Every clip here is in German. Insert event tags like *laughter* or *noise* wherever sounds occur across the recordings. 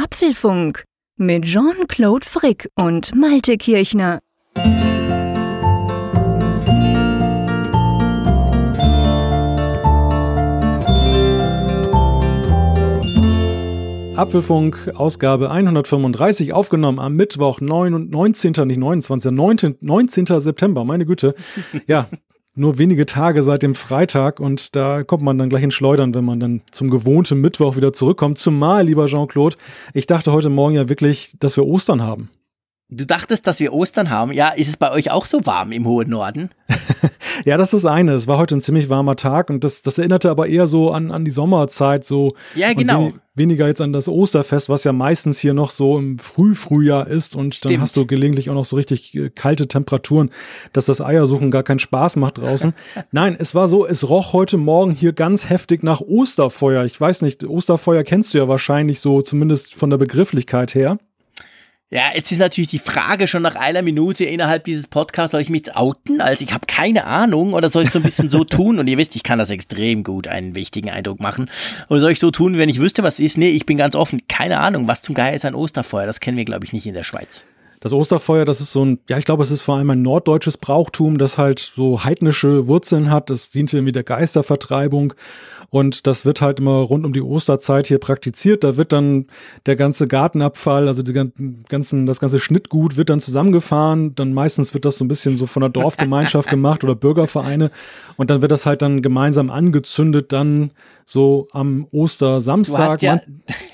Apfelfunk mit Jean-Claude Frick und Malte Kirchner. Apfelfunk, Ausgabe 135, aufgenommen am Mittwoch, 9, 19. nicht 29, 19, 19. September, meine Güte. Ja, nur wenige Tage seit dem Freitag und da kommt man dann gleich in Schleudern, wenn man dann zum gewohnten Mittwoch wieder zurückkommt. Zumal, lieber Jean-Claude, ich dachte heute Morgen ja wirklich, dass wir Ostern haben. Du dachtest, dass wir Ostern haben. Ja, ist es bei euch auch so warm im hohen Norden? *laughs* ja, das ist eine. Es war heute ein ziemlich warmer Tag und das, das erinnerte aber eher so an, an die Sommerzeit. So ja, genau. Wenig, weniger jetzt an das Osterfest, was ja meistens hier noch so im Frühfrühjahr ist und dann Stimmt. hast du gelegentlich auch noch so richtig äh, kalte Temperaturen, dass das Eiersuchen gar keinen Spaß macht draußen. *laughs* Nein, es war so, es roch heute Morgen hier ganz heftig nach Osterfeuer. Ich weiß nicht, Osterfeuer kennst du ja wahrscheinlich so, zumindest von der Begrifflichkeit her. Ja, jetzt ist natürlich die Frage schon nach einer Minute innerhalb dieses Podcasts, soll ich mich jetzt outen? Also ich habe keine Ahnung oder soll ich so ein bisschen so *laughs* tun? Und ihr wisst, ich kann das extrem gut einen wichtigen Eindruck machen. Oder soll ich so tun, wenn ich wüsste, was ist? Nee, ich bin ganz offen. Keine Ahnung, was zum Geier ist ein Osterfeuer? Das kennen wir, glaube ich, nicht in der Schweiz. Das Osterfeuer, das ist so ein, ja, ich glaube, es ist vor allem ein norddeutsches Brauchtum, das halt so heidnische Wurzeln hat. Das diente irgendwie der Geistervertreibung. Und das wird halt immer rund um die Osterzeit hier praktiziert. Da wird dann der ganze Gartenabfall, also die ganzen, das ganze Schnittgut wird dann zusammengefahren. Dann meistens wird das so ein bisschen so von der Dorfgemeinschaft *laughs* gemacht oder Bürgervereine. Und dann wird das halt dann gemeinsam angezündet, dann so am Ostersamstag. Du hast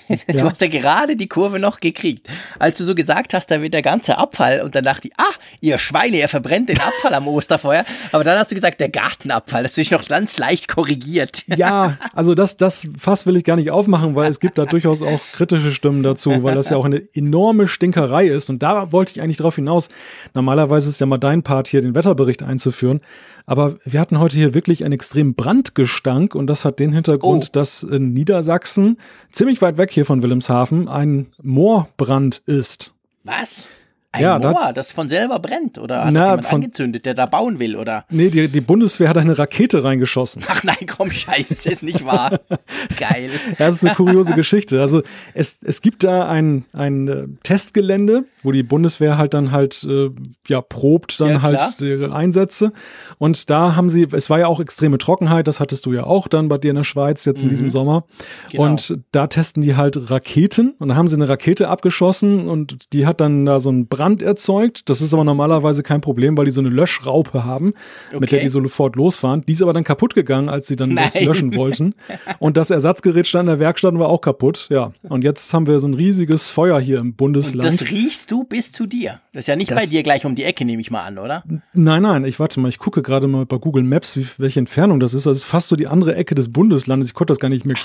ja, *laughs* ja. du hast ja gerade die Kurve noch gekriegt. Als du so gesagt hast, da wird der ganze Abfall und dann dachte ich, ah, ihr Schweine, ihr verbrennt den Abfall am Osterfeuer. Aber dann hast du gesagt, der Gartenabfall. Das ist noch ganz leicht korrigiert. *laughs* Ja, also das, das Fass will ich gar nicht aufmachen, weil es gibt da durchaus auch kritische Stimmen dazu, weil das ja auch eine enorme Stinkerei ist. Und da wollte ich eigentlich drauf hinaus. Normalerweise ist ja mal dein Part hier, den Wetterbericht einzuführen. Aber wir hatten heute hier wirklich einen extremen Brandgestank und das hat den Hintergrund, oh. dass in Niedersachsen, ziemlich weit weg hier von Wilhelmshaven, ein Moorbrand ist. Was? Ein ja, Moor, da, das von selber brennt oder hat na, das jemand von, angezündet, der da bauen will oder? Nee, die, die Bundeswehr hat eine Rakete reingeschossen. Ach nein, komm, scheiße, ist nicht wahr. *laughs* Geil. Ja, das ist eine kuriose Geschichte. Also es, es gibt da ein, ein äh, Testgelände, wo die Bundeswehr halt dann halt äh, ja probt dann ja, halt ihre Einsätze und da haben sie, es war ja auch extreme Trockenheit, das hattest du ja auch dann bei dir in der Schweiz jetzt in mhm. diesem Sommer genau. und da testen die halt Raketen und da haben sie eine Rakete abgeschossen und die hat dann da so einen Brand erzeugt. Das ist aber normalerweise kein Problem, weil die so eine Löschraupe haben, okay. mit der die so sofort losfahren. Die ist aber dann kaputt gegangen, als sie dann Nein. das löschen *laughs* wollten und das Ersatzgerät stand in der Werkstatt und war auch kaputt. Ja, und jetzt haben wir so ein riesiges Feuer hier im Bundesland. Und das riechst du bis zu dir. Das ist ja nicht das, bei dir gleich um die Ecke, nehme ich mal an, oder? Nein, nein, ich warte mal, ich gucke gerade mal bei Google Maps, wie, welche Entfernung das ist. Das ist fast so die andere Ecke des Bundeslandes. Ich konnte das gar nicht mehr,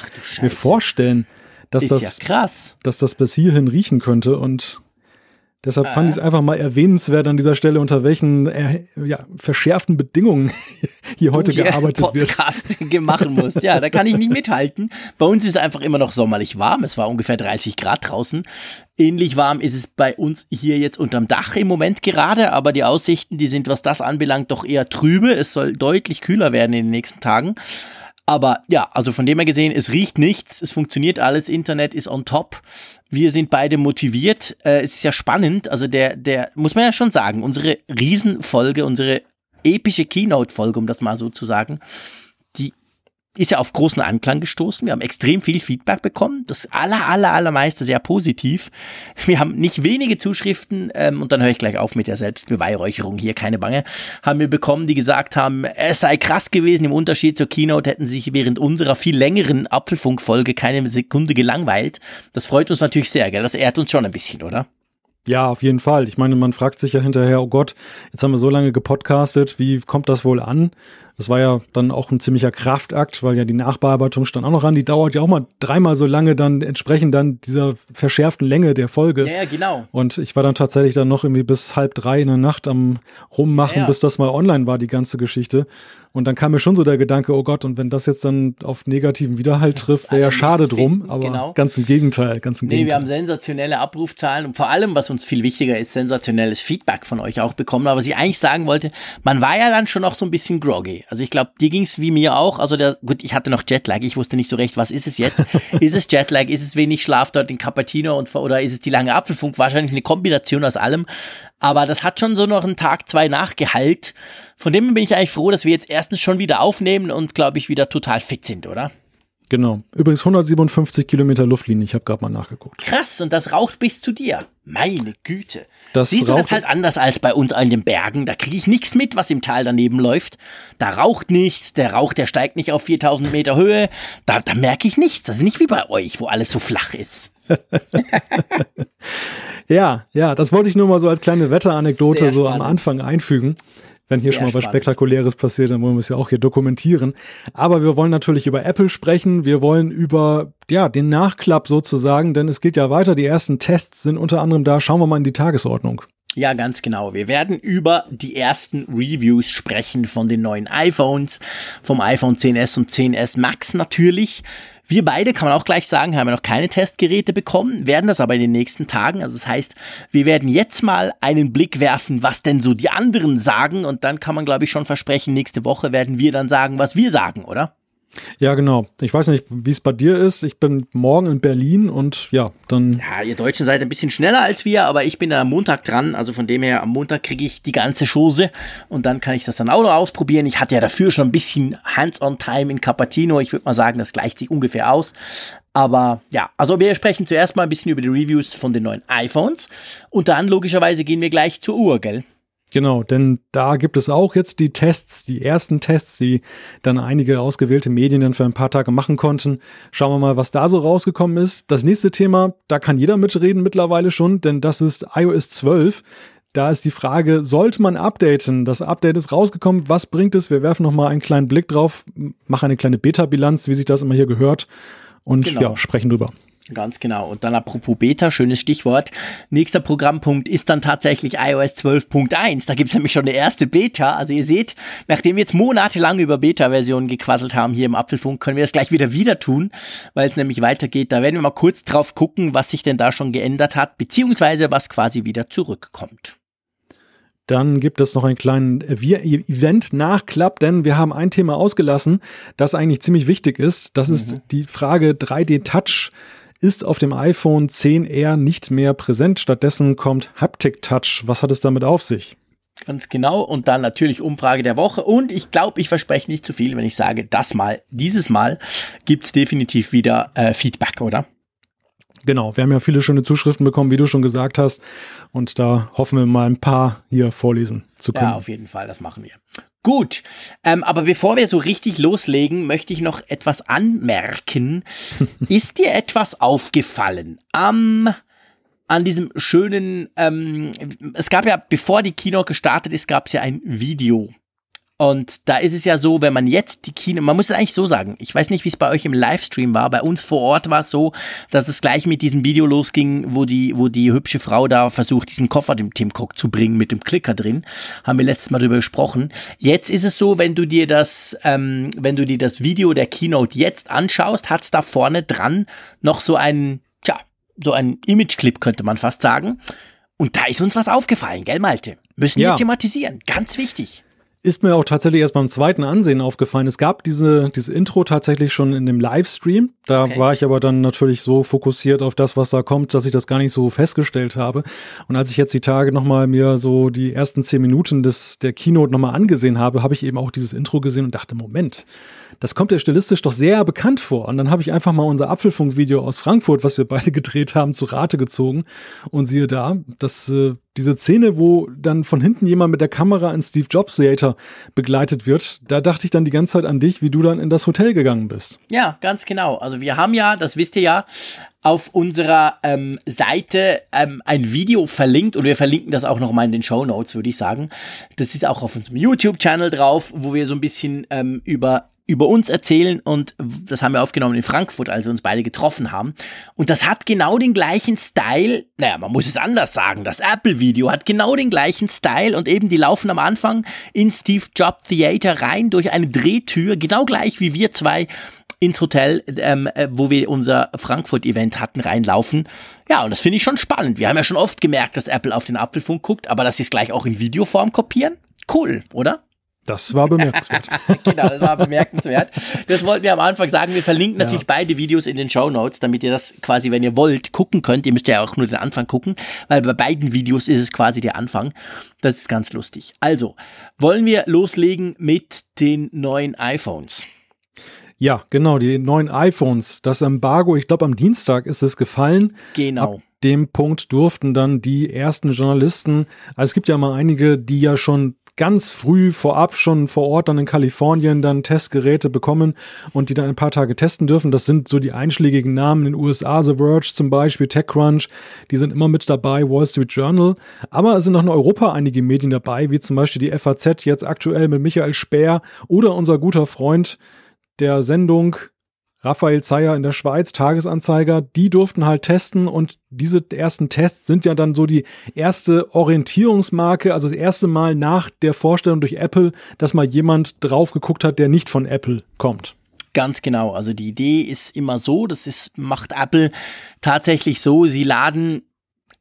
mir vorstellen, dass ist das, ja dass das bis hierhin riechen könnte. Und Deshalb fand ich es einfach mal erwähnenswert an dieser Stelle, unter welchen äh, ja, verschärften Bedingungen *laughs* hier heute hier gearbeitet Podcast *laughs* wird. machen musst. Ja, da kann ich nicht mithalten. Bei uns ist es einfach immer noch sommerlich warm. Es war ungefähr 30 Grad draußen. Ähnlich warm ist es bei uns hier jetzt unterm Dach im Moment gerade, aber die Aussichten, die sind, was das anbelangt, doch eher trübe. Es soll deutlich kühler werden in den nächsten Tagen. Aber ja, also von dem her gesehen, es riecht nichts, es funktioniert alles, Internet ist on top. Wir sind beide motiviert. Äh, es ist ja spannend. Also der, der, muss man ja schon sagen, unsere Riesenfolge, unsere epische Keynote-Folge, um das mal so zu sagen, ist ja auf großen Anklang gestoßen. Wir haben extrem viel Feedback bekommen. Das aller, aller, allermeiste sehr positiv. Wir haben nicht wenige Zuschriften, ähm, und dann höre ich gleich auf mit der Selbstbeweihräucherung hier, keine Bange, haben wir bekommen, die gesagt haben, es sei krass gewesen. Im Unterschied zur Keynote hätten sich während unserer viel längeren Apfelfunkfolge keine Sekunde gelangweilt. Das freut uns natürlich sehr, gell? Das ehrt uns schon ein bisschen, oder? Ja, auf jeden Fall. Ich meine, man fragt sich ja hinterher, oh Gott, jetzt haben wir so lange gepodcastet, wie kommt das wohl an? Das war ja dann auch ein ziemlicher Kraftakt, weil ja die Nachbearbeitung stand auch noch an. Die dauert ja auch mal dreimal so lange, dann entsprechend dann dieser verschärften Länge der Folge. Ja, ja genau. Und ich war dann tatsächlich dann noch irgendwie bis halb drei in der Nacht am Rummachen, ja, ja. bis das mal online war, die ganze Geschichte. Und dann kam mir schon so der Gedanke, oh Gott, und wenn das jetzt dann auf negativen Widerhalt trifft, wäre ja schade drum. Aber genau. ganz im Gegenteil, ganz im nee, Gegenteil. wir haben sensationelle Abrufzahlen und vor allem, was uns viel wichtiger ist, sensationelles Feedback von euch auch bekommen. Aber was ich eigentlich sagen wollte, man war ja dann schon auch so ein bisschen groggy. Also ich glaube, dir ging's wie mir auch. Also der, gut, ich hatte noch Jetlag, ich wusste nicht so recht, was ist es jetzt? *laughs* ist es Jetlag, ist es wenig Schlaf dort in Cupertino und, oder ist es die lange Apfelfunk? Wahrscheinlich eine Kombination aus allem. Aber das hat schon so noch einen Tag, zwei nachgeheilt. Von dem bin ich eigentlich froh, dass wir jetzt erstens schon wieder aufnehmen und glaube ich wieder total fit sind, oder? Genau. Übrigens 157 Kilometer Luftlinie. Ich habe gerade mal nachgeguckt. Krass, und das raucht bis zu dir. Meine Güte. Das Siehst du das halt anders als bei uns an den Bergen? Da kriege ich nichts mit, was im Tal daneben läuft. Da raucht nichts, der Rauch, der steigt nicht auf 4000 Meter Höhe. Da, da merke ich nichts. Das ist nicht wie bei euch, wo alles so flach ist. *laughs* ja, ja, das wollte ich nur mal so als kleine Wetteranekdote so am Anfang einfügen. Wenn hier Sehr schon mal was Spektakuläres passiert, dann wollen wir es ja auch hier dokumentieren. Aber wir wollen natürlich über Apple sprechen. Wir wollen über, ja, den Nachklapp sozusagen, denn es geht ja weiter. Die ersten Tests sind unter anderem da. Schauen wir mal in die Tagesordnung. Ja, ganz genau. Wir werden über die ersten Reviews sprechen von den neuen iPhones, vom iPhone 10s und 10s Max natürlich. Wir beide, kann man auch gleich sagen, haben ja noch keine Testgeräte bekommen, werden das aber in den nächsten Tagen. Also das heißt, wir werden jetzt mal einen Blick werfen, was denn so die anderen sagen. Und dann kann man, glaube ich, schon versprechen, nächste Woche werden wir dann sagen, was wir sagen, oder? Ja, genau. Ich weiß nicht, wie es bei dir ist. Ich bin morgen in Berlin und ja, dann. Ja, ihr Deutschen seid ein bisschen schneller als wir, aber ich bin dann am Montag dran. Also von dem her, am Montag kriege ich die ganze Chose und dann kann ich das dann auch noch ausprobieren. Ich hatte ja dafür schon ein bisschen Hands-on-Time in Capatino. Ich würde mal sagen, das gleicht sich ungefähr aus. Aber ja, also wir sprechen zuerst mal ein bisschen über die Reviews von den neuen iPhones und dann logischerweise gehen wir gleich zur Uhr, gell? Genau, denn da gibt es auch jetzt die Tests, die ersten Tests, die dann einige ausgewählte Medien dann für ein paar Tage machen konnten. Schauen wir mal, was da so rausgekommen ist. Das nächste Thema, da kann jeder mitreden mittlerweile schon, denn das ist iOS 12. Da ist die Frage, sollte man updaten? Das Update ist rausgekommen. Was bringt es? Wir werfen nochmal einen kleinen Blick drauf, machen eine kleine Beta-Bilanz, wie sich das immer hier gehört und genau. ja, sprechen drüber. Ganz genau. Und dann apropos Beta, schönes Stichwort. Nächster Programmpunkt ist dann tatsächlich iOS 12.1. Da gibt es nämlich schon eine erste Beta. Also ihr seht, nachdem wir jetzt monatelang über Beta-Versionen gequasselt haben hier im Apfelfunk, können wir das gleich wieder wieder tun, weil es nämlich weitergeht. Da werden wir mal kurz drauf gucken, was sich denn da schon geändert hat, beziehungsweise was quasi wieder zurückkommt. Dann gibt es noch einen kleinen Event-Nachklapp, denn wir haben ein Thema ausgelassen, das eigentlich ziemlich wichtig ist. Das ist mhm. die Frage 3D Touch ist auf dem iPhone 10R nicht mehr präsent. Stattdessen kommt Haptic Touch. Was hat es damit auf sich? Ganz genau. Und dann natürlich Umfrage der Woche. Und ich glaube, ich verspreche nicht zu viel, wenn ich sage, das mal, dieses Mal gibt es definitiv wieder äh, Feedback, oder? Genau, wir haben ja viele schöne Zuschriften bekommen, wie du schon gesagt hast. Und da hoffen wir mal ein paar hier vorlesen zu können. Ja, auf jeden Fall, das machen wir. Gut, ähm, aber bevor wir so richtig loslegen, möchte ich noch etwas anmerken. *laughs* Ist dir etwas aufgefallen am an diesem schönen, ähm, es gab ja, bevor die Kino gestartet ist, gab es ja ein Video und da ist es ja so, wenn man jetzt die Kino, man muss es eigentlich so sagen, ich weiß nicht, wie es bei euch im Livestream war, bei uns vor Ort war es so, dass es gleich mit diesem Video losging, wo die, wo die hübsche Frau da versucht, diesen Koffer dem Tim Cook zu bringen mit dem Klicker drin. Haben wir letztes Mal drüber gesprochen. Jetzt ist es so, wenn du dir das, ähm, wenn du dir das Video der Keynote jetzt anschaust, hat's da vorne dran noch so ein, tja, so ein Image-Clip, könnte man fast sagen. Und da ist uns was aufgefallen, gell, Malte? Müssen ja. wir thematisieren. Ganz wichtig ist mir auch tatsächlich erst beim zweiten Ansehen aufgefallen. Es gab diese, diese Intro tatsächlich schon in dem Livestream. Da okay. war ich aber dann natürlich so fokussiert auf das, was da kommt, dass ich das gar nicht so festgestellt habe. Und als ich jetzt die Tage nochmal mir so die ersten zehn Minuten des, der Keynote nochmal angesehen habe, habe ich eben auch dieses Intro gesehen und dachte, Moment, das kommt ja stilistisch doch sehr bekannt vor. Und dann habe ich einfach mal unser Apfelfunk-Video aus Frankfurt, was wir beide *laughs* gedreht haben, zu Rate gezogen. Und siehe da, dass äh, diese Szene, wo dann von hinten jemand mit der Kamera in Steve Jobs Theater begleitet wird, da dachte ich dann die ganze Zeit an dich, wie du dann in das Hotel gegangen bist. Ja, ganz genau. Also wir haben ja, das wisst ihr ja, auf unserer ähm, Seite ähm, ein Video verlinkt und wir verlinken das auch nochmal in den Show Notes, würde ich sagen. Das ist auch auf unserem YouTube-Channel drauf, wo wir so ein bisschen ähm, über über uns erzählen und das haben wir aufgenommen in Frankfurt, als wir uns beide getroffen haben. Und das hat genau den gleichen Style, naja, man muss es anders sagen, das Apple-Video hat genau den gleichen Style und eben die laufen am Anfang in Steve Jobs Theater rein durch eine Drehtür, genau gleich wie wir zwei ins Hotel, ähm, äh, wo wir unser Frankfurt-Event hatten, reinlaufen. Ja, und das finde ich schon spannend. Wir haben ja schon oft gemerkt, dass Apple auf den Apfelfunk guckt, aber dass sie es gleich auch in Videoform kopieren. Cool, oder? Das war bemerkenswert. *laughs* genau, das war bemerkenswert. Das wollten wir am Anfang sagen. Wir verlinken natürlich ja. beide Videos in den Show Notes, damit ihr das quasi, wenn ihr wollt, gucken könnt. Ihr müsst ja auch nur den Anfang gucken, weil bei beiden Videos ist es quasi der Anfang. Das ist ganz lustig. Also, wollen wir loslegen mit den neuen iPhones? Ja, genau, die neuen iPhones. Das Embargo, ich glaube, am Dienstag ist es gefallen. Genau. Ab dem Punkt durften dann die ersten Journalisten, also es gibt ja mal einige, die ja schon ganz früh vorab schon vor Ort dann in Kalifornien dann Testgeräte bekommen und die dann ein paar Tage testen dürfen. Das sind so die einschlägigen Namen in den USA, The Verge zum Beispiel, TechCrunch, die sind immer mit dabei, Wall Street Journal. Aber es sind auch in Europa einige Medien dabei, wie zum Beispiel die FAZ jetzt aktuell mit Michael Speer oder unser guter Freund der Sendung Raphael Zeyer in der Schweiz, Tagesanzeiger, die durften halt testen und diese ersten Tests sind ja dann so die erste Orientierungsmarke, also das erste Mal nach der Vorstellung durch Apple, dass mal jemand drauf geguckt hat, der nicht von Apple kommt. Ganz genau. Also die Idee ist immer so, das ist, macht Apple tatsächlich so, sie laden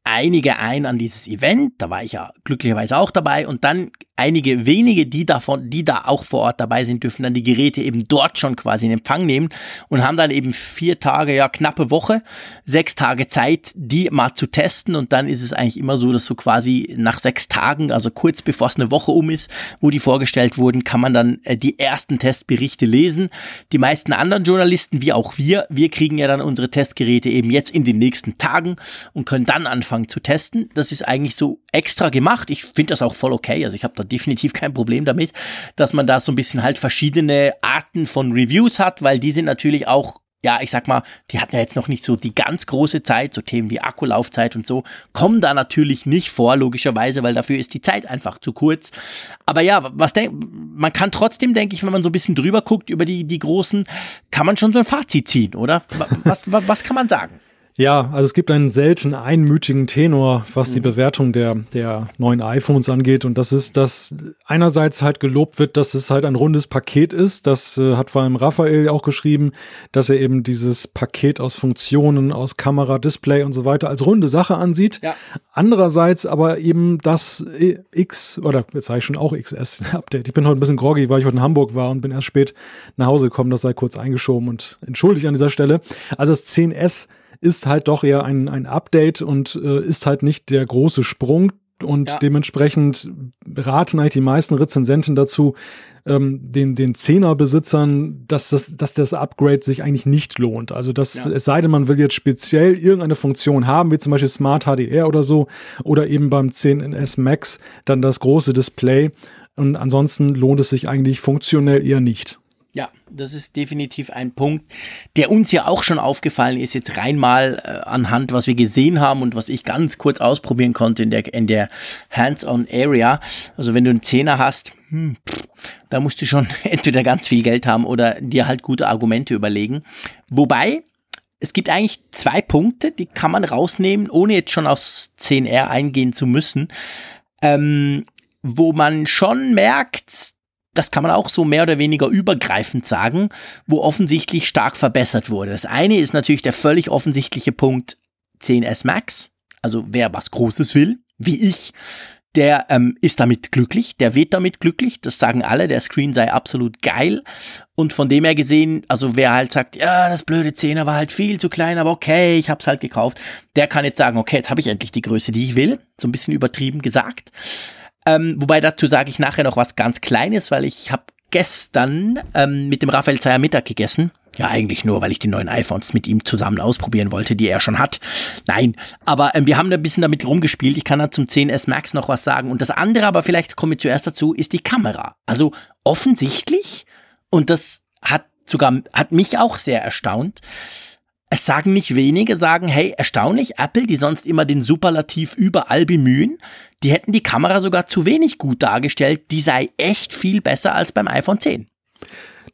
einige ein an dieses Event, da war ich ja glücklicherweise auch dabei und dann einige wenige, die davon, die da auch vor Ort dabei sind, dürfen dann die Geräte eben dort schon quasi in Empfang nehmen und haben dann eben vier Tage, ja knappe Woche, sechs Tage Zeit, die mal zu testen und dann ist es eigentlich immer so, dass so quasi nach sechs Tagen, also kurz bevor es eine Woche um ist, wo die vorgestellt wurden, kann man dann äh, die ersten Testberichte lesen. Die meisten anderen Journalisten, wie auch wir, wir kriegen ja dann unsere Testgeräte eben jetzt in den nächsten Tagen und können dann anfangen zu testen. Das ist eigentlich so extra gemacht. Ich finde das auch voll okay. Also ich habe da definitiv kein Problem damit, dass man da so ein bisschen halt verschiedene Arten von Reviews hat, weil die sind natürlich auch ja, ich sag mal, die hatten ja jetzt noch nicht so die ganz große Zeit, so Themen wie Akkulaufzeit und so, kommen da natürlich nicht vor, logischerweise, weil dafür ist die Zeit einfach zu kurz. Aber ja, was denk, man kann trotzdem, denke ich, wenn man so ein bisschen drüber guckt über die, die großen, kann man schon so ein Fazit ziehen, oder? Was, was, was kann man sagen? Ja, also es gibt einen selten einmütigen Tenor, was die mhm. Bewertung der, der neuen iPhones angeht. Und das ist, dass einerseits halt gelobt wird, dass es halt ein rundes Paket ist. Das äh, hat vor allem Raphael auch geschrieben, dass er eben dieses Paket aus Funktionen, aus Kamera, Display und so weiter als runde Sache ansieht. Ja. Andererseits aber eben das X, oder jetzt sage ich schon auch XS-Update. *laughs* Ich bin heute ein bisschen groggy, weil ich heute in Hamburg war und bin erst spät nach Hause gekommen. Das sei kurz eingeschoben und entschuldigt an dieser Stelle. Also das 10S ist halt doch eher ein, ein Update und äh, ist halt nicht der große Sprung. Und ja. dementsprechend raten eigentlich die meisten Rezensenten dazu, ähm, den, den Zehner-Besitzern, dass das, dass das Upgrade sich eigentlich nicht lohnt. Also das, ja. es sei denn, man will jetzt speziell irgendeine Funktion haben, wie zum Beispiel Smart HDR oder so, oder eben beim 10NS Max dann das große Display. Und ansonsten lohnt es sich eigentlich funktionell eher nicht. Ja, das ist definitiv ein Punkt, der uns ja auch schon aufgefallen ist, jetzt rein mal äh, anhand, was wir gesehen haben und was ich ganz kurz ausprobieren konnte in der, in der Hands-on-Area. Also wenn du einen Zehner hast, hm, pff, da musst du schon *laughs* entweder ganz viel Geld haben oder dir halt gute Argumente überlegen. Wobei, es gibt eigentlich zwei Punkte, die kann man rausnehmen, ohne jetzt schon aufs 10R eingehen zu müssen, ähm, wo man schon merkt, das kann man auch so mehr oder weniger übergreifend sagen, wo offensichtlich stark verbessert wurde. Das eine ist natürlich der völlig offensichtliche Punkt 10S Max. Also wer was Großes will, wie ich, der ähm, ist damit glücklich, der wird damit glücklich, das sagen alle, der Screen sei absolut geil. Und von dem her gesehen, also wer halt sagt, ja, das blöde 10er war halt viel zu klein, aber okay, ich hab's halt gekauft, der kann jetzt sagen, okay, jetzt habe ich endlich die Größe, die ich will. So ein bisschen übertrieben gesagt. Ähm, wobei dazu sage ich nachher noch was ganz Kleines, weil ich habe gestern ähm, mit dem Raphael Zeyer Mittag gegessen. Ja, eigentlich nur, weil ich die neuen iPhones mit ihm zusammen ausprobieren wollte, die er schon hat. Nein, aber ähm, wir haben da ein bisschen damit rumgespielt. Ich kann da zum 10S Max noch was sagen. Und das andere, aber vielleicht komme ich zuerst dazu, ist die Kamera. Also offensichtlich, und das hat sogar, hat mich auch sehr erstaunt, es sagen nicht wenige, sagen, hey, erstaunlich, Apple, die sonst immer den Superlativ überall bemühen, die hätten die Kamera sogar zu wenig gut dargestellt, die sei echt viel besser als beim iPhone 10.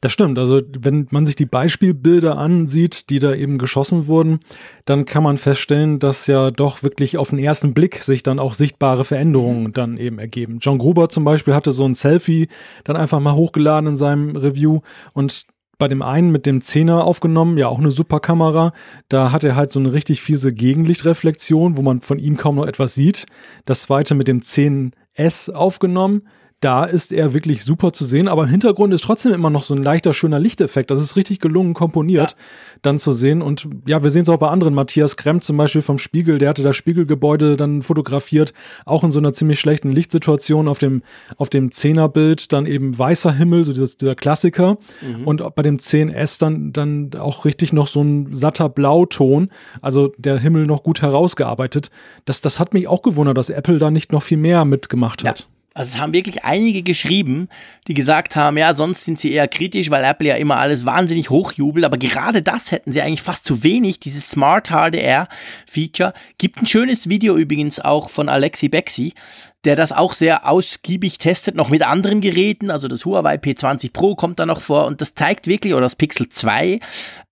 Das stimmt. Also wenn man sich die Beispielbilder ansieht, die da eben geschossen wurden, dann kann man feststellen, dass ja doch wirklich auf den ersten Blick sich dann auch sichtbare Veränderungen dann eben ergeben. John Gruber zum Beispiel hatte so ein Selfie dann einfach mal hochgeladen in seinem Review und bei dem einen mit dem Zehner aufgenommen, ja auch eine super Kamera. Da hat er halt so eine richtig fiese Gegenlichtreflexion, wo man von ihm kaum noch etwas sieht. Das zweite mit dem 10S aufgenommen. Da ist er wirklich super zu sehen, aber im Hintergrund ist trotzdem immer noch so ein leichter, schöner Lichteffekt. Das ist richtig gelungen komponiert, ja. dann zu sehen. Und ja, wir sehen es auch bei anderen. Matthias Kremp zum Beispiel vom Spiegel, der hatte das Spiegelgebäude dann fotografiert, auch in so einer ziemlich schlechten Lichtsituation auf dem, auf dem Zehnerbild, dann eben weißer Himmel, so dieser, dieser Klassiker. Mhm. Und bei dem 10S dann, dann auch richtig noch so ein satter Blauton, also der Himmel noch gut herausgearbeitet. Das, das hat mich auch gewundert, dass Apple da nicht noch viel mehr mitgemacht hat. Ja. Also es haben wirklich einige geschrieben, die gesagt haben, ja, sonst sind sie eher kritisch, weil Apple ja immer alles wahnsinnig hochjubelt, aber gerade das hätten sie eigentlich fast zu wenig, dieses Smart HDR Feature. Gibt ein schönes Video übrigens auch von Alexi Bexi, der das auch sehr ausgiebig testet, noch mit anderen Geräten, also das Huawei P20 Pro kommt da noch vor. Und das zeigt wirklich, oder das Pixel 2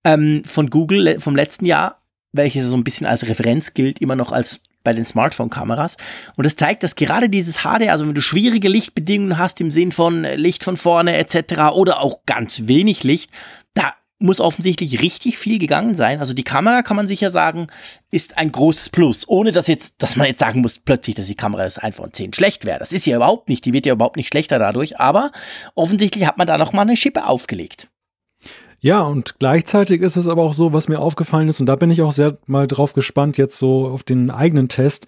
ähm, von Google vom letzten Jahr, welches so ein bisschen als Referenz gilt, immer noch als bei den Smartphone-Kameras. Und das zeigt, dass gerade dieses HD, also wenn du schwierige Lichtbedingungen hast im Sinn von Licht von vorne etc. oder auch ganz wenig Licht, da muss offensichtlich richtig viel gegangen sein. Also die Kamera kann man sicher sagen, ist ein großes Plus. Ohne dass jetzt, dass man jetzt sagen muss, plötzlich, dass die Kamera des iPhone 10 schlecht wäre. Das ist ja überhaupt nicht. Die wird ja überhaupt nicht schlechter dadurch. Aber offensichtlich hat man da noch mal eine Schippe aufgelegt. Ja, und gleichzeitig ist es aber auch so, was mir aufgefallen ist, und da bin ich auch sehr mal drauf gespannt, jetzt so auf den eigenen Test,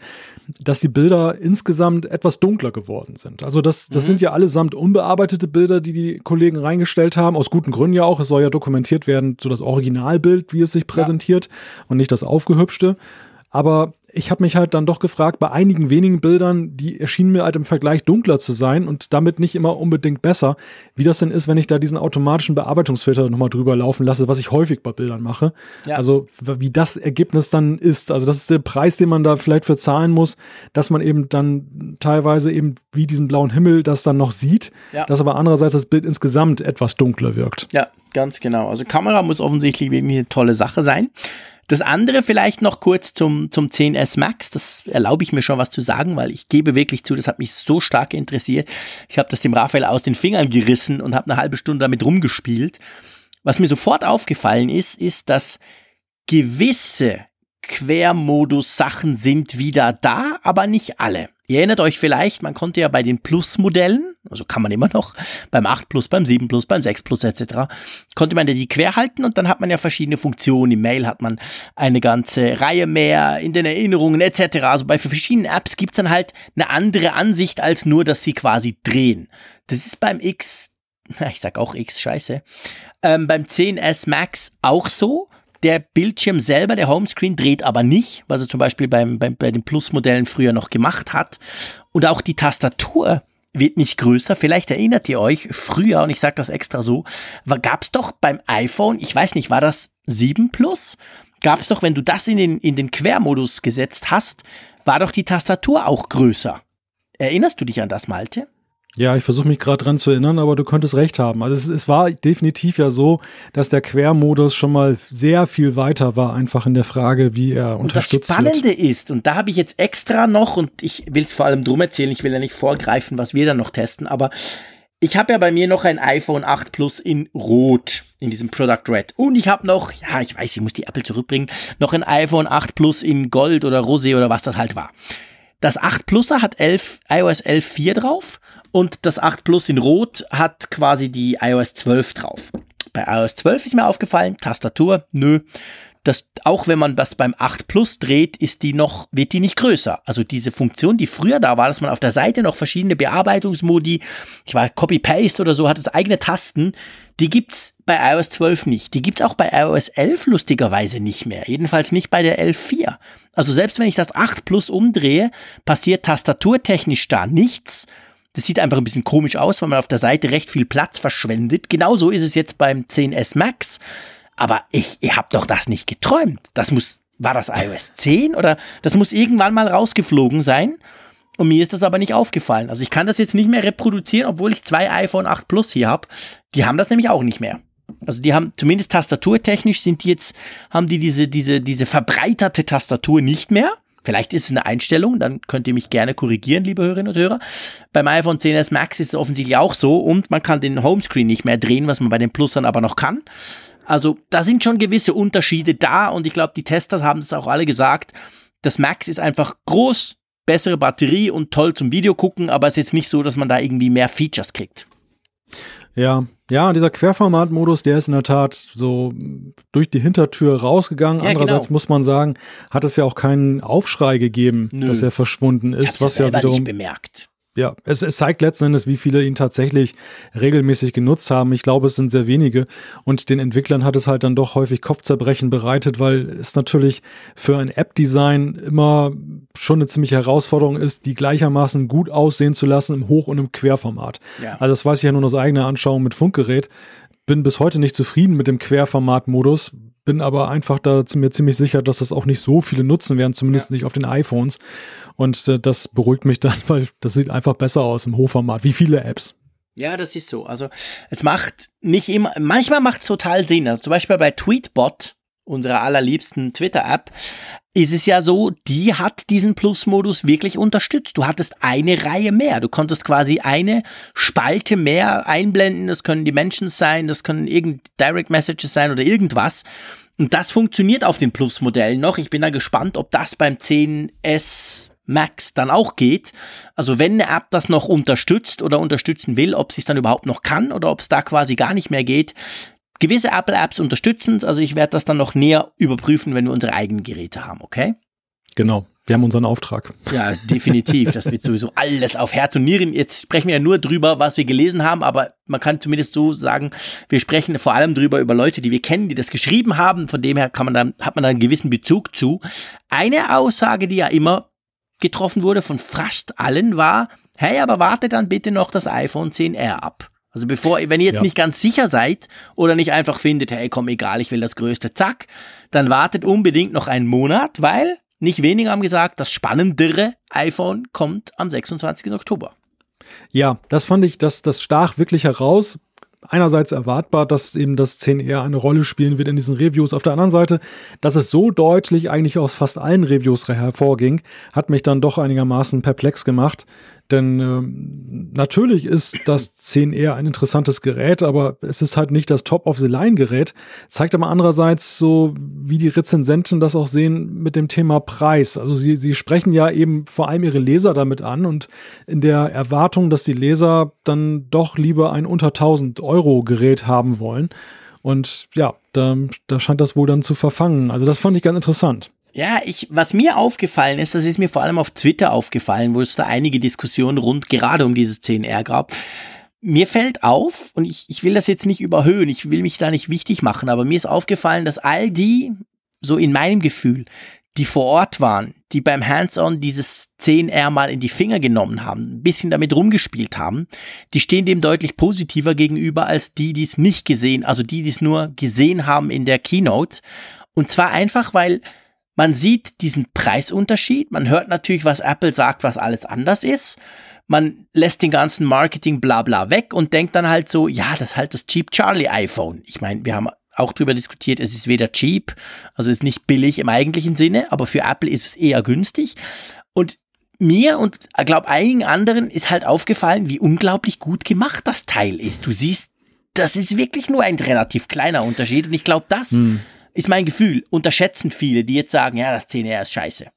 dass die Bilder insgesamt etwas dunkler geworden sind. Also das, das mhm. sind ja allesamt unbearbeitete Bilder, die die Kollegen reingestellt haben, aus guten Gründen ja auch. Es soll ja dokumentiert werden, so das Originalbild, wie es sich präsentiert ja. und nicht das aufgehübschte. Aber ich habe mich halt dann doch gefragt, bei einigen wenigen Bildern, die erschienen mir halt im Vergleich dunkler zu sein und damit nicht immer unbedingt besser, wie das denn ist, wenn ich da diesen automatischen Bearbeitungsfilter nochmal drüber laufen lasse, was ich häufig bei Bildern mache. Ja. Also wie das Ergebnis dann ist. Also das ist der Preis, den man da vielleicht für zahlen muss, dass man eben dann teilweise eben wie diesen blauen Himmel das dann noch sieht, ja. dass aber andererseits das Bild insgesamt etwas dunkler wirkt. Ja, ganz genau. Also Kamera muss offensichtlich eine tolle Sache sein. Das andere vielleicht noch kurz zum, zum 10S Max. Das erlaube ich mir schon was zu sagen, weil ich gebe wirklich zu, das hat mich so stark interessiert. Ich habe das dem Raphael aus den Fingern gerissen und habe eine halbe Stunde damit rumgespielt. Was mir sofort aufgefallen ist, ist, dass gewisse Quermodus-Sachen sind wieder da, aber nicht alle. Ihr erinnert euch vielleicht, man konnte ja bei den Plus-Modellen, also kann man immer noch, *laughs* beim 8 Plus, beim 7 Plus, beim 6 Plus etc., konnte man ja die quer halten und dann hat man ja verschiedene Funktionen. Im Mail hat man eine ganze Reihe mehr, in den Erinnerungen etc. Also bei verschiedenen Apps gibt's dann halt eine andere Ansicht als nur, dass sie quasi drehen. Das ist beim X, ich sag auch X, scheiße, ähm, beim 10S Max auch so. Der Bildschirm selber, der Homescreen, dreht aber nicht, was er zum Beispiel beim, beim, bei den Plus-Modellen früher noch gemacht hat. Und auch die Tastatur wird nicht größer. Vielleicht erinnert ihr euch, früher, und ich sage das extra so, gab es doch beim iPhone, ich weiß nicht, war das 7 Plus? Gab es doch, wenn du das in den, in den Quermodus gesetzt hast, war doch die Tastatur auch größer. Erinnerst du dich an das, Malte? Ja, ich versuche mich gerade dran zu erinnern, aber du könntest recht haben. Also es, es, war definitiv ja so, dass der Quermodus schon mal sehr viel weiter war, einfach in der Frage, wie er unterstützt wird. Und das Spannende wird. ist, und da habe ich jetzt extra noch, und ich will es vor allem drum erzählen, ich will ja nicht vorgreifen, was wir dann noch testen, aber ich habe ja bei mir noch ein iPhone 8 Plus in Rot, in diesem Product Red. Und ich habe noch, ja, ich weiß, ich muss die Apple zurückbringen, noch ein iPhone 8 Plus in Gold oder Rosé oder was das halt war. Das 8 Pluser hat 11, iOS 11.4 drauf und das 8 Plus in Rot hat quasi die iOS 12 drauf. Bei iOS 12 ist mir aufgefallen, Tastatur, nö. Das, auch wenn man das beim 8 Plus dreht, ist die noch, wird die nicht größer. Also diese Funktion, die früher da war, dass man auf der Seite noch verschiedene Bearbeitungsmodi, ich war Copy-Paste oder so, hat es eigene Tasten, die gibt's bei iOS 12 nicht. Die gibt's auch bei iOS 11 lustigerweise nicht mehr. Jedenfalls nicht bei der 11.4. Also selbst wenn ich das 8 Plus umdrehe, passiert tastaturtechnisch da nichts. Das sieht einfach ein bisschen komisch aus, weil man auf der Seite recht viel Platz verschwendet. Genauso ist es jetzt beim 10S Max. Aber ich, ich habe doch das nicht geträumt. Das muss, war das iOS 10 oder das muss irgendwann mal rausgeflogen sein. Und mir ist das aber nicht aufgefallen. Also ich kann das jetzt nicht mehr reproduzieren, obwohl ich zwei iPhone 8 Plus hier habe. Die haben das nämlich auch nicht mehr. Also die haben zumindest tastaturtechnisch sind die jetzt, haben die diese, diese, diese verbreiterte Tastatur nicht mehr. Vielleicht ist es eine Einstellung, dann könnt ihr mich gerne korrigieren, liebe Hörerinnen und Hörer. Beim iPhone 10s Max ist es offensichtlich auch so und man kann den Homescreen nicht mehr drehen, was man bei den Plusern aber noch kann. Also da sind schon gewisse Unterschiede da und ich glaube, die Testers haben es auch alle gesagt. Das Max ist einfach groß, bessere Batterie und toll zum Video gucken, aber es ist jetzt nicht so, dass man da irgendwie mehr Features kriegt. Ja, ja, dieser Querformatmodus, der ist in der Tat so durch die Hintertür rausgegangen. Ja, Andererseits genau. muss man sagen, hat es ja auch keinen Aufschrei gegeben, Nö. dass er verschwunden ist, was ja wiederum nicht bemerkt ja, es, es zeigt letzten Endes, wie viele ihn tatsächlich regelmäßig genutzt haben. Ich glaube, es sind sehr wenige. Und den Entwicklern hat es halt dann doch häufig Kopfzerbrechen bereitet, weil es natürlich für ein App-Design immer schon eine ziemliche Herausforderung ist, die gleichermaßen gut aussehen zu lassen im Hoch- und im Querformat. Ja. Also das weiß ich ja nur aus eigener Anschauung mit Funkgerät. Bin bis heute nicht zufrieden mit dem Querformat-Modus, bin aber einfach da mir ziemlich sicher, dass das auch nicht so viele nutzen werden, zumindest ja. nicht auf den iPhones. Und äh, das beruhigt mich dann, *laughs* weil das sieht einfach besser aus im Hochformat, wie viele Apps. Ja, das ist so. Also es macht nicht immer, manchmal macht es total Sinn. Also zum Beispiel bei Tweetbot, unserer allerliebsten Twitter-App, ist es ja so, die hat diesen Plus-Modus wirklich unterstützt. Du hattest eine Reihe mehr. Du konntest quasi eine Spalte mehr einblenden. Das können die Menschen sein, das können irgend Direct Messages sein oder irgendwas. Und das funktioniert auf den Plus-Modellen noch. Ich bin da gespannt, ob das beim 10S Max dann auch geht. Also wenn eine App das noch unterstützt oder unterstützen will, ob sie es dann überhaupt noch kann oder ob es da quasi gar nicht mehr geht. Gewisse Apple-Apps unterstützen es, also ich werde das dann noch näher überprüfen, wenn wir unsere eigenen Geräte haben, okay? Genau. Wir haben unseren Auftrag. Ja, definitiv. Das wird sowieso alles auf Herz und Nieren. Jetzt sprechen wir ja nur drüber, was wir gelesen haben, aber man kann zumindest so sagen, wir sprechen vor allem drüber über Leute, die wir kennen, die das geschrieben haben. Von dem her kann man dann, hat man da einen gewissen Bezug zu. Eine Aussage, die ja immer getroffen wurde von fast allen, war, hey, aber warte dann bitte noch das iPhone 10R ab. Also bevor, wenn ihr jetzt ja. nicht ganz sicher seid oder nicht einfach findet, hey, komm, egal, ich will das größte, zack, dann wartet unbedingt noch einen Monat, weil nicht weniger haben gesagt, das spannendere iPhone kommt am 26. Oktober. Ja, das fand ich, das, das stach wirklich heraus einerseits erwartbar, dass eben das 10R eine Rolle spielen wird in diesen Reviews. Auf der anderen Seite, dass es so deutlich eigentlich aus fast allen Reviews hervorging, hat mich dann doch einigermaßen perplex gemacht. Denn ähm, natürlich ist das 10R ein interessantes Gerät, aber es ist halt nicht das Top-of-the-Line-Gerät. Zeigt aber andererseits so, wie die Rezensenten das auch sehen mit dem Thema Preis. Also sie, sie sprechen ja eben vor allem ihre Leser damit an und in der Erwartung, dass die Leser dann doch lieber ein unter 1000 Euro Gerät haben wollen. Und ja, da, da scheint das wohl dann zu verfangen. Also das fand ich ganz interessant. Ja, ich, was mir aufgefallen ist, das ist mir vor allem auf Twitter aufgefallen, wo es da einige Diskussionen rund gerade um dieses 10R gab. Mir fällt auf, und ich, ich will das jetzt nicht überhöhen, ich will mich da nicht wichtig machen, aber mir ist aufgefallen, dass all die, so in meinem Gefühl, die vor Ort waren, die beim Hands-on dieses 10R mal in die Finger genommen haben, ein bisschen damit rumgespielt haben, die stehen dem deutlich positiver gegenüber als die, die es nicht gesehen, also die, die es nur gesehen haben in der Keynote. Und zwar einfach, weil man sieht diesen Preisunterschied. Man hört natürlich, was Apple sagt, was alles anders ist. Man lässt den ganzen Marketing bla bla weg und denkt dann halt so, ja, das ist halt das Cheap Charlie iPhone. Ich meine, wir haben auch drüber diskutiert, es ist weder cheap, also ist nicht billig im eigentlichen Sinne, aber für Apple ist es eher günstig. Und mir und glaube einigen anderen ist halt aufgefallen, wie unglaublich gut gemacht das Teil ist. Du siehst, das ist wirklich nur ein relativ kleiner Unterschied und ich glaube, das hm ist mein Gefühl, unterschätzen viele, die jetzt sagen, ja, das 10R ist scheiße.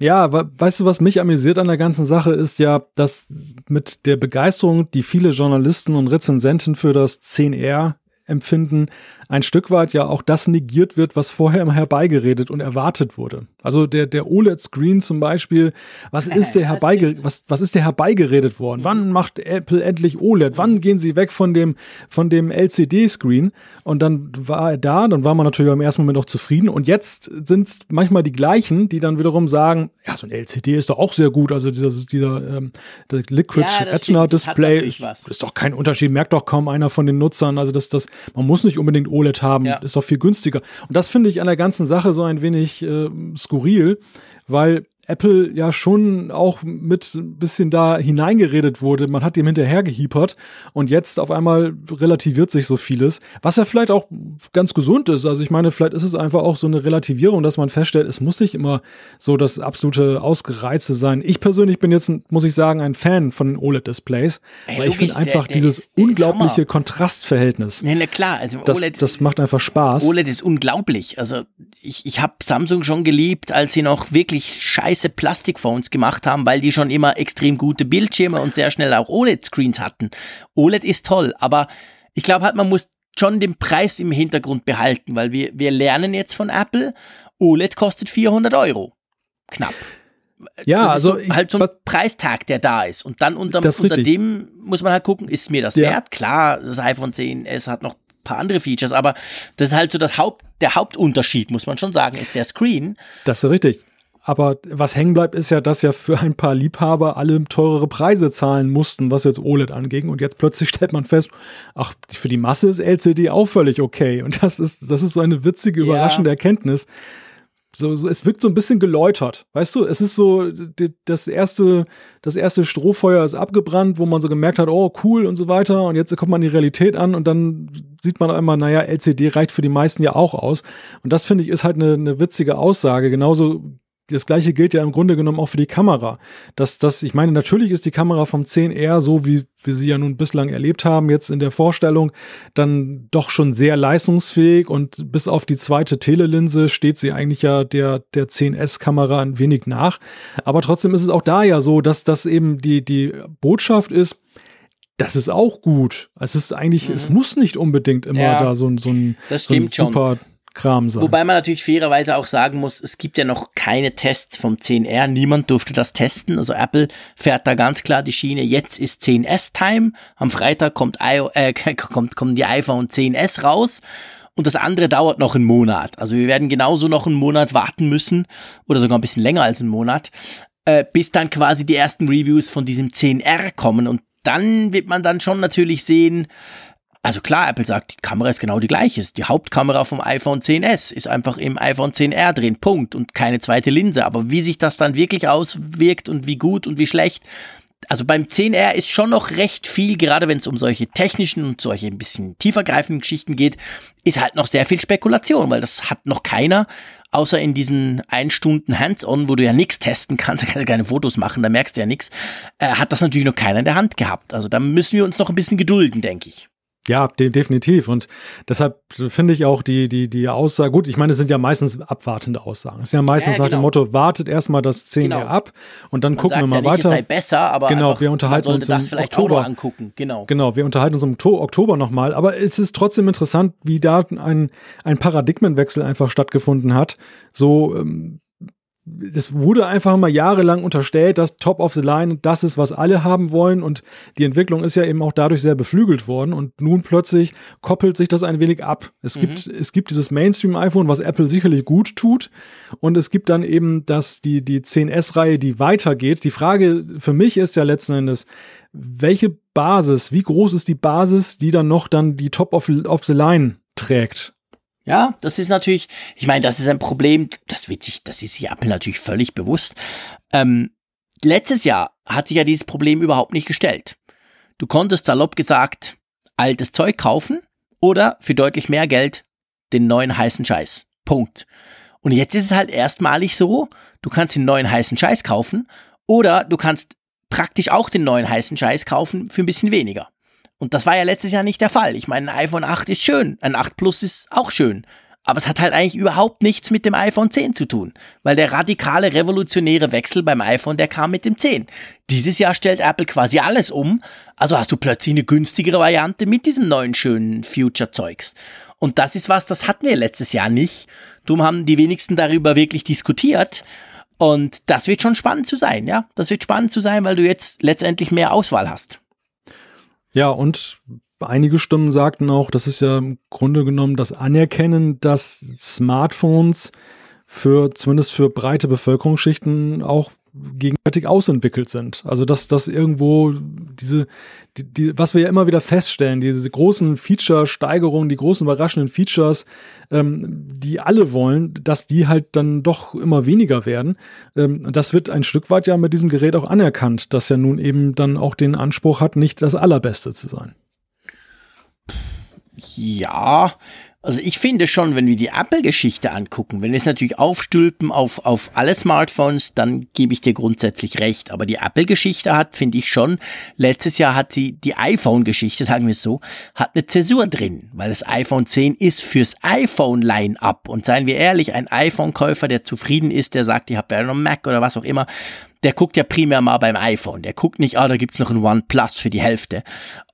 Ja, weißt du, was mich amüsiert an der ganzen Sache ist ja, dass mit der Begeisterung, die viele Journalisten und Rezensenten für das 10R empfinden, ein Stück weit ja auch das negiert wird, was vorher immer herbeigeredet und erwartet wurde. Also der, der OLED-Screen zum Beispiel, was *laughs* ist der herbeigeredet, was, was ist der herbeigeredet worden? Wann macht Apple endlich OLED? Wann gehen sie weg von dem, von dem LCD-Screen? Und dann war er da, dann war man natürlich im ersten Moment auch zufrieden. Und jetzt sind es manchmal die gleichen, die dann wiederum sagen, ja, so ein LCD ist doch auch sehr gut. Also dieser, dieser ähm, Liquid ja, Retina Display ist, ist, doch kein Unterschied, merkt doch kaum einer von den Nutzern. Also das, das, man muss nicht unbedingt OLED haben, ja. ist doch viel günstiger. Und das finde ich an der ganzen Sache so ein wenig äh, skurril, weil Apple ja schon auch mit ein bisschen da hineingeredet wurde. Man hat ihm hinterhergehiepert und jetzt auf einmal relativiert sich so vieles, was ja vielleicht auch ganz gesund ist. Also ich meine, vielleicht ist es einfach auch so eine Relativierung, dass man feststellt, es muss nicht immer so das absolute Ausgereizte sein. Ich persönlich bin jetzt, muss ich sagen, ein Fan von OLED-Displays, weil ich finde einfach der, der dieses ist, unglaubliche Kontrastverhältnis. Ja, na klar, also das, OLED, das macht einfach Spaß. OLED ist unglaublich. Also ich, ich habe Samsung schon geliebt, als sie noch wirklich scheiße weiße Plastikphones gemacht haben, weil die schon immer extrem gute Bildschirme und sehr schnell auch OLED-Screens hatten. OLED ist toll, aber ich glaube halt, man muss schon den Preis im Hintergrund behalten, weil wir, wir lernen jetzt von Apple, OLED kostet 400 Euro. Knapp. Ja, das also so, halt so ein was, Preistag, der da ist. Und dann unter, unter dem muss man halt gucken, ist mir das ja. wert? Klar, das iPhone 10s hat noch ein paar andere Features, aber das ist halt so das Haupt, der Hauptunterschied, muss man schon sagen, ist der Screen. Das ist richtig. Aber was hängen bleibt, ist ja, dass ja für ein paar Liebhaber alle teurere Preise zahlen mussten, was jetzt OLED anging. Und jetzt plötzlich *laughs* stellt man fest, ach, für die Masse ist LCD auch völlig okay. Und das ist, das ist so eine witzige, überraschende ja. Erkenntnis. So, so, es wirkt so ein bisschen geläutert, weißt du? Es ist so, die, das erste, das erste Strohfeuer ist abgebrannt, wo man so gemerkt hat, oh cool und so weiter. Und jetzt kommt man die Realität an und dann sieht man einmal, naja, LCD reicht für die meisten ja auch aus. Und das finde ich ist halt eine, eine witzige Aussage. Genauso das gleiche gilt ja im Grunde genommen auch für die Kamera. Dass das, ich meine, natürlich ist die Kamera vom 10R, so wie wir sie ja nun bislang erlebt haben, jetzt in der Vorstellung, dann doch schon sehr leistungsfähig und bis auf die zweite Telelinse steht sie eigentlich ja der, der 10S-Kamera ein wenig nach. Aber trotzdem ist es auch da ja so, dass das eben die, die Botschaft ist, das ist auch gut. Es ist eigentlich, mhm. es muss nicht unbedingt immer ja, da so, so ein, so ein super schon. Kram sein. Wobei man natürlich fairerweise auch sagen muss, es gibt ja noch keine Tests vom 10R. Niemand durfte das testen. Also Apple fährt da ganz klar die Schiene. Jetzt ist 10S Time. Am Freitag kommt, I äh, *laughs* kommt, kommen die iPhone 10S raus. Und das andere dauert noch einen Monat. Also wir werden genauso noch einen Monat warten müssen. Oder sogar ein bisschen länger als einen Monat. Äh, bis dann quasi die ersten Reviews von diesem 10R kommen. Und dann wird man dann schon natürlich sehen, also klar, Apple sagt, die Kamera ist genau die gleiche. Die Hauptkamera vom iPhone 10s ist einfach im iPhone 10R drin, Punkt. Und keine zweite Linse. Aber wie sich das dann wirklich auswirkt und wie gut und wie schlecht, also beim 10R ist schon noch recht viel, gerade wenn es um solche technischen und solche ein bisschen tiefergreifenden Geschichten geht, ist halt noch sehr viel Spekulation, weil das hat noch keiner, außer in diesen ein Stunden Hands-on, wo du ja nichts testen kannst, *laughs* da kannst du keine Fotos machen, da merkst du ja nichts, äh, hat das natürlich noch keiner in der Hand gehabt. Also da müssen wir uns noch ein bisschen gedulden, denke ich. Ja, de definitiv. Und deshalb finde ich auch die, die, die Aussage, gut, ich meine, es sind ja meistens abwartende Aussagen. Es ist ja meistens ja, nach dem genau. Motto, wartet erstmal das 10 genau. ab und dann man gucken wir mal ja nicht, weiter. Es sei besser, aber genau, wir unterhalten uns im Oktober. angucken. Genau. genau, wir unterhalten uns im Oktober nochmal. Aber es ist trotzdem interessant, wie da ein, ein Paradigmenwechsel einfach stattgefunden hat. So, ähm, es wurde einfach mal jahrelang unterstellt, dass Top of the Line das ist, was alle haben wollen und die Entwicklung ist ja eben auch dadurch sehr beflügelt worden und nun plötzlich koppelt sich das ein wenig ab. Es mhm. gibt es gibt dieses Mainstream iPhone, was Apple sicherlich gut tut und es gibt dann eben das die die 10S Reihe, die weitergeht. Die Frage für mich ist ja letzten Endes, welche Basis, wie groß ist die Basis, die dann noch dann die Top of, of the Line trägt? Ja, das ist natürlich, ich meine, das ist ein Problem, das wird sich, das ist sich Apple natürlich völlig bewusst. Ähm, letztes Jahr hat sich ja dieses Problem überhaupt nicht gestellt. Du konntest salopp gesagt altes Zeug kaufen oder für deutlich mehr Geld den neuen heißen Scheiß. Punkt. Und jetzt ist es halt erstmalig so, du kannst den neuen heißen Scheiß kaufen oder du kannst praktisch auch den neuen heißen Scheiß kaufen für ein bisschen weniger. Und das war ja letztes Jahr nicht der Fall. Ich meine, ein iPhone 8 ist schön, ein 8 Plus ist auch schön. Aber es hat halt eigentlich überhaupt nichts mit dem iPhone 10 zu tun, weil der radikale revolutionäre Wechsel beim iPhone, der kam mit dem 10. Dieses Jahr stellt Apple quasi alles um, also hast du plötzlich eine günstigere Variante mit diesem neuen schönen Future-Zeugs. Und das ist was, das hatten wir letztes Jahr nicht. Darum haben die wenigsten darüber wirklich diskutiert. Und das wird schon spannend zu sein, ja. Das wird spannend zu sein, weil du jetzt letztendlich mehr Auswahl hast. Ja, und einige Stimmen sagten auch, das ist ja im Grunde genommen das Anerkennen, dass Smartphones für zumindest für breite Bevölkerungsschichten auch gegenwärtig ausentwickelt sind. Also dass das irgendwo diese, die, die, was wir ja immer wieder feststellen, diese großen Feature-Steigerungen, die großen überraschenden Features, ähm, die alle wollen, dass die halt dann doch immer weniger werden. Ähm, das wird ein Stück weit ja mit diesem Gerät auch anerkannt, dass ja nun eben dann auch den Anspruch hat, nicht das Allerbeste zu sein. Ja, Also ich finde schon, wenn wir die Apple-Geschichte angucken, wenn wir es natürlich aufstülpen auf, auf alle Smartphones, dann gebe ich dir grundsätzlich recht. Aber die Apple-Geschichte hat, finde ich schon, letztes Jahr hat sie die iPhone-Geschichte, sagen wir es so, hat eine Zäsur drin, weil das iPhone 10 ist fürs iPhone-Line-Up. Und seien wir ehrlich, ein iPhone-Käufer, der zufrieden ist, der sagt, ich habe ja noch Mac oder was auch immer, der guckt ja primär mal beim iPhone. Der guckt nicht, ah, da gibt's noch ein OnePlus für die Hälfte.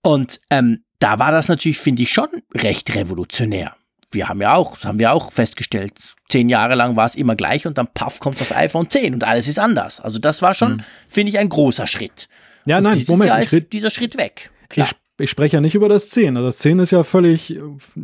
Und ähm, da war das natürlich, finde ich, schon recht revolutionär wir haben ja auch, haben wir auch festgestellt, zehn Jahre lang war es immer gleich und dann paff kommt das iPhone 10 und alles ist anders. Also das war schon, mhm. finde ich, ein großer Schritt. Ja, nein, und Moment, Jahr ist dieser Schritt weg. Klar. Ich ich spreche ja nicht über das 10. Also das 10 ist ja völlig,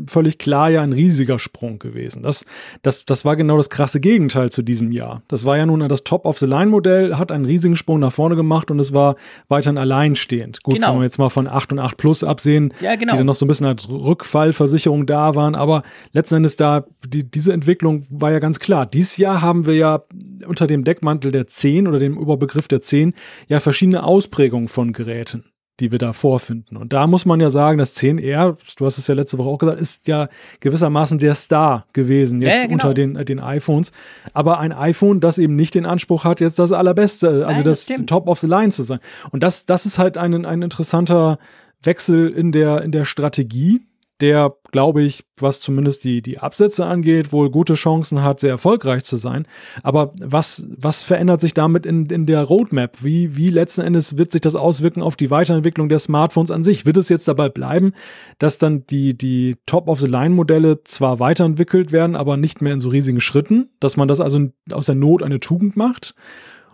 völlig klar ja ein riesiger Sprung gewesen. Das, das, das war genau das krasse Gegenteil zu diesem Jahr. Das war ja nun das Top-of-the-Line-Modell, hat einen riesigen Sprung nach vorne gemacht und es war weiterhin alleinstehend. Gut, genau. wenn wir jetzt mal von 8 und 8 Plus absehen, ja, genau. die dann noch so ein bisschen als Rückfallversicherung da waren. Aber letzten Endes da, die, diese Entwicklung war ja ganz klar. Dieses Jahr haben wir ja unter dem Deckmantel der 10 oder dem Überbegriff der 10 ja verschiedene Ausprägungen von Geräten die wir da vorfinden. Und da muss man ja sagen, das 10R, du hast es ja letzte Woche auch gesagt, ist ja gewissermaßen der Star gewesen jetzt ja, genau. unter den, den iPhones. Aber ein iPhone, das eben nicht den Anspruch hat, jetzt das allerbeste, also Nein, das, das Top of the Line zu sein. Und das, das ist halt ein, ein interessanter Wechsel in der, in der Strategie der, glaube ich, was zumindest die, die Absätze angeht, wohl gute Chancen hat, sehr erfolgreich zu sein. Aber was, was verändert sich damit in, in der Roadmap? Wie, wie letzten Endes wird sich das auswirken auf die Weiterentwicklung der Smartphones an sich? Wird es jetzt dabei bleiben, dass dann die, die Top-of-the-Line-Modelle zwar weiterentwickelt werden, aber nicht mehr in so riesigen Schritten, dass man das also aus der Not eine Tugend macht?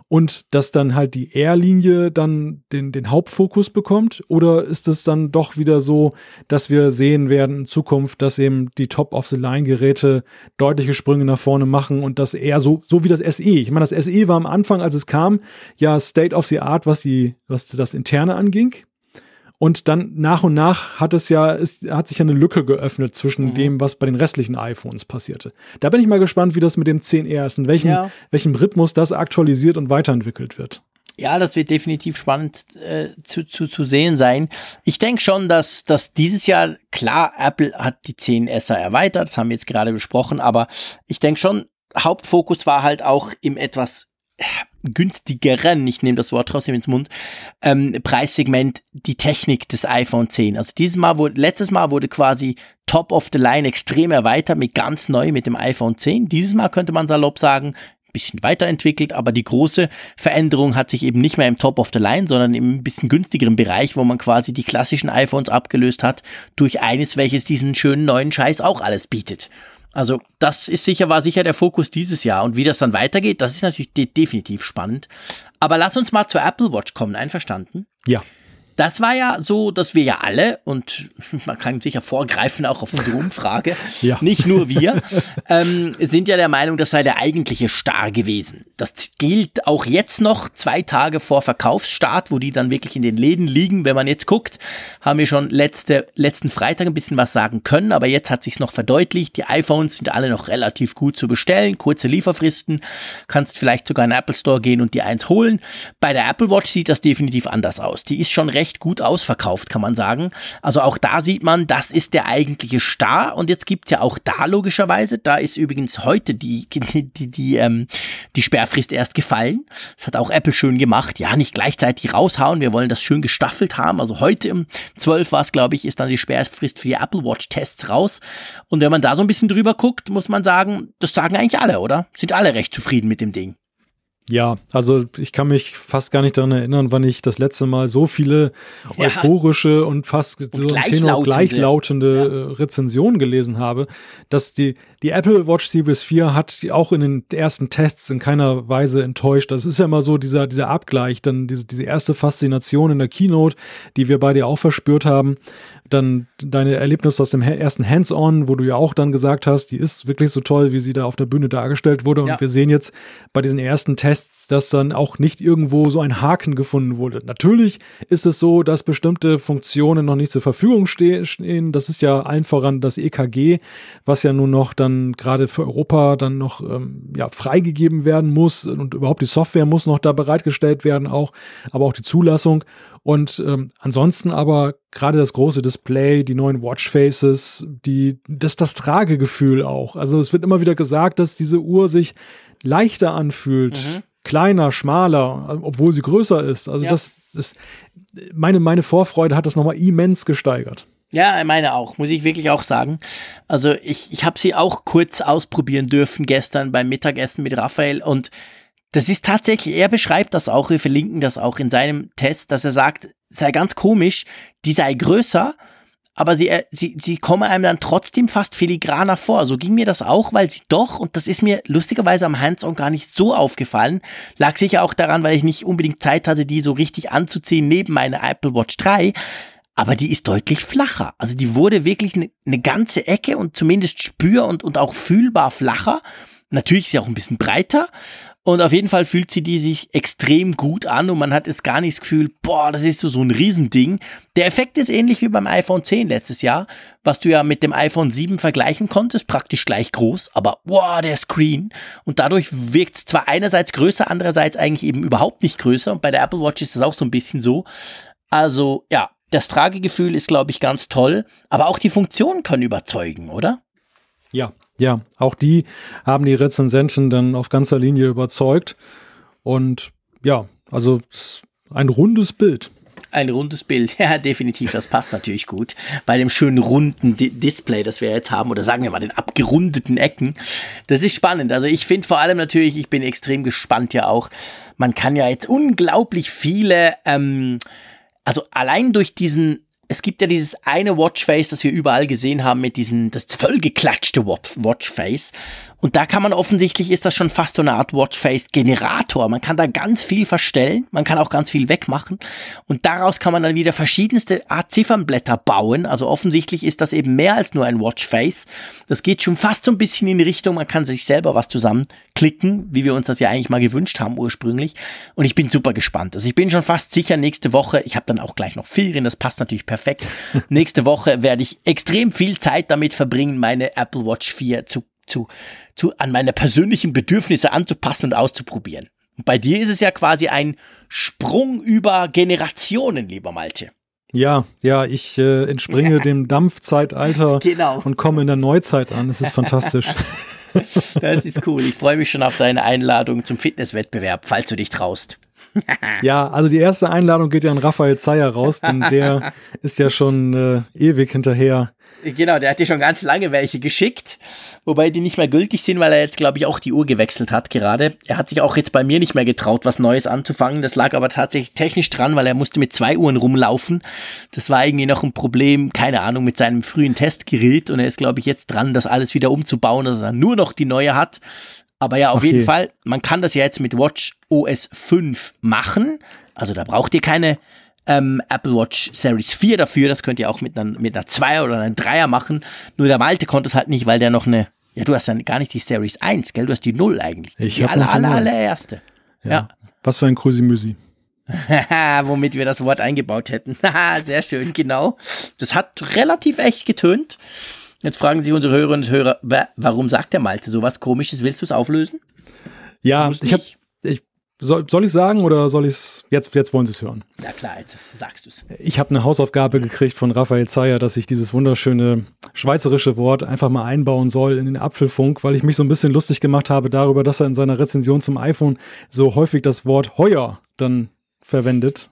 Und dass dann halt die R-Linie dann den, den Hauptfokus bekommt? Oder ist es dann doch wieder so, dass wir sehen werden in Zukunft, dass eben die Top-of-the-Line-Geräte deutliche Sprünge nach vorne machen und das eher so, so wie das SE. Ich meine, das SE war am Anfang, als es kam, ja State of the Art, was die, was das Interne anging. Und dann nach und nach hat es ja, es hat sich ja eine Lücke geöffnet zwischen mhm. dem, was bei den restlichen iPhones passierte. Da bin ich mal gespannt, wie das mit dem 10R ist, in welchem, ja. welchem Rhythmus das aktualisiert und weiterentwickelt wird. Ja, das wird definitiv spannend äh, zu, zu, zu sehen sein. Ich denke schon, dass, dass dieses Jahr, klar, Apple hat die 10S erweitert, das haben wir jetzt gerade besprochen, aber ich denke schon, Hauptfokus war halt auch im etwas günstigeren, ich nehme das Wort trotzdem ins Mund, ähm, Preissegment die Technik des iPhone 10. Also dieses Mal wurde, letztes Mal wurde quasi Top of the Line extrem erweitert mit ganz neu mit dem iPhone 10. Dieses Mal könnte man salopp sagen, bisschen weiterentwickelt, aber die große Veränderung hat sich eben nicht mehr im Top of the Line, sondern im bisschen günstigeren Bereich, wo man quasi die klassischen iPhones abgelöst hat durch eines, welches diesen schönen neuen Scheiß auch alles bietet. Also das ist sicher, war sicher der Fokus dieses Jahr. Und wie das dann weitergeht, das ist natürlich de definitiv spannend. Aber lass uns mal zur Apple Watch kommen, einverstanden? Ja. Das war ja so, dass wir ja alle, und *laughs* man kann sicher vorgreifen auch auf unsere Umfrage, *laughs* ja. nicht nur wir, *laughs* ähm, sind ja der Meinung, das sei der eigentliche Star gewesen. Das gilt auch jetzt noch, zwei Tage vor Verkaufsstart, wo die dann wirklich in den Läden liegen. Wenn man jetzt guckt, haben wir schon letzte, letzten Freitag ein bisschen was sagen können, aber jetzt hat sich's noch verdeutlicht. Die iPhones sind alle noch relativ gut zu bestellen, kurze Lieferfristen, kannst vielleicht sogar in den Apple Store gehen und dir eins holen. Bei der Apple Watch sieht das definitiv anders aus. Die ist schon recht recht gut ausverkauft, kann man sagen. Also auch da sieht man, das ist der eigentliche Star. Und jetzt gibt's ja auch da logischerweise, da ist übrigens heute die, die, die, die, ähm, die Sperrfrist erst gefallen. Das hat auch Apple schön gemacht. Ja, nicht gleichzeitig raushauen. Wir wollen das schön gestaffelt haben. Also heute um 12 war es, glaube ich, ist dann die Sperrfrist für die Apple Watch Tests raus. Und wenn man da so ein bisschen drüber guckt, muss man sagen, das sagen eigentlich alle, oder? Sind alle recht zufrieden mit dem Ding. Ja, also ich kann mich fast gar nicht daran erinnern, wann ich das letzte Mal so viele ja. euphorische und fast und so gleichlautende, gleichlautende ja. Äh, Rezensionen gelesen habe, dass die, die Apple Watch Series 4 hat auch in den ersten Tests in keiner Weise enttäuscht. Das ist ja immer so dieser, dieser Abgleich, dann diese, diese erste Faszination in der Keynote, die wir bei dir auch verspürt haben dann deine Erlebnisse aus dem ersten Hands-on, wo du ja auch dann gesagt hast, die ist wirklich so toll, wie sie da auf der Bühne dargestellt wurde. Und ja. wir sehen jetzt bei diesen ersten Tests, dass dann auch nicht irgendwo so ein Haken gefunden wurde. Natürlich ist es so, dass bestimmte Funktionen noch nicht zur Verfügung stehen. Das ist ja allen voran das EKG, was ja nun noch dann gerade für Europa dann noch ähm, ja, freigegeben werden muss und überhaupt die Software muss noch da bereitgestellt werden auch, aber auch die Zulassung. Und ähm, ansonsten aber gerade das große Display die neuen Watchfaces, die, das, das Tragegefühl auch. Also es wird immer wieder gesagt, dass diese Uhr sich leichter anfühlt, mhm. kleiner, schmaler, obwohl sie größer ist. Also ja. das ist, meine, meine Vorfreude hat das nochmal immens gesteigert. Ja, meine auch, muss ich wirklich auch sagen. Also ich, ich habe sie auch kurz ausprobieren dürfen gestern beim Mittagessen mit Raphael und das ist tatsächlich, er beschreibt das auch, wir verlinken das auch in seinem Test, dass er sagt, sei ganz komisch, die sei größer, aber sie, äh, sie, sie komme einem dann trotzdem fast filigraner vor. So ging mir das auch, weil sie doch, und das ist mir lustigerweise am Hands-on gar nicht so aufgefallen, lag sicher auch daran, weil ich nicht unbedingt Zeit hatte, die so richtig anzuziehen neben meiner Apple Watch 3, aber die ist deutlich flacher. Also die wurde wirklich eine, eine ganze Ecke und zumindest spür- und, und auch fühlbar flacher. Natürlich ist sie auch ein bisschen breiter und auf jeden Fall fühlt sie die sich extrem gut an und man hat es gar nicht das Gefühl, boah, das ist so, so ein Riesending. Der Effekt ist ähnlich wie beim iPhone 10 letztes Jahr, was du ja mit dem iPhone 7 vergleichen konntest, praktisch gleich groß, aber boah, der Screen. Und dadurch wirkt es zwar einerseits größer, andererseits eigentlich eben überhaupt nicht größer. Und bei der Apple Watch ist das auch so ein bisschen so. Also ja, das Tragegefühl ist, glaube ich, ganz toll, aber auch die Funktionen können überzeugen, oder? Ja, ja, auch die haben die Rezensenten dann auf ganzer Linie überzeugt. Und ja, also ein rundes Bild. Ein rundes Bild, *laughs* ja, definitiv, das passt natürlich gut. Bei dem schönen runden Di Display, das wir jetzt haben, oder sagen wir mal den abgerundeten Ecken. Das ist spannend. Also ich finde vor allem natürlich, ich bin extrem gespannt ja auch. Man kann ja jetzt unglaublich viele, ähm, also allein durch diesen es gibt ja dieses eine Watchface, das wir überall gesehen haben mit diesem, das vollgeklatschte Watchface. Und da kann man offensichtlich, ist das schon fast so eine Art Watchface-Generator. Man kann da ganz viel verstellen, man kann auch ganz viel wegmachen. Und daraus kann man dann wieder verschiedenste Art Ziffernblätter bauen. Also offensichtlich ist das eben mehr als nur ein Watchface. Das geht schon fast so ein bisschen in die Richtung, man kann sich selber was zusammenklicken, wie wir uns das ja eigentlich mal gewünscht haben ursprünglich. Und ich bin super gespannt. Also ich bin schon fast sicher nächste Woche, ich habe dann auch gleich noch Ferien, das passt natürlich perfekt. *laughs* nächste Woche werde ich extrem viel Zeit damit verbringen, meine Apple Watch 4 zu zu, zu, an meine persönlichen Bedürfnisse anzupassen und auszuprobieren. Und bei dir ist es ja quasi ein Sprung über Generationen, lieber Malte. Ja, ja, ich äh, entspringe dem Dampfzeitalter *laughs* genau. und komme in der Neuzeit an. Das ist fantastisch. *laughs* das ist cool. Ich freue mich schon auf deine Einladung zum Fitnesswettbewerb, falls du dich traust. *laughs* ja, also die erste Einladung geht ja an Raphael Zeyer raus, denn der *laughs* ist ja schon äh, ewig hinterher Genau, der hat dir schon ganz lange welche geschickt, wobei die nicht mehr gültig sind, weil er jetzt, glaube ich, auch die Uhr gewechselt hat gerade. Er hat sich auch jetzt bei mir nicht mehr getraut, was Neues anzufangen. Das lag aber tatsächlich technisch dran, weil er musste mit zwei Uhren rumlaufen. Das war irgendwie noch ein Problem, keine Ahnung, mit seinem frühen Testgerät und er ist, glaube ich, jetzt dran, das alles wieder umzubauen, dass er nur noch die neue hat. Aber ja, auf okay. jeden Fall, man kann das ja jetzt mit Watch OS 5 machen. Also da braucht ihr keine ähm, Apple Watch Series 4 dafür. Das könnt ihr auch mit einer, mit einer 2 oder einer 3er machen. Nur der Malte konnte es halt nicht, weil der noch eine, ja, du hast ja gar nicht die Series 1, gell? Du hast die 0 eigentlich. Ich die aller, aller, allererste. Ja. ja. Was für ein Krüsimüsi. *laughs* Womit wir das Wort eingebaut hätten. *laughs* Sehr schön, genau. Das hat relativ echt getönt. Jetzt fragen sich unsere Hörerinnen und Hörer, warum sagt der Malte sowas komisches? Willst du es auflösen? Ja, ich habe ich soll, soll ich sagen oder soll ich es jetzt, jetzt wollen Sie es hören? Ja klar, jetzt sagst du es. Ich habe eine Hausaufgabe gekriegt von Raphael Zeyer, dass ich dieses wunderschöne schweizerische Wort einfach mal einbauen soll in den Apfelfunk, weil ich mich so ein bisschen lustig gemacht habe darüber, dass er in seiner Rezension zum iPhone so häufig das Wort heuer dann verwendet.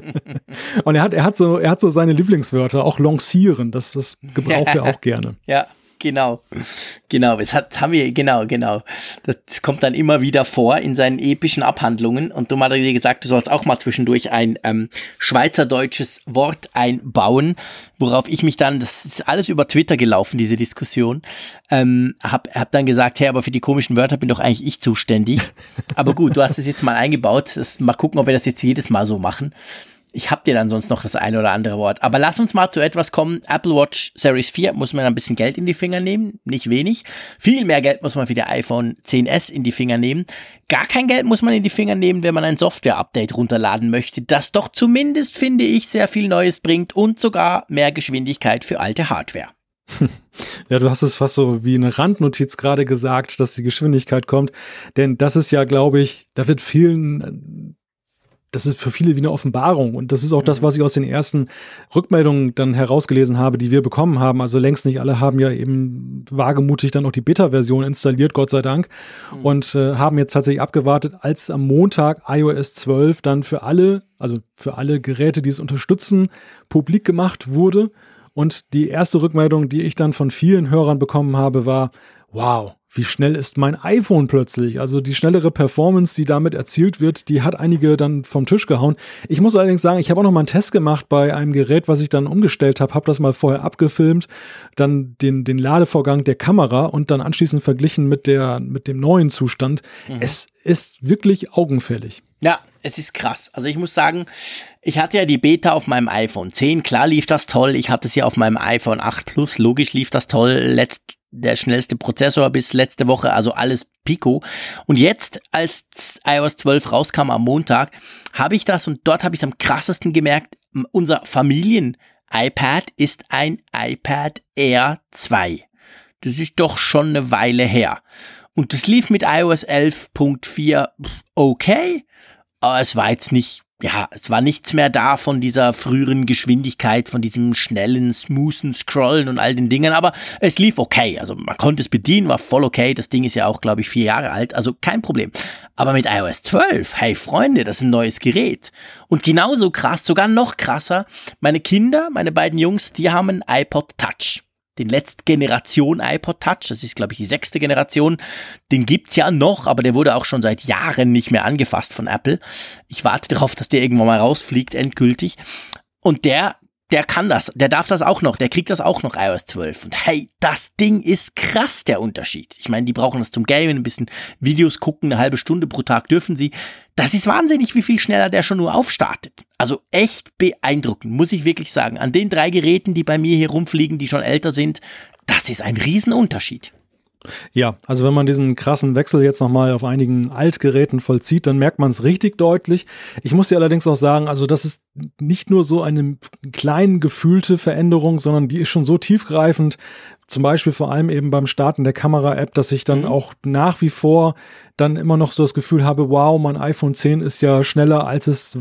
*laughs* Und er hat, er hat so, er hat so seine Lieblingswörter, auch lancieren, das, das gebraucht er *laughs* auch gerne. Ja. Genau, genau. Es hat, haben wir, genau, genau. Das kommt dann immer wieder vor in seinen epischen Abhandlungen. Und du hat dir gesagt, du sollst auch mal zwischendurch ein ähm, schweizerdeutsches Wort einbauen, worauf ich mich dann, das ist alles über Twitter gelaufen, diese Diskussion, ähm, hab, hab dann gesagt, hey, aber für die komischen Wörter bin doch eigentlich ich zuständig. aber gut, du hast es jetzt mal eingebaut. Das, mal gucken, ob wir das jetzt jedes Mal so machen. Ich habe dir dann sonst noch das eine oder andere Wort. Aber lass uns mal zu etwas kommen. Apple Watch Series 4 muss man ein bisschen Geld in die Finger nehmen. Nicht wenig. Viel mehr Geld muss man für die iPhone 10s in die Finger nehmen. Gar kein Geld muss man in die Finger nehmen, wenn man ein Software-Update runterladen möchte, das doch zumindest, finde ich, sehr viel Neues bringt und sogar mehr Geschwindigkeit für alte Hardware. *laughs* Ja, du hast es fast so wie eine Randnotiz gerade gesagt, dass die Geschwindigkeit kommt. Denn das ist ja, glaube ich, da wird vielen das ist für viele wie eine Offenbarung. Und das ist auch das, was ich aus den ersten Rückmeldungen dann herausgelesen habe, die wir bekommen haben. Also längst nicht alle haben ja eben wagemutig dann auch die Beta-Version installiert, Gott sei Dank. Mhm. Und äh, haben jetzt tatsächlich abgewartet, als am Montag iOS 12 dann für alle, also für alle Geräte, die es unterstützen, publik gemacht wurde. Und die erste Rückmeldung, die ich dann von vielen Hörern bekommen habe, war, wow, wie schnell ist mein iPhone plötzlich? Also die schnellere Performance, die damit erzielt wird, die hat einige dann vom Tisch gehauen. Ich muss allerdings sagen, ich habe auch noch mal einen Test gemacht bei einem Gerät, was ich dann umgestellt habe, habe das mal vorher abgefilmt, dann den, den Ladevorgang der Kamera und dann anschließend verglichen mit, der, mit dem neuen Zustand. Mhm. Es ist wirklich augenfällig. Ja, es ist krass. Also ich muss sagen, ich hatte ja die Beta auf meinem iPhone 10. Klar lief das toll. Ich hatte sie auf meinem iPhone 8 Plus. Logisch lief das toll. Letzt, der schnellste Prozessor bis letzte Woche, also alles Pico. Und jetzt, als iOS 12 rauskam am Montag, habe ich das und dort habe ich es am krassesten gemerkt, unser Familien-iPad ist ein iPad Air 2. Das ist doch schon eine Weile her. Und das lief mit iOS 11.4 okay, aber es war jetzt nicht ja, es war nichts mehr da von dieser früheren Geschwindigkeit, von diesem schnellen, smoothen Scrollen und all den Dingen, aber es lief okay. Also man konnte es bedienen, war voll okay. Das Ding ist ja auch, glaube ich, vier Jahre alt, also kein Problem. Aber mit iOS 12, hey Freunde, das ist ein neues Gerät. Und genauso krass, sogar noch krasser, meine Kinder, meine beiden Jungs, die haben ein iPod Touch den letzten Generation iPod Touch, das ist glaube ich die sechste Generation, den gibt's ja noch, aber der wurde auch schon seit Jahren nicht mehr angefasst von Apple. Ich warte darauf, dass der irgendwann mal rausfliegt endgültig und der der kann das, der darf das auch noch, der kriegt das auch noch iOS 12. Und hey, das Ding ist krass, der Unterschied. Ich meine, die brauchen das zum Gamen, ein bisschen Videos gucken, eine halbe Stunde pro Tag dürfen sie. Das ist wahnsinnig, wie viel schneller der schon nur aufstartet. Also echt beeindruckend, muss ich wirklich sagen. An den drei Geräten, die bei mir hier rumfliegen, die schon älter sind, das ist ein Riesenunterschied. Ja, also wenn man diesen krassen Wechsel jetzt nochmal auf einigen Altgeräten vollzieht, dann merkt man es richtig deutlich. Ich muss dir allerdings auch sagen, also das ist nicht nur so eine klein gefühlte Veränderung, sondern die ist schon so tiefgreifend, zum Beispiel vor allem eben beim Starten der Kamera-App, dass ich dann mhm. auch nach wie vor dann immer noch so das Gefühl habe, wow, mein iPhone 10 ist ja schneller, als es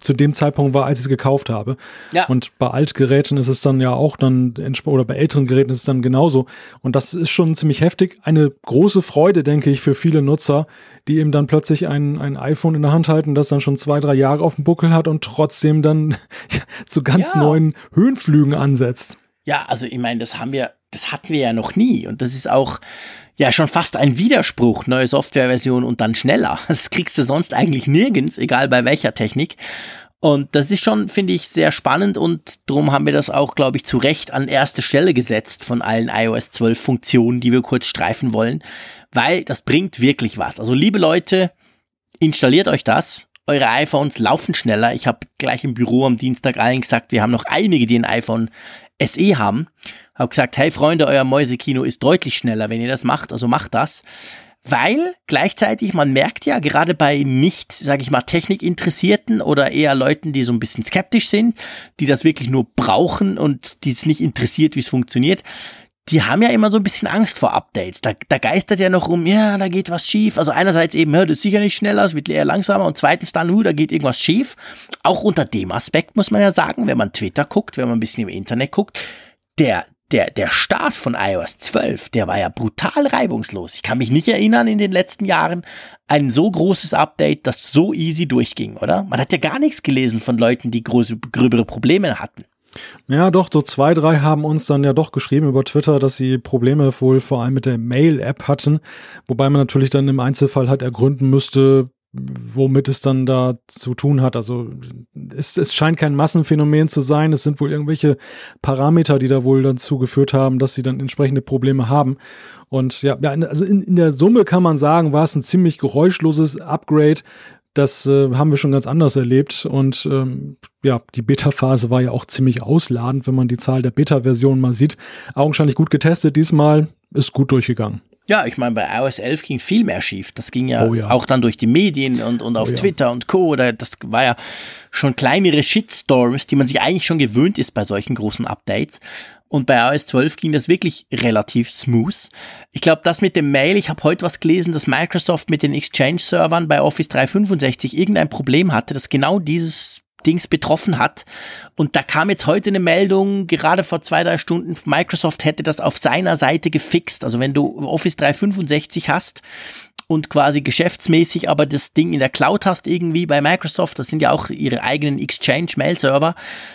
zu dem Zeitpunkt war, als ich es gekauft habe. Ja. Und bei Altgeräten ist es dann ja auch dann, oder bei älteren Geräten ist es dann genauso. Und das ist schon ziemlich heftig. Eine große Freude, denke ich, für viele Nutzer, die eben dann plötzlich ein, ein iPhone in der Hand halten, das dann schon zwei, drei Jahre auf dem Buckel hat und trotzdem dann *laughs* zu ganz ja. neuen Höhenflügen ansetzt. Ja, also ich meine, das haben wir das hatten wir ja noch nie. Und das ist auch ja schon fast ein Widerspruch, neue Softwareversion und dann schneller. *laughs* Das kriegst du sonst eigentlich nirgends, egal bei welcher Technik. Und das ist schon, finde ich, sehr spannend und darum haben wir das auch, glaube ich, zu Recht an erste Stelle gesetzt von allen iOS 12 Funktionen, die wir kurz streifen wollen, weil das bringt wirklich was. Also liebe Leute, installiert euch das. Eure iPhones laufen schneller. Ich habe gleich im Büro am Dienstag allen gesagt, wir haben noch einige, die ein iPhone SE haben. Hab gesagt, hey Freunde, euer Mäusekino ist deutlich schneller, wenn ihr das macht, also macht das. Weil gleichzeitig, man merkt ja, gerade bei nicht, sage ich mal, Technikinteressierten oder eher Leuten, die so ein bisschen skeptisch sind, die das wirklich nur brauchen und die es nicht interessiert, wie es funktioniert, die haben ja immer so ein bisschen Angst vor Updates. Da, da geistert ja noch rum, ja, da geht was schief. Also einerseits eben, das ist sicher nicht schneller, es wird eher langsamer und zweitens dann, uh, da geht irgendwas schief. Auch unter dem Aspekt muss man ja sagen, wenn man Twitter guckt, wenn man ein bisschen im Internet guckt, der, der, der Start von iOS 12, der war ja brutal reibungslos. Ich kann mich nicht erinnern in den letzten Jahren ein so großes Update, das so easy durchging, oder? Man hat ja gar nichts gelesen von Leuten, die große, gröbere Probleme hatten. Ja, doch, so zwei, drei haben uns dann ja doch geschrieben über Twitter, dass sie Probleme wohl vor allem mit der Mail-App hatten, wobei man natürlich dann im Einzelfall halt ergründen müsste, womit es dann da zu tun hat. Also es, es scheint kein Massenphänomen zu sein. Es sind wohl irgendwelche Parameter, die da wohl dazu geführt haben, dass sie dann entsprechende Probleme haben. Und ja, also in, in der Summe kann man sagen, war es ein ziemlich geräuschloses Upgrade. Das äh, haben wir schon ganz anders erlebt. Und ähm, ja, die Beta-Phase war ja auch ziemlich ausladend, wenn man die Zahl der Beta-Versionen mal sieht. Augenscheinlich gut getestet. Diesmal ist gut durchgegangen. Ja, ich meine, bei iOS 11 ging viel mehr schief. Das ging ja, oh ja. auch dann durch die Medien und, und auf oh ja. Twitter und Co. Oder das war ja schon kleinere Shitstorms, die man sich eigentlich schon gewöhnt ist bei solchen großen Updates. Und bei iOS 12 ging das wirklich relativ smooth. Ich glaube, das mit dem Mail, ich habe heute was gelesen, dass Microsoft mit den Exchange-Servern bei Office 365 irgendein Problem hatte, dass genau dieses Dings betroffen hat. Und da kam jetzt heute eine Meldung, gerade vor zwei, drei Stunden, Microsoft hätte das auf seiner Seite gefixt. Also wenn du Office 365 hast und quasi geschäftsmäßig aber das Ding in der Cloud hast irgendwie bei Microsoft, das sind ja auch ihre eigenen Exchange Mail Server,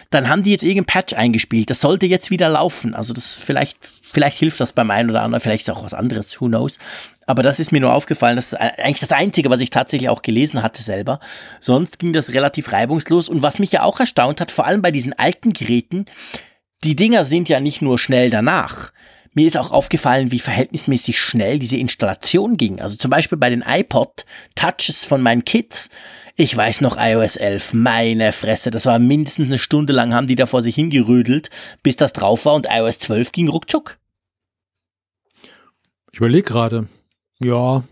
dann haben die jetzt irgendein Patch eingespielt. Das sollte jetzt wieder laufen. Also das vielleicht vielleicht hilft das beim einen oder anderen, vielleicht ist auch was anderes, who knows. Aber das ist mir nur aufgefallen, das ist eigentlich das einzige, was ich tatsächlich auch gelesen hatte selber. Sonst ging das relativ reibungslos und was mich ja auch erstaunt hat, vor allem bei diesen alten Geräten, die Dinger sind ja nicht nur schnell danach. Mir ist auch aufgefallen, wie verhältnismäßig schnell diese Installation ging. Also zum Beispiel bei den iPod Touches von meinen Kids. Ich weiß noch iOS 11, meine Fresse, das war mindestens eine Stunde lang, haben die da vor sich hingerödelt, bis das drauf war und iOS 12 ging ruckzuck. Ich überlege gerade. Ja,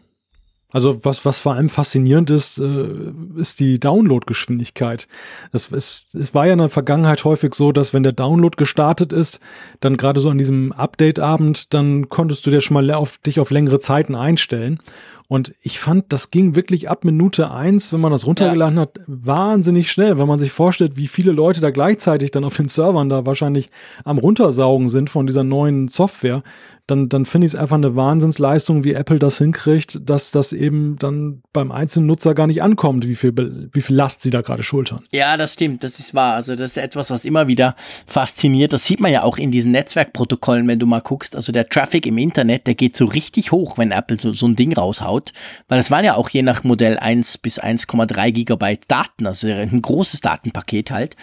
also was, was vor allem faszinierend ist, äh, ist die Downloadgeschwindigkeit. Es, es, es war ja in der Vergangenheit häufig so, dass wenn der Download gestartet ist, dann gerade so an diesem Update-Abend, dann konntest du dir schon mal auf, dich auf längere Zeiten einstellen. Und ich fand, das ging wirklich ab Minute eins, wenn man das runtergeladen ja. hat, wahnsinnig schnell, wenn man sich vorstellt, wie viele Leute da gleichzeitig dann auf den Servern da wahrscheinlich am Runtersaugen sind von dieser neuen Software dann, dann finde ich es einfach eine Wahnsinnsleistung, wie Apple das hinkriegt, dass das eben dann beim einzelnen Nutzer gar nicht ankommt, wie viel, wie viel Last sie da gerade schultern. Ja, das stimmt, das ist wahr. Also das ist etwas, was immer wieder fasziniert. Das sieht man ja auch in diesen Netzwerkprotokollen, wenn du mal guckst. Also der Traffic im Internet, der geht so richtig hoch, wenn Apple so, so ein Ding raushaut. Weil es waren ja auch je nach Modell 1 bis 1,3 Gigabyte Daten, also ein großes Datenpaket halt.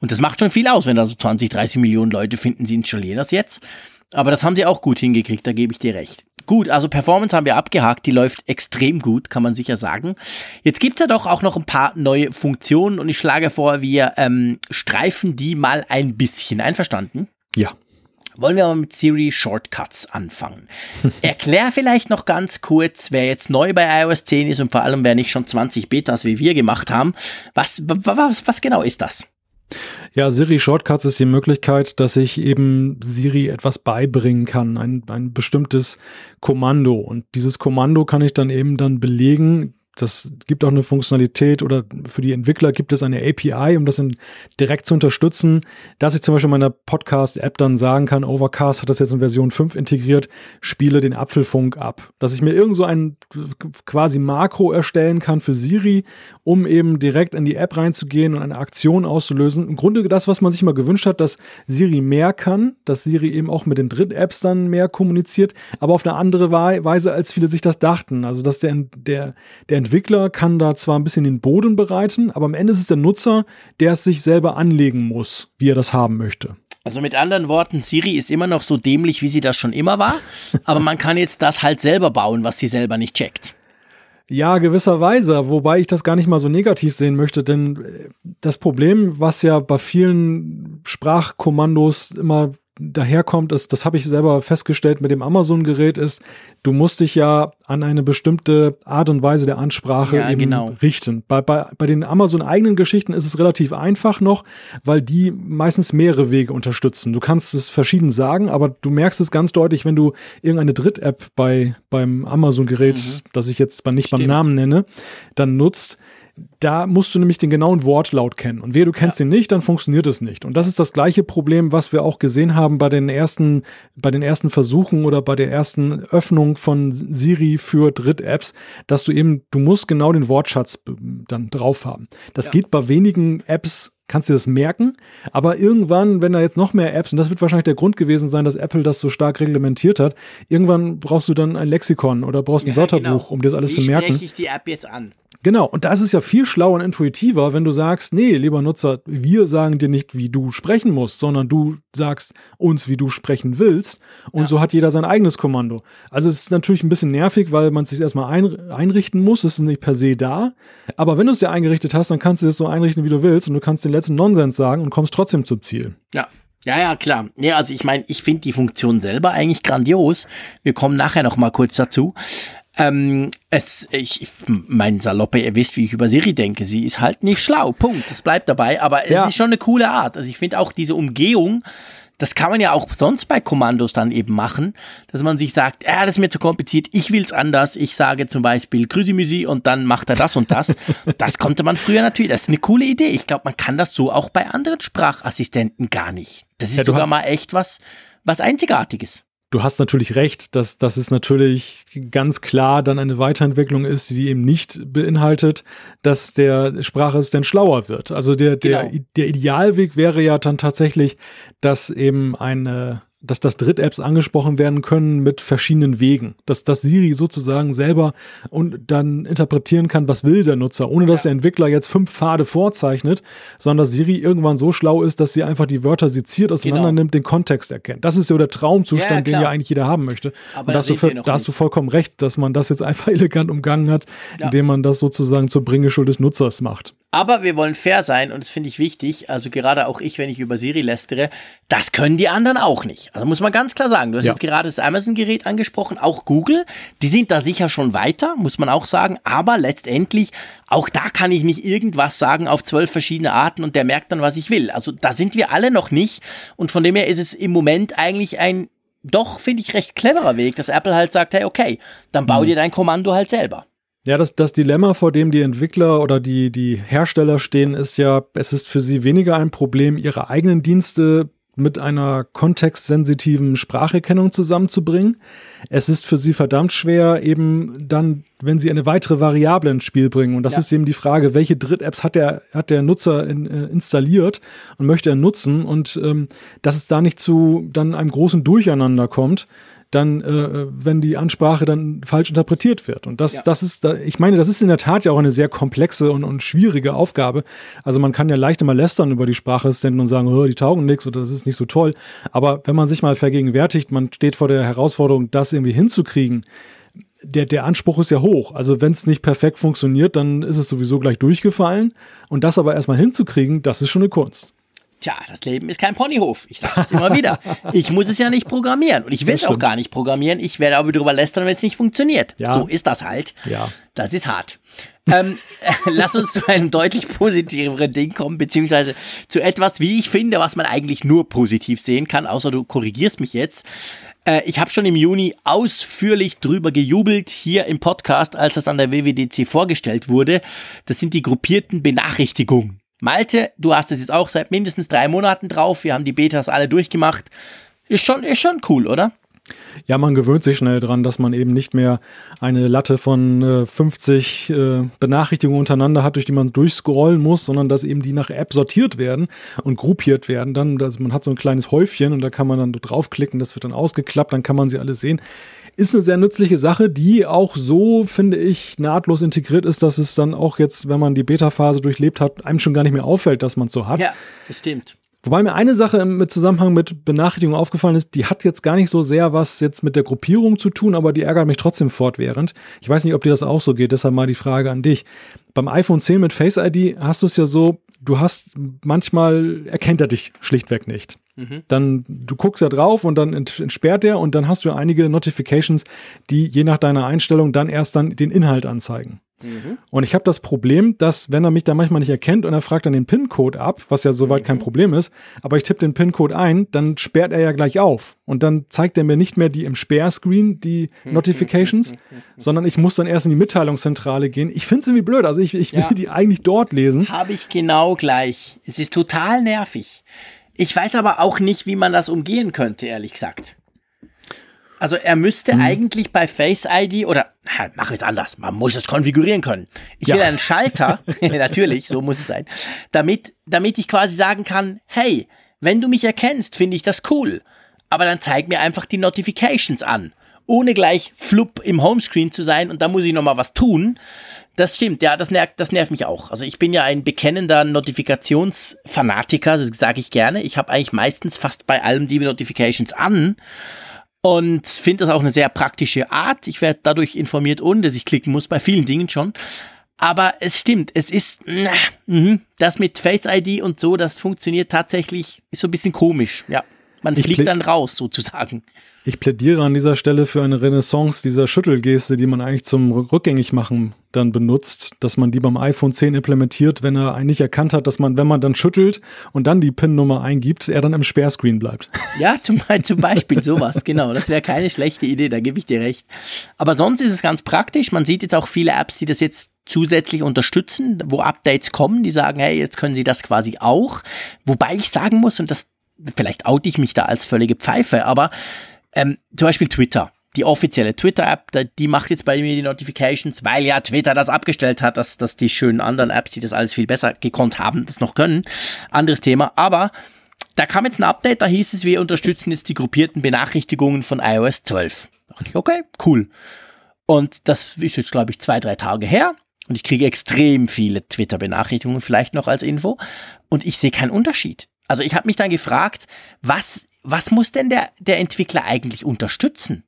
Und das macht schon viel aus, wenn da so 20, 30 Millionen Leute finden, sie installieren das jetzt. Aber das haben sie auch gut hingekriegt, da gebe ich dir recht. Gut, also Performance haben wir abgehakt, die läuft extrem gut, kann man sicher sagen. Jetzt gibt's ja doch auch noch ein paar neue Funktionen und ich schlage vor, wir ähm, streifen die mal ein bisschen. Einverstanden? Ja. Wollen wir mal mit Siri Shortcuts anfangen. *laughs* Erklär vielleicht noch ganz kurz, wer jetzt neu bei iOS 10 ist und vor allem wer nicht schon 20 Betas wie wir gemacht haben. Was, was, was genau ist das? Ja, Siri Shortcuts ist die Möglichkeit, dass ich eben Siri etwas beibringen kann, ein, ein bestimmtes Kommando. Und dieses Kommando kann ich dann eben dann belegen, das gibt auch eine Funktionalität oder für die Entwickler gibt es eine API, um das in, direkt zu unterstützen, dass ich zum Beispiel in meiner Podcast-App dann sagen kann, Overcast hat das jetzt in Version 5 integriert, spiele den Apfelfunk ab. Dass ich mir irgend so ein quasi Makro erstellen kann für Siri, um eben direkt in die App reinzugehen und eine Aktion auszulösen. Im Grunde das, was man sich mal gewünscht hat, dass Siri mehr kann, dass Siri eben auch mit den Dritt-Apps dann mehr kommuniziert, aber auf eine andere Weise, als viele sich das dachten. Also, dass der, der, der Entwickler kann da zwar ein bisschen den Boden bereiten, aber am Ende ist es der Nutzer, der es sich selber anlegen muss, wie er das haben möchte. Also mit anderen Worten, Siri ist immer noch so dämlich, wie sie das schon immer war, *laughs* aber man kann jetzt das halt selber bauen, was sie selber nicht checkt. Ja, gewisserweise, wobei ich das gar nicht mal so negativ sehen möchte, denn äh, das Problem, was ja bei vielen Sprachkommandos immer daherkommt, ist, das habe ich selber festgestellt mit dem Amazon-Gerät, ist, du musst dich ja an eine bestimmte Art und Weise der Ansprache ja, eben genau. richten. Bei, bei, bei den Amazon-eigenen Geschichten ist es relativ einfach noch, weil die meistens mehrere Wege unterstützen. Du kannst es verschieden sagen, aber du merkst es ganz deutlich, wenn du irgendeine Dritt-App bei, beim Amazon-Gerät, mhm. das ich jetzt nicht Stimmt. beim Namen nenne, dann nutzt, da musst du nämlich den genauen Wortlaut kennen. Und wer du kennst ja. den nicht, dann funktioniert es nicht. Und das ist das gleiche Problem, was wir auch gesehen haben bei den ersten, bei den ersten Versuchen oder bei der ersten Öffnung von Siri für Dritt-Apps, dass du eben, du musst genau den Wortschatz dann drauf haben. Das ja. geht bei wenigen Apps kannst du das merken. Aber irgendwann, wenn da jetzt noch mehr Apps, und das wird wahrscheinlich der Grund gewesen sein, dass Apple das so stark reglementiert hat, irgendwann brauchst du dann ein Lexikon oder brauchst ein ja, Wörterbuch, genau. um dir das alles Wie zu merken. Wie spreche ich die App jetzt an? Genau, und da ist es ja viel schlauer und intuitiver, wenn du sagst, nee, lieber Nutzer, wir sagen dir nicht, wie du sprechen musst, sondern du sagst uns, wie du sprechen willst. Und ja. so hat jeder sein eigenes Kommando. Also es ist natürlich ein bisschen nervig, weil man es sich erstmal ein, einrichten muss. Es ist nicht per se da. Aber wenn du es dir eingerichtet hast, dann kannst du es so einrichten, wie du willst. Und du kannst den letzten Nonsens sagen und kommst trotzdem zum Ziel. Ja. Ja, ja, klar. Ja, also ich meine, ich finde die Funktion selber eigentlich grandios. Wir kommen nachher noch mal kurz dazu. Ähm, es, ich, mein Saloppe, ihr wisst, wie ich über Siri denke. Sie ist halt nicht schlau. Punkt. Das bleibt dabei. Aber ja. es ist schon eine coole Art. Also ich finde auch diese Umgehung, Das kann man ja auch sonst bei Kommandos dann eben machen, dass man sich sagt, ja, das ist mir zu kompliziert, ich will's anders. Ich sage zum Beispiel Grüsimüsi und dann macht er das und das. *laughs* das konnte man früher natürlich, das ist eine coole Idee. Ich glaube, man kann das so auch bei anderen Sprachassistenten gar nicht. Das ist ja, sogar mal echt was, was Einzigartiges du hast natürlich recht, dass, dass es natürlich ganz klar dann eine Weiterentwicklung ist, die eben nicht beinhaltet, dass der Sprachassistent schlauer wird. Also der, der, genau. der Idealweg wäre ja dann tatsächlich, dass eben eine dass das Dritt-Apps angesprochen werden können mit verschiedenen Wegen. Dass, dass Siri sozusagen selber und dann interpretieren kann, was will der Nutzer, ohne dass ja. der Entwickler jetzt fünf Pfade vorzeichnet, sondern dass Siri irgendwann so schlau ist, dass sie einfach die Wörter seziert auseinander genau. nimmt, den Kontext erkennt. Das ist ja der Traumzustand, ja, den ja eigentlich jeder haben möchte. Aber und da, hast du, da hast du vollkommen recht, dass man das jetzt *laughs* einfach elegant umgangen hat, indem man das sozusagen zur Bringeschuld des Nutzers macht. Aber wir wollen fair sein und das finde ich wichtig. Also gerade auch ich, wenn ich über Siri lästere, das können die anderen auch nicht. Also muss man ganz klar sagen. Du hast ja. jetzt gerade das Amazon-Gerät angesprochen, auch Google. Die sind da sicher schon weiter, muss man auch sagen. Aber letztendlich, auch da kann ich nicht irgendwas sagen auf zwölf verschiedene Arten und der merkt dann, was ich will. Also da sind wir alle noch nicht. Und von dem her ist es im Moment eigentlich ein doch, finde ich, recht cleverer Weg, dass Apple halt sagt, hey, okay, dann bau hm. dir dein Kommando halt selber. Ja, das, das Dilemma, vor dem die Entwickler oder die, die Hersteller stehen, ist ja, es ist für sie weniger ein Problem, ihre eigenen Dienste mit einer kontextsensitiven Spracherkennung zusammenzubringen. Es ist für sie verdammt schwer, eben dann, wenn sie eine weitere Variable ins Spiel bringen. Und das ja. ist eben die Frage, welche Dritt-Apps hat der, hat der Nutzer in, äh, installiert und möchte er nutzen und ähm, dass es da nicht zu dann einem großen Durcheinander kommt dann, äh, wenn die Ansprache dann falsch interpretiert wird. Und das, ja. das ist, ich meine, das ist in der Tat ja auch eine sehr komplexe und, und schwierige Aufgabe. Also man kann ja leicht immer lästern über die Sprachassistenten und sagen, oh, die taugen nichts oder das ist nicht so toll. Aber wenn man sich mal vergegenwärtigt, man steht vor der Herausforderung, das irgendwie hinzukriegen, der, der Anspruch ist ja hoch. Also wenn es nicht perfekt funktioniert, dann ist es sowieso gleich durchgefallen. Und das aber erstmal hinzukriegen, das ist schon eine Kunst. Tja, das Leben ist kein Ponyhof. Ich sage es immer wieder. Ich muss es ja nicht programmieren. Und ich will es auch gar nicht programmieren. Ich werde aber darüber lästern, wenn es nicht funktioniert. Ja. So ist das halt. Ja. Das ist hart. ähm, *laughs* lass uns zu einem deutlich positiveren Ding kommen, beziehungsweise zu etwas, wie ich finde, was man eigentlich nur positiv sehen kann, außer du korrigierst mich jetzt. Äh, ich habe schon im Juni ausführlich drüber gejubelt hier im Podcast, als das an der WWDC vorgestellt wurde. Das sind die gruppierten Benachrichtigungen. Malte, du hast es jetzt auch seit mindestens drei Monaten drauf. Wir haben die Betas alle durchgemacht. Ist schon, ist schon cool, oder? Ja, man gewöhnt sich schnell dran, dass man eben nicht mehr eine Latte von äh, 50 äh, Benachrichtigungen untereinander hat, durch die man durchscrollen muss, sondern dass eben die nach App sortiert werden und gruppiert werden. Dann, dass man hat so ein kleines Häufchen und da kann man dann draufklicken, das wird dann ausgeklappt, dann kann man sie alle sehen ist eine sehr nützliche Sache, die auch so, finde ich, nahtlos integriert ist, dass es dann auch jetzt, wenn man die Beta-Phase durchlebt hat, einem schon gar nicht mehr auffällt, dass man es so hat. Ja, das stimmt. Wobei mir eine Sache im Zusammenhang mit Benachrichtigungen aufgefallen ist, die hat jetzt gar nicht so sehr was jetzt mit der Gruppierung zu tun, aber die ärgert mich trotzdem fortwährend. Ich weiß nicht, ob dir das auch so geht, deshalb mal die Frage an dich. Beim iPhone 10 mit Face ID hast du es ja so, du hast manchmal erkennt er dich schlichtweg nicht. Mhm. Dann, du guckst ja drauf und dann entsperrt er und dann hast du einige Notifications, die je nach deiner Einstellung dann erst dann den Inhalt anzeigen. Mhm. Und ich habe das Problem, dass, wenn er mich da manchmal nicht erkennt und er fragt dann den PIN-Code ab, was ja soweit mhm. kein Problem ist, aber ich tippe den PIN-Code ein, dann sperrt er ja gleich auf. Und dann zeigt er mir nicht mehr die im Sperrscreen, die mhm. Notifications, sondern ich muss dann erst in die Mitteilungszentrale gehen. Ich finde es irgendwie blöd. Also ich, ich will ja. die eigentlich dort lesen. Habe ich genau gleich. Es ist total nervig. Ich weiß aber auch nicht, wie man das umgehen könnte, ehrlich gesagt. Also er müsste hm. eigentlich bei Face ID oder ha, mach jetzt anders, man muss es konfigurieren können. Ich ja. will einen Schalter, *laughs* *laughs* natürlich, so muss es sein, damit, damit ich quasi sagen kann, hey, wenn du mich erkennst, finde ich das cool. Aber dann zeig mir einfach die Notifications an, ohne gleich flupp im Homescreen zu sein und da muss ich nochmal was tun. Das stimmt, ja, das nervt, das nervt mich auch. Also ich bin ja ein bekennender Notifikationsfanatiker, das sage ich gerne. Ich habe eigentlich meistens fast bei allem die Notifications an und finde das auch eine sehr praktische Art. Ich werde dadurch informiert, ohne dass ich klicken muss, bei vielen Dingen schon. Aber es stimmt, es ist, na, das mit Face ID und so, das funktioniert tatsächlich, ist so ein bisschen komisch, ja. Man fliegt dann raus, sozusagen. Ich plädiere an dieser Stelle für eine Renaissance dieser Schüttelgeste, die man eigentlich zum rückgängig machen dann benutzt, dass man die beim iPhone 10 implementiert, wenn er eigentlich erkannt hat, dass man, wenn man dann schüttelt und dann die PIN-Nummer eingibt, er dann im Sperrscreen bleibt. *laughs* Ja, zum, zum Beispiel sowas, genau. Das wäre keine schlechte Idee, da gebe ich dir recht. Aber sonst ist es ganz praktisch. Man sieht jetzt auch viele Apps, die das jetzt zusätzlich unterstützen, wo Updates kommen, die sagen, hey, jetzt können sie das quasi auch. Wobei ich sagen muss, und das, vielleicht oute ich mich da als völlige Pfeife, aber ähm, zum Beispiel Twitter. Die offizielle Twitter-App, die macht jetzt bei mir die Notifications, weil ja Twitter das abgestellt hat, dass, dass die schönen anderen Apps, die das alles viel besser gekonnt haben, das noch können. Anderes Thema. Aber da kam jetzt ein Update, da hieß es, wir unterstützen jetzt die gruppierten Benachrichtigungen von iOS 12. Da dachte ich, okay, cool. Und das ist jetzt, glaube ich, zwei, drei Tage her. Und ich kriege extrem viele Twitter-Benachrichtigungen, vielleicht noch als Info. Und ich sehe keinen Unterschied. Also ich habe mich dann gefragt, was was muss denn der, der Entwickler eigentlich unterstützen?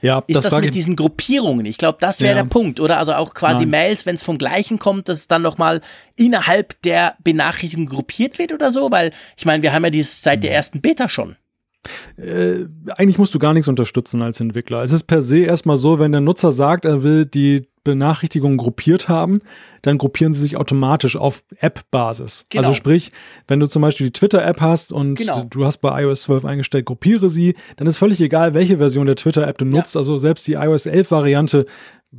Ja, ist das, das mit diesen Gruppierungen? Ich glaube, das wäre ja. der Punkt, oder? Also auch quasi Nein. Mails, wenn es vom gleichen kommt, dass es dann nochmal innerhalb der Benachrichtigung gruppiert wird oder so? Weil, ich meine, wir haben ja dies seit der hm. ersten Beta schon. Äh, eigentlich musst du gar nichts unterstützen als Entwickler. Es ist per se erstmal so, wenn der Nutzer sagt, er will die Benachrichtigungen gruppiert haben, dann gruppieren sie sich automatisch auf App-Basis. Genau. Also sprich, wenn du zum Beispiel die Twitter-App hast und genau. du hast bei iOS 12 eingestellt, gruppiere sie, dann ist völlig egal, welche Version der Twitter-App du nutzt. Ja. Also selbst die iOS 11-Variante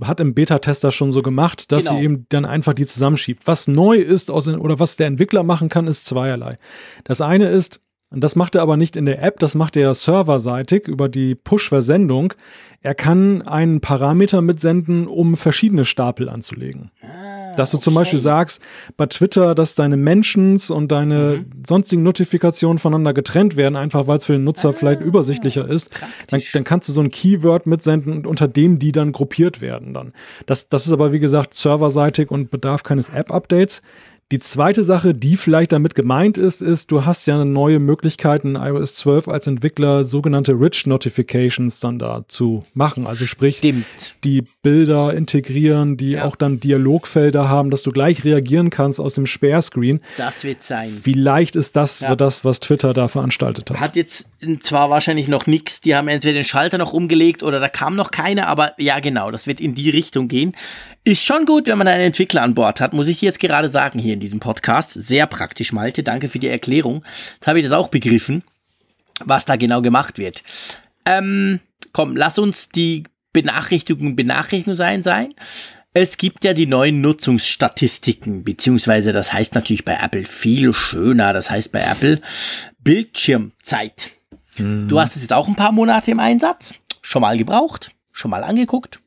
hat im Beta-Tester schon so gemacht, dass genau. sie eben dann einfach die zusammenschiebt. Was neu ist aus, oder was der Entwickler machen kann, ist zweierlei. Das eine ist, und das macht er aber nicht in der App, das macht er serverseitig über die Push-Versendung. Er kann einen Parameter mitsenden, um verschiedene Stapel anzulegen. Ah, dass du okay. zum Beispiel sagst, bei Twitter, dass deine Mentions und deine mhm. sonstigen Notifikationen voneinander getrennt werden, einfach weil es für den Nutzer ah, vielleicht übersichtlicher ist. Dann, dann, kannst du so ein Keyword mitsenden, unter dem die dann gruppiert werden dann. Das, das ist aber, wie gesagt, serverseitig und bedarf keines App-Updates. Die zweite Sache, die vielleicht damit gemeint ist, ist, du hast ja neue Möglichkeiten in iOS 12 als Entwickler sogenannte Rich Notifications dann da zu machen. Also sprich, Stimmt. die Bilder integrieren, die ja. auch dann Dialogfelder haben, dass du gleich reagieren kannst aus dem Sperrscreen. Das wird sein. Vielleicht ist das ja. das, was Twitter da veranstaltet hat. Hat jetzt zwar wahrscheinlich noch nichts, die haben entweder den Schalter noch umgelegt oder da kam noch keine, aber ja genau, das wird in die Richtung gehen. Ist schon gut, wenn man einen Entwickler an Bord hat, muss ich jetzt gerade sagen hier in diesem Podcast. Sehr praktisch, Malte. Danke für die Erklärung. Jetzt habe ich das auch begriffen, was da genau gemacht wird. Ähm, komm, lass uns die Benachrichtigung Benachrichtigung sein sein. Es gibt ja die neuen Nutzungsstatistiken, beziehungsweise das heißt natürlich bei Apple viel schöner. Das heißt bei Apple Bildschirmzeit. Mhm. Du hast es jetzt auch ein paar Monate im Einsatz. Schon mal gebraucht, schon mal angeguckt.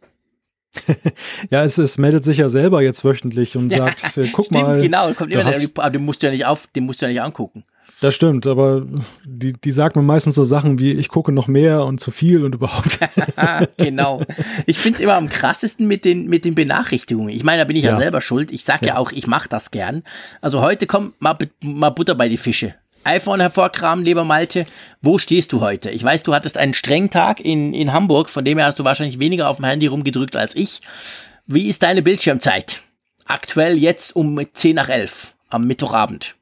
*laughs* ja, es, es meldet sich ja selber jetzt wöchentlich und *laughs* sagt, äh, guck stimmt, mal. genau, kommt immer der, aber den musst du ja nicht auf, den musst du ja nicht angucken. Das stimmt, aber die, die sagt mir meistens so Sachen wie, ich gucke noch mehr und zu viel und überhaupt. *laughs* genau. Ich finde es immer am krassesten mit den, mit den Benachrichtigungen. Ich meine, da bin ich ja, ja selber schuld. Ich sag ja, ja auch, ich mache das gern. Also heute kommt mal, mal Butter bei die Fische iPhone hervorkramen, lieber Malte. Wo stehst du heute? Ich weiß, du hattest einen strengen Tag in, in Hamburg, von dem her hast du wahrscheinlich weniger auf dem Handy rumgedrückt als ich. Wie ist deine Bildschirmzeit? Aktuell jetzt um 10 nach 11 am Mittwochabend.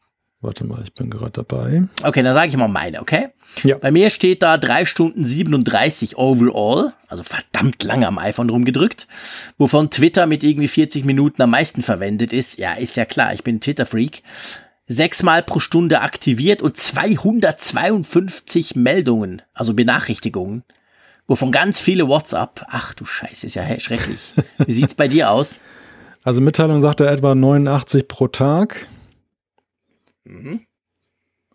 Warte mal, ich bin gerade dabei. Okay, dann sage ich mal meine, okay? Ja. Bei mir steht da 3 Stunden 37 overall, also verdammt lange am iPhone rumgedrückt, wovon Twitter mit irgendwie 40 Minuten am meisten verwendet ist. Ja, ist ja klar, ich bin Twitter-Freak sechsmal pro Stunde aktiviert und 252 Meldungen, also Benachrichtigungen, wovon ganz viele WhatsApp. Ach du Scheiße, ist ja schrecklich. Wie sieht's bei dir aus? *laughs* Also Mitteilung sagt er etwa 89 pro Tag. Mhm.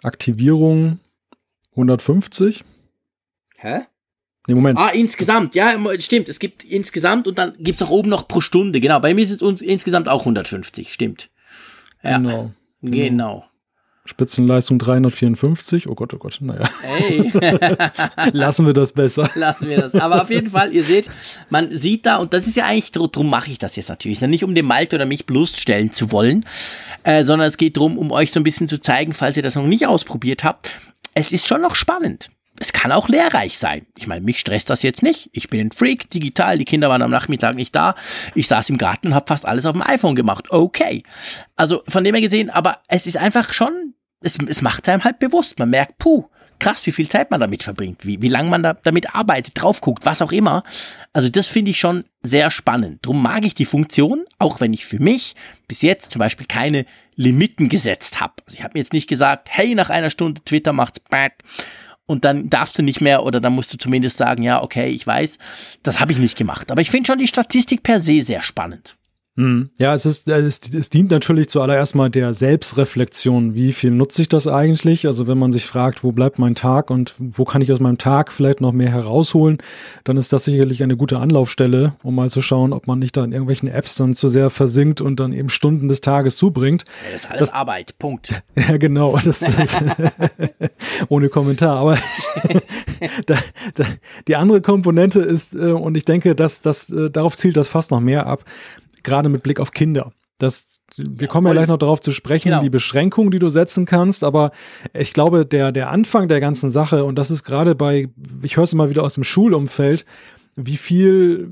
Aktivierung 150. Hä? Nee, Moment. Ah, insgesamt, ja, stimmt. Es gibt insgesamt und dann gibt es auch oben noch pro Stunde. Genau, bei mir sind es insgesamt auch 150, stimmt. Ja. Genau. Genau. genau. Spitzenleistung 354. Oh Gott, oh Gott, naja. Hey. *laughs* Lassen wir das besser. Lassen wir das. Aber auf jeden Fall, ihr seht, man sieht da, und das ist ja eigentlich, darum mache ich das jetzt natürlich, nicht um den Malte oder mich bloßstellen zu wollen, äh, sondern es geht darum, um euch so ein bisschen zu zeigen, falls ihr das noch nicht ausprobiert habt, es ist schon noch spannend es kann auch lehrreich sein. Ich meine, mich stresst das jetzt nicht. Ich bin ein Freak, digital, die Kinder waren am Nachmittag nicht da. Ich saß im Garten und habe fast alles auf dem iPhone gemacht. Okay. Also von dem her gesehen, aber es ist einfach schon, es, es macht einem halt bewusst. Man merkt, puh, krass, wie viel Zeit man damit verbringt, wie, wie lange man da, damit arbeitet, drauf guckt, was auch immer. Also das finde ich schon sehr spannend. Drum mag ich die Funktion, auch wenn ich für mich bis jetzt zum Beispiel keine Limiten gesetzt habe. Also ich habe mir jetzt nicht gesagt, hey, nach einer Stunde Twitter macht's back und dann darfst du nicht mehr oder dann musst du zumindest sagen, ja, okay, ich weiß, das habe ich nicht gemacht. Aber ich finde schon die Statistik per se sehr spannend. Hm. Ja, es ist, es, es dient natürlich zuallererst mal der Selbstreflexion. Wie viel nutze ich das eigentlich? Also wenn man sich fragt, wo bleibt mein Tag und wo kann ich aus meinem Tag vielleicht noch mehr herausholen, dann ist das sicherlich eine gute Anlaufstelle, um mal zu schauen, ob man nicht da in irgendwelchen Apps dann zu sehr versinkt und dann eben Stunden des Tages zubringt. Das ist alles das, Arbeit. Punkt. *laughs* Ja, genau. Das, *laughs* *laughs* ohne Kommentar. Aber da, da, die andere Komponente ist, äh, und ich denke, dass das äh, darauf zielt das fast noch mehr ab gerade mit Blick auf Kinder. Das, wir kommen ja gleich noch darauf zu sprechen, genau. die Beschränkungen, die du setzen kannst, aber ich glaube, der, der Anfang der ganzen Sache, und das ist gerade bei, ich höre es immer wieder aus dem Schulumfeld, wie viel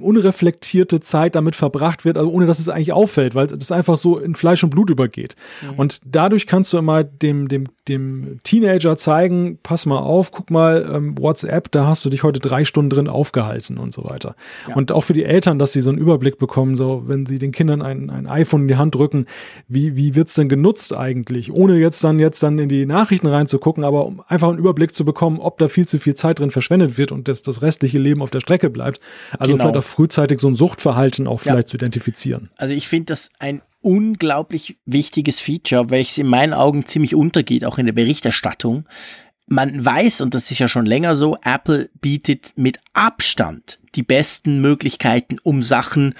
unreflektierte Zeit damit verbracht wird, also ohne dass es eigentlich auffällt, weil das einfach so in Fleisch und Blut übergeht. Mhm. Und dadurch kannst du immer dem, dem, dem Teenager zeigen, pass mal auf, guck mal, ähm, WhatsApp, da hast du dich heute drei Stunden drin aufgehalten und so weiter. Ja. Und auch für die Eltern, dass sie so einen Überblick bekommen, so wenn sie den Kindern ein, ein iPhone in die Hand drücken, wie, wie wird's denn genutzt eigentlich? Ohne jetzt dann jetzt dann in die Nachrichten reinzugucken, aber um einfach einen Überblick zu bekommen, ob da viel zu viel Zeit drin verschwendet wird und das, das restliche Leben auf der Strecke bleibt. Also genau. vielleicht auch frühzeitig so ein Suchtverhalten auch vielleicht ja. zu identifizieren. Also ich finde das ein unglaublich wichtiges Feature, welches in meinen Augen ziemlich untergeht, auch in der Berichterstattung. Man weiß, und das ist ja schon länger so, Apple bietet mit Abstand die besten Möglichkeiten, um Sachen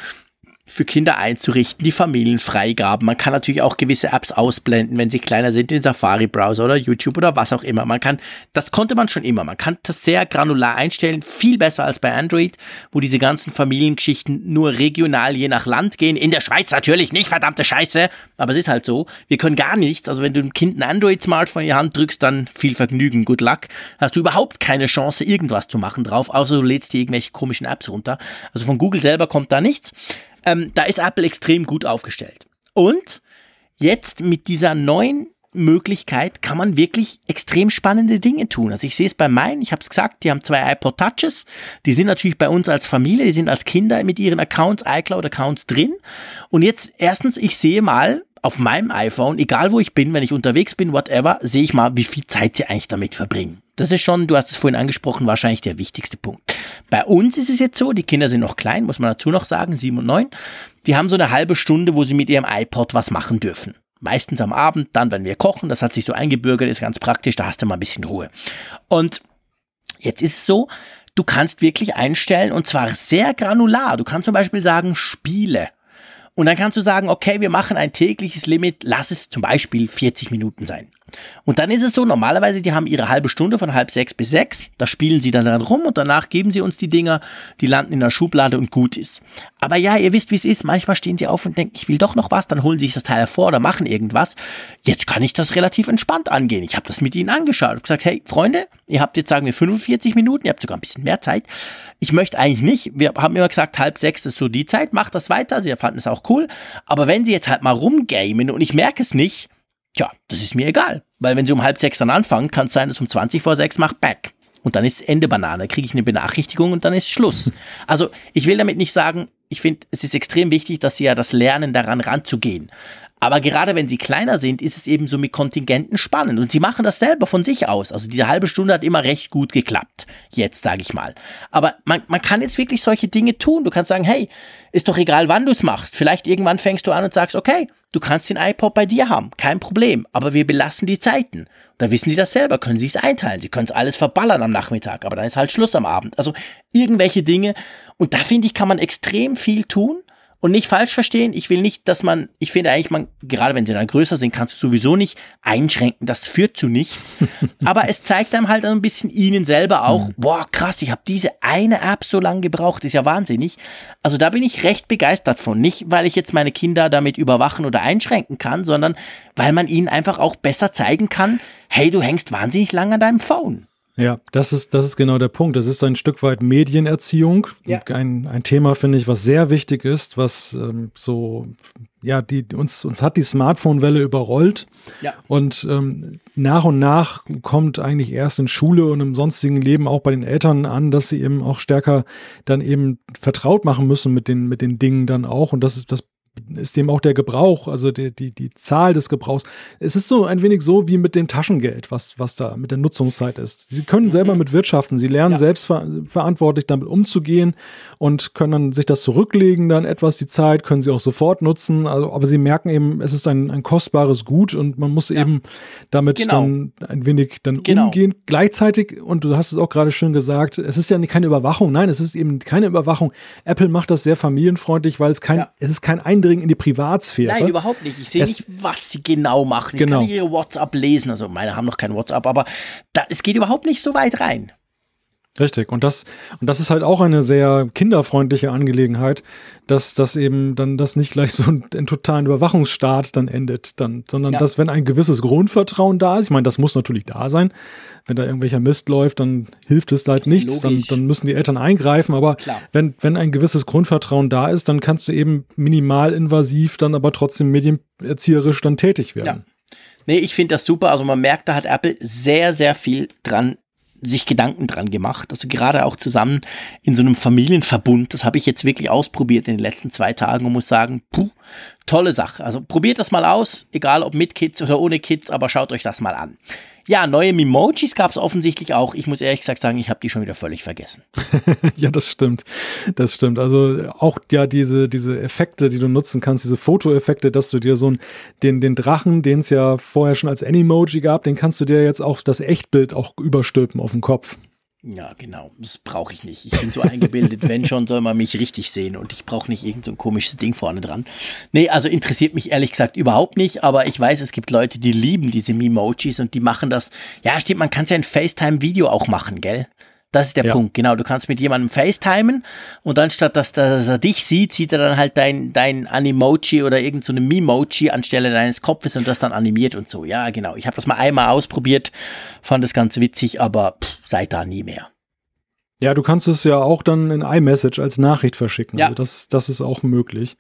für Kinder einzurichten, die Familienfreigaben. Man kann natürlich auch gewisse Apps ausblenden, wenn sie kleiner sind, den Safari-Browser oder YouTube oder was auch immer. Man kann, das konnte man schon immer. Man kann das sehr granular einstellen, viel besser als bei Android, wo diese ganzen Familiengeschichten nur regional je nach Land gehen. In der Schweiz natürlich nicht, verdammte Scheiße. Aber es ist halt so. Wir können gar nichts. Also wenn du ein Kind ein Android-Smartphone in die Hand drückst, dann viel Vergnügen, good luck. Hast du überhaupt keine Chance, irgendwas zu machen drauf, außer du lädst dir irgendwelche komischen Apps runter. Also von Google selber kommt da nichts. Ähm, da ist Apple extrem gut aufgestellt. Und jetzt mit dieser neuen Möglichkeit kann man wirklich extrem spannende Dinge tun. Also ich sehe es bei meinen, ich habe es gesagt, die haben zwei iPod Touches, die sind natürlich bei uns als Familie, die sind als Kinder mit ihren Accounts, iCloud-Accounts drin. Und jetzt erstens, ich sehe mal auf meinem iPhone, egal wo ich bin, wenn ich unterwegs bin, whatever, sehe ich mal, wie viel Zeit sie eigentlich damit verbringen. Das ist schon, du hast es vorhin angesprochen, wahrscheinlich der wichtigste Punkt. Bei uns ist es jetzt so, die Kinder sind noch klein, muss man dazu noch sagen, sieben und neun. Die haben so eine halbe Stunde, wo sie mit ihrem iPod was machen dürfen. Meistens am Abend, dann, wenn wir kochen, das hat sich so eingebürgert, ist ganz praktisch, da hast du mal ein bisschen Ruhe. Und jetzt ist es so, du kannst wirklich einstellen und zwar sehr granular. Du kannst zum Beispiel sagen, Spiele. Und dann kannst du sagen, okay, wir machen ein tägliches Limit, lass es zum Beispiel 40 Minuten sein. Und dann ist es so, normalerweise, die haben ihre halbe Stunde von halb sechs bis sechs, da spielen sie dann dran rum und danach geben sie uns die Dinger, die landen in der Schublade und gut ist. Aber ja, ihr wisst, wie es ist, manchmal stehen sie auf und denken, ich will doch noch was, dann holen sie sich das Teil hervor oder machen irgendwas. Jetzt kann ich das relativ entspannt angehen. Ich habe das mit ihnen angeschaut und gesagt, hey, Freunde, ihr habt jetzt, sagen wir, 45 Minuten, ihr habt sogar ein bisschen mehr Zeit. Ich möchte eigentlich nicht, wir haben immer gesagt, halb sechs ist so die Zeit, macht das weiter, sie fanden es auch cool. Aber wenn sie jetzt halt mal rumgamen und ich merke es nicht, Tja, das ist mir egal. Weil wenn sie um halb sechs dann anfangen, kann es sein, dass um 20 vor sechs macht back. Und dann ist Ende Banane, kriege ich eine Benachrichtigung und dann ist Schluss. *laughs* Also ich will damit nicht sagen, ich finde, es ist extrem wichtig, dass sie ja das lernen, daran ranzugehen. Aber gerade wenn sie kleiner sind, ist es eben so mit Kontingenten spannend. Und sie machen das selber von sich aus. Also diese halbe Stunde hat immer recht gut geklappt. Jetzt sage ich mal. Aber man, man kann jetzt wirklich solche Dinge tun. Du kannst sagen, hey, ist doch egal, wann du es machst. Vielleicht irgendwann fängst du an und sagst, okay, du kannst den iPod bei dir haben. Kein Problem. Aber wir belassen die Zeiten. Da wissen die das selber, können sie es einteilen. Sie können es alles verballern am Nachmittag, aber dann ist halt Schluss am Abend. Also irgendwelche Dinge. Und da finde ich, kann man extrem viel tun. Und nicht falsch verstehen, ich will nicht, dass man, ich finde eigentlich, man, gerade wenn sie dann größer sind, kannst du sowieso nicht einschränken, das führt zu nichts. *laughs* Aber es zeigt einem halt ein bisschen ihnen selber auch, mhm. boah, krass, ich habe diese eine App so lange gebraucht, ist ja wahnsinnig. Also da bin ich recht begeistert von. Nicht, weil ich jetzt meine Kinder damit überwachen oder einschränken kann, sondern weil man ihnen einfach auch besser zeigen kann, hey, du hängst wahnsinnig lang an deinem Phone. Ja, das ist, das ist genau der Punkt. Das ist ein Stück weit Medienerziehung. Ja. Ein, ein Thema, finde ich, was sehr wichtig ist, was ähm, so ja, die, uns, uns hat die Smartphone-Welle überrollt. Ja. Und ähm, nach und nach kommt eigentlich erst in Schule und im sonstigen Leben auch bei den Eltern an, dass sie eben auch stärker dann eben vertraut machen müssen mit den, mit den Dingen dann auch. Und das ist, das ist dem auch der Gebrauch, also die, die, die Zahl des Gebrauchs. Es ist so ein wenig so wie mit dem Taschengeld, was, was da mit der Nutzungszeit ist. Sie können selber mhm. mit wirtschaften, sie lernen ja. selbst ver verantwortlich damit umzugehen und können dann sich das zurücklegen, dann etwas die Zeit, können sie auch sofort nutzen. Also, aber sie merken eben, es ist ein, ein kostbares Gut und man muss ja. eben damit genau. dann ein wenig dann genau. umgehen. Gleichzeitig, und du hast es auch gerade schön gesagt, es ist ja keine Überwachung. Nein, es ist eben keine Überwachung. Apple macht das sehr familienfreundlich, weil es kein, ja. es ist kein Eindringen in die Privatsphäre. Nein, überhaupt nicht. Ich sehe nicht, was sie genau machen. Genau. Ich kann ihre WhatsApp lesen. Also meine haben noch kein WhatsApp, aber da, es geht überhaupt nicht so weit rein. Richtig. Und das, und das ist halt auch eine sehr kinderfreundliche Angelegenheit, dass das eben dann das nicht gleich so ein, ein totalen Überwachungsstaat dann endet, dann, sondern ja. dass, wenn ein gewisses Grundvertrauen da ist, ich meine, das muss natürlich da sein, wenn da irgendwelcher Mist läuft, dann hilft es halt nichts, dann, dann müssen die Eltern eingreifen, aber wenn, wenn ein gewisses Grundvertrauen da ist, dann kannst du eben minimal invasiv dann aber trotzdem medienerzieherisch dann tätig werden. Ja. Nee, ich finde das super. Also man merkt, da hat Apple sehr, sehr viel dran sich Gedanken dran gemacht. Also gerade auch zusammen in so einem Familienverbund. Das habe ich jetzt wirklich ausprobiert in den letzten zwei Tagen und muss sagen, puh, tolle Sache. Also probiert das mal aus, egal ob mit Kids oder ohne Kids, aber schaut euch das mal an. Ja, neue Memojis gab es offensichtlich auch. Ich muss ehrlich gesagt sagen, ich habe die schon wieder völlig vergessen. *laughs* ja, das stimmt. Das stimmt. Also auch ja diese, diese Effekte, die du nutzen kannst, diese Fotoeffekte, dass du dir so einen, den, den Drachen, den es ja vorher schon als Animoji gab, den kannst du dir jetzt auf das Echtbild auch überstülpen auf den Kopf. Ja, genau. Das brauche ich nicht. Ich bin so eingebildet, wenn schon, soll man mich richtig sehen und ich brauche nicht irgend so ein komisches Ding vorne dran. Nee, also interessiert mich ehrlich gesagt überhaupt nicht, aber ich weiß, es gibt Leute, die lieben diese Memojis und die machen das. Ja, stimmt, man kann es ja ein FaceTime-Video auch machen, gell? Das ist der ja. Punkt, genau. Du kannst mit jemandem FaceTimen und dann statt dass, dass, er dich sieht, sieht er dann halt dein, dein Animoji oder irgendeine so Memoji anstelle deines Kopfes und das dann animiert und so. Ja, genau. Ich habe das mal einmal ausprobiert, fand das ganz witzig, aber pff, seit da nie mehr. Ja, du kannst es ja auch dann in iMessage als Nachricht verschicken. Ja. Also das, das ist auch möglich.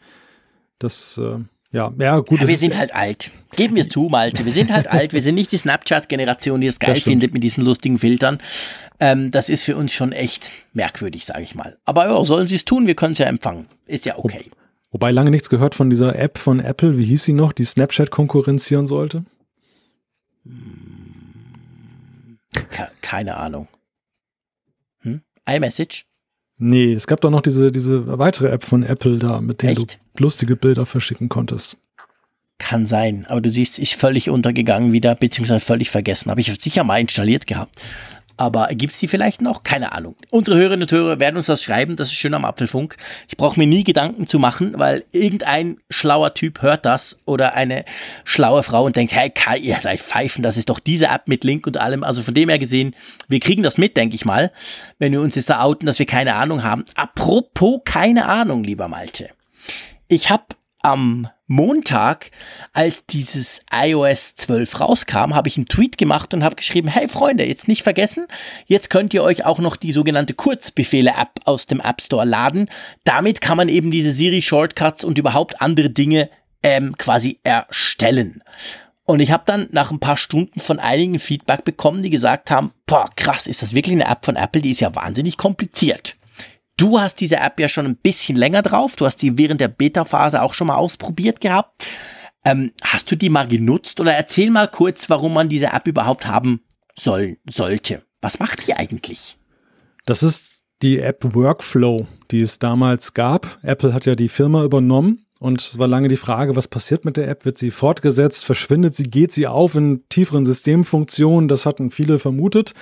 Das, äh, ja, ja, gut. Ja, wir sind halt alt. Geben wir es zu, Malte. Wir sind halt *laughs* alt. Wir sind nicht die Snapchat-Generation, die es geil findet mit diesen lustigen Filtern. Ähm, das ist für uns schon echt merkwürdig, sage ich mal. Aber ja, sollen sie es tun? Wir können es ja empfangen. Ist ja okay. Wobei lange nichts gehört von dieser App von Apple. Wie hieß sie noch, die Snapchat konkurrenzieren sollte? Keine Ahnung. Hm? iMessage? Nee, es gab doch noch diese, diese weitere App von Apple da, mit der Echt? du lustige Bilder verschicken konntest. Kann sein, aber du siehst, ich völlig untergegangen wieder, beziehungsweise völlig vergessen. Habe ich sicher mal installiert gehabt. Aber gibt es die vielleicht noch? Keine Ahnung. Unsere Hörerinnen und Hörer werden uns das schreiben, das ist schön am Apfelfunk. Ich brauche mir nie Gedanken zu machen, weil irgendein schlauer Typ hört das oder eine schlaue Frau und denkt, hey Kai, ihr seid Pfeifen, das ist doch diese App mit Link und allem. Also von dem her gesehen, wir kriegen das mit, denke ich mal, wenn wir uns jetzt da outen, dass wir keine Ahnung haben. Apropos keine Ahnung, lieber Malte. Ich habe am Montag, als dieses iOS 12 rauskam, habe ich einen Tweet gemacht und habe geschrieben, hey Freunde, jetzt nicht vergessen, jetzt könnt ihr euch auch noch die sogenannte Kurzbefehle-App aus dem App Store laden. Damit kann man eben diese Siri-Shortcuts und überhaupt andere Dinge ähm, quasi erstellen. Und ich habe dann nach ein paar Stunden von einigen Feedback bekommen, die gesagt haben, boah, krass, ist das wirklich eine App von Apple? Die ist ja wahnsinnig kompliziert. Du hast diese App ja schon ein bisschen länger drauf. Du hast die während der Beta-Phase auch schon mal ausprobiert gehabt. Ähm, hast du die mal genutzt oder erzähl mal kurz, warum man diese App überhaupt haben soll, sollte? Was macht die eigentlich? Das ist die App Workflow, die es damals gab. Apple hat ja die Firma übernommen und es war lange die Frage, was passiert mit der App? Wird sie fortgesetzt? Verschwindet sie? Geht sie auf in tieferen Systemfunktionen? Das hatten viele vermutet.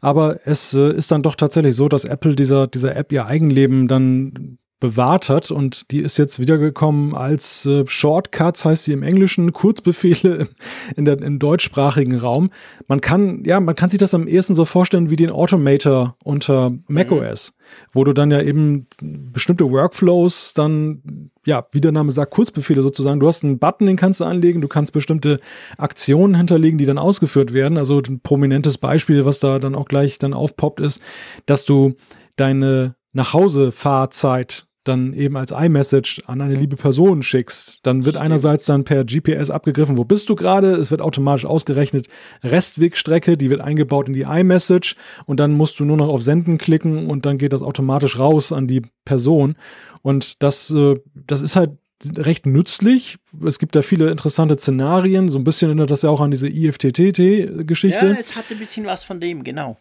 Aber es äh, ist dann doch tatsächlich so, dass Apple dieser, dieser App ihr Eigenleben dann bewahrt hat und die ist jetzt wiedergekommen als äh, Shortcuts, heißt sie im Englischen, Kurzbefehle *laughs* in der, im deutschsprachigen Raum. Man kann, ja, man kann sich das am ehesten so vorstellen wie den Automator unter macOS, mhm. wo du dann ja eben bestimmte Workflows dann, ja, wie der Name sagt, Kurzbefehle sozusagen. Du hast einen Button, den kannst du anlegen, du kannst bestimmte Aktionen hinterlegen, die dann ausgeführt werden. Also ein prominentes Beispiel, was da dann auch gleich dann aufpoppt, ist, dass du deine Nachhausefahrzeit dann eben als iMessage an eine liebe Person schickst, dann wird Stimmt. einerseits dann per GPS abgegriffen, wo bist du gerade, es wird automatisch ausgerechnet Restwegstrecke, die wird eingebaut in die iMessage und dann musst du nur noch auf Senden klicken und dann geht das automatisch raus an die Person und das, äh, das ist halt recht nützlich. Es gibt da viele interessante Szenarien. So ein bisschen erinnert das ja auch an diese IFTTT-Geschichte. Ja, es hat ein bisschen was von dem, genau.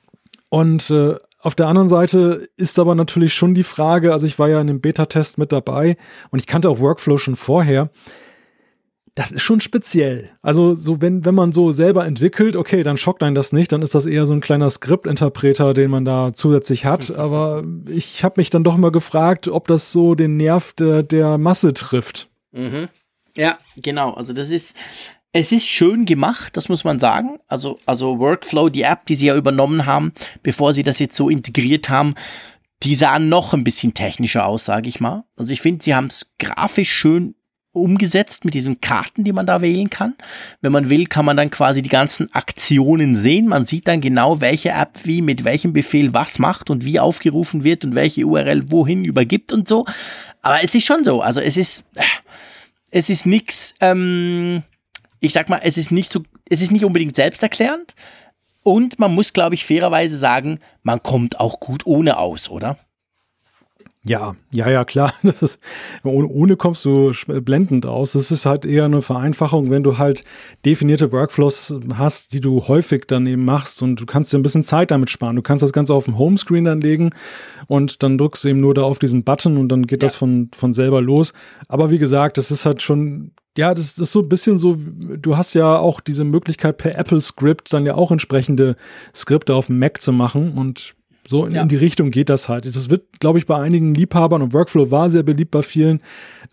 Und äh, auf der anderen Seite ist aber natürlich schon die Frage, also ich war ja in dem Beta-Test mit dabei und ich kannte auch Workflow schon vorher. Das ist schon speziell. Also, so wenn, wenn man so selber entwickelt, okay, dann schockt einen das nicht, dann ist das eher so ein kleiner Skriptinterpreter, den man da zusätzlich hat. *laughs* Aber ich habe mich dann doch mal gefragt, ob das so den Nerv der, der Masse trifft. Mhm. Ja, genau. Also, das ist, es ist schön gemacht, das muss man sagen. Also, also Workflow, die App, die sie ja übernommen haben, bevor sie das jetzt so integriert haben, die sahen noch ein bisschen technischer aus, sage ich mal. Also ich finde, sie haben es grafisch schön umgesetzt mit diesen Karten, die man da wählen kann. Wenn man will, kann man dann quasi die ganzen Aktionen sehen. Man sieht dann genau, welche App wie mit welchem Befehl was macht und wie aufgerufen wird und welche URL wohin übergibt und so. Aber es ist schon so. Also es ist, es ist nix, ähm, ich sag mal, es ist nicht so, es ist nicht unbedingt selbsterklärend. Und man muss, glaube ich, fairerweise sagen, man kommt auch gut ohne aus, oder? Ja, ja, ja, klar. *laughs* Das ist, ohne, ohne kommst du blendend aus. Es ist halt eher eine Vereinfachung, wenn du halt definierte Workflows hast, die du häufig dann eben machst und du kannst dir ein bisschen Zeit damit sparen. Du kannst das Ganze auf dem Homescreen dann legen und dann drückst du eben nur da auf diesen Button und dann geht ja. das von, von selber los. Aber wie gesagt, das ist halt schon ja, das, ist so ein bisschen so, du hast ja auch diese Möglichkeit per Apple Script dann ja auch entsprechende Skripte auf dem Mac zu machen und so in, ja. in, die Richtung geht das halt. Das wird, glaube ich, bei einigen Liebhabern und Workflow war sehr beliebt bei vielen,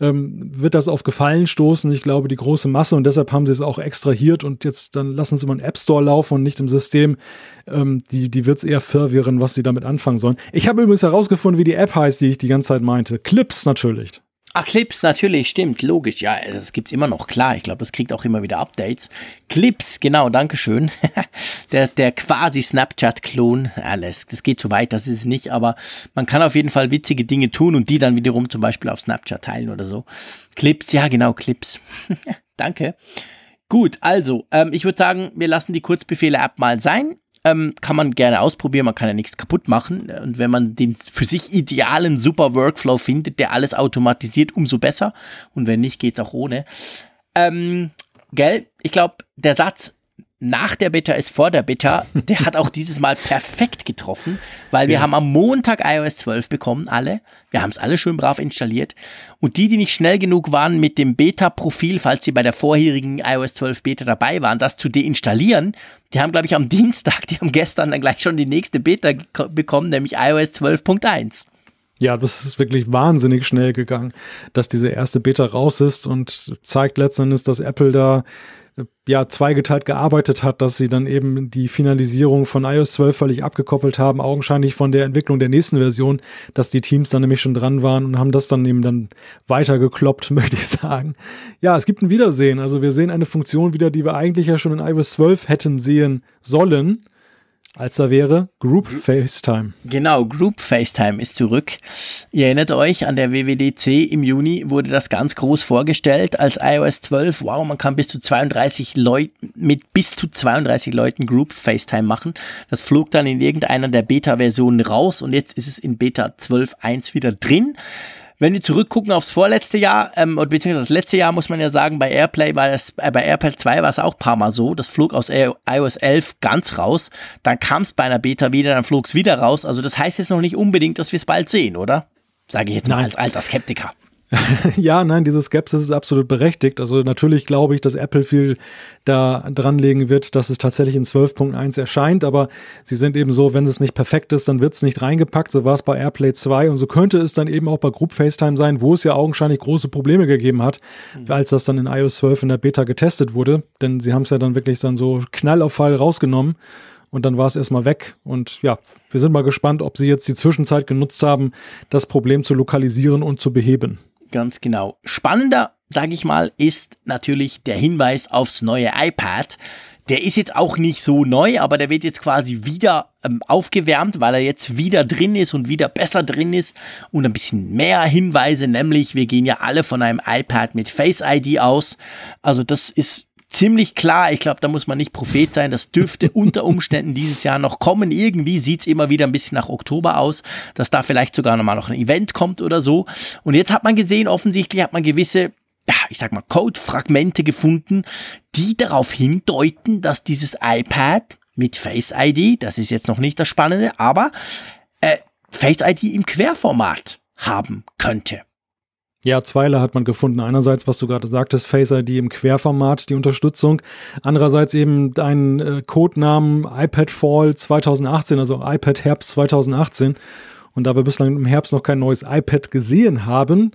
ähm, wird das auf Gefallen stoßen. Ich glaube, die große Masse und deshalb haben sie es auch extrahiert und jetzt dann lassen sie mal einen App Store laufen und nicht im System. Ähm, die die wird es eher verwirren, was sie damit anfangen sollen. Ich habe übrigens herausgefunden, wie die App heißt, die ich die ganze Zeit meinte. Clips natürlich. Ach, Clips, natürlich, stimmt, logisch. Ja, das gibt's immer noch, klar. Ich glaube, das kriegt auch immer wieder Updates. Clips, genau, Dankeschön. *laughs* der, der quasi Snapchat-Klon. Alles, das geht zu weit, das ist es nicht, aber man kann auf jeden Fall witzige Dinge tun und die dann wiederum zum Beispiel auf Snapchat teilen oder so. Clips, ja, genau, Clips. *laughs* Danke. Gut, also, ähm, ich würde sagen, wir lassen die Kurzbefehle-App mal sein ähm, kann man gerne ausprobieren, man kann ja nichts kaputt machen. Und wenn man den für sich idealen super Workflow findet, der alles automatisiert, umso besser. Und wenn nicht, geht's auch ohne. Ähm, gell? Ich glaube, der Satz, nach der Beta ist vor der Beta, der hat auch dieses Mal perfekt getroffen, weil wir ja. haben am Montag iOS 12 bekommen, alle. Wir haben es alle schön brav installiert. Und die, die nicht schnell genug waren mit dem Beta-Profil, falls sie bei der vorherigen iOS 12 Beta dabei waren, das zu deinstallieren, die haben, glaube ich, am *laughs* Dienstag, die haben gestern dann gleich schon die nächste Beta bekommen, nämlich iOS 12.1. Ja, das ist wirklich wahnsinnig schnell gegangen, dass diese erste Beta raus ist und zeigt letztendlich, dass Apple da ja zweigeteilt gearbeitet hat, dass sie dann eben die Finalisierung von iOS 12 völlig abgekoppelt haben, augenscheinlich von der Entwicklung der nächsten Version, dass die Teams dann nämlich schon dran waren und haben das dann eben dann weitergekloppt, *laughs* möchte ich sagen. Ja, es gibt ein Wiedersehen. Also wir sehen eine Funktion wieder, die wir eigentlich ja schon in iOS 12 hätten sehen sollen als da wäre Group FaceTime. Genau, Group FaceTime ist zurück. Ihr erinnert euch, an der WWDC im Juni wurde das ganz groß vorgestellt als iOS 12. Wow, man kann bis zu 32 Leuten, mit bis zu 32 Leuten Group FaceTime machen. Das flog dann in irgendeiner der Beta-Versionen raus und jetzt ist es in Beta 12.1 wieder drin. Wenn wir zurückgucken aufs vorletzte Jahr, ähm, oder beziehungsweise das letzte Jahr, muss man ja sagen, bei Airplay war das, äh, bei Airplay 2 war es auch ein paar Mal so. Das flog aus iOS 11 ganz raus. Dann kam es bei einer Beta wieder, dann flog es wieder raus. Also das heißt jetzt noch nicht unbedingt, dass wir es bald sehen, oder? Sage ich jetzt mal Nein. als alter Skeptiker. *laughs* ja, nein, diese Skepsis ist absolut berechtigt. Also natürlich glaube ich, dass Apple viel da dranlegen wird, dass es tatsächlich in 12.1 erscheint, aber sie sind eben so, wenn es nicht perfekt ist, dann wird es nicht reingepackt. So war es bei AirPlay 2 und so könnte es dann eben auch bei Group FaceTime sein, wo es ja augenscheinlich große Probleme gegeben hat, mhm. als das dann in iOS 12 in der Beta getestet wurde. Denn sie haben es ja dann wirklich dann so Knall auf Fall rausgenommen und dann war es erstmal weg. Und ja, wir sind mal gespannt, ob sie jetzt die Zwischenzeit genutzt haben, das Problem zu lokalisieren und zu beheben. Ganz genau. Spannender, sage ich mal, ist natürlich der Hinweis aufs neue iPad. der ist jetzt auch nicht so neu, aber der wird jetzt quasi wieder ähm, aufgewärmt, weil er jetzt wieder drin ist und wieder besser drin ist und ein bisschen mehr Hinweise, nämlich wir gehen ja alle von einem iPad mit Face ID aus. Also das ist ziemlich klar. Ich glaube, da muss man nicht Prophet sein. Das dürfte *laughs* unter Umständen dieses Jahr noch kommen. Irgendwie sieht's immer wieder ein bisschen nach Oktober aus, dass da vielleicht sogar nochmal noch ein Event kommt oder so. Und jetzt hat man gesehen, offensichtlich hat man gewisse ja, ich sag mal, Codefragmente gefunden, die darauf hindeuten, dass dieses iPad mit Face ID, das ist jetzt noch nicht das Spannende, aber äh, Face ID im Querformat haben könnte. Ja, zweierlei hat man gefunden. Einerseits, was du gerade sagtest, Face ID im Querformat, die Unterstützung. Andererseits eben einen äh, Codenamen iPad Fall 2018, also iPad Herbst 2018. Und da wir bislang im Herbst noch kein neues iPad gesehen haben,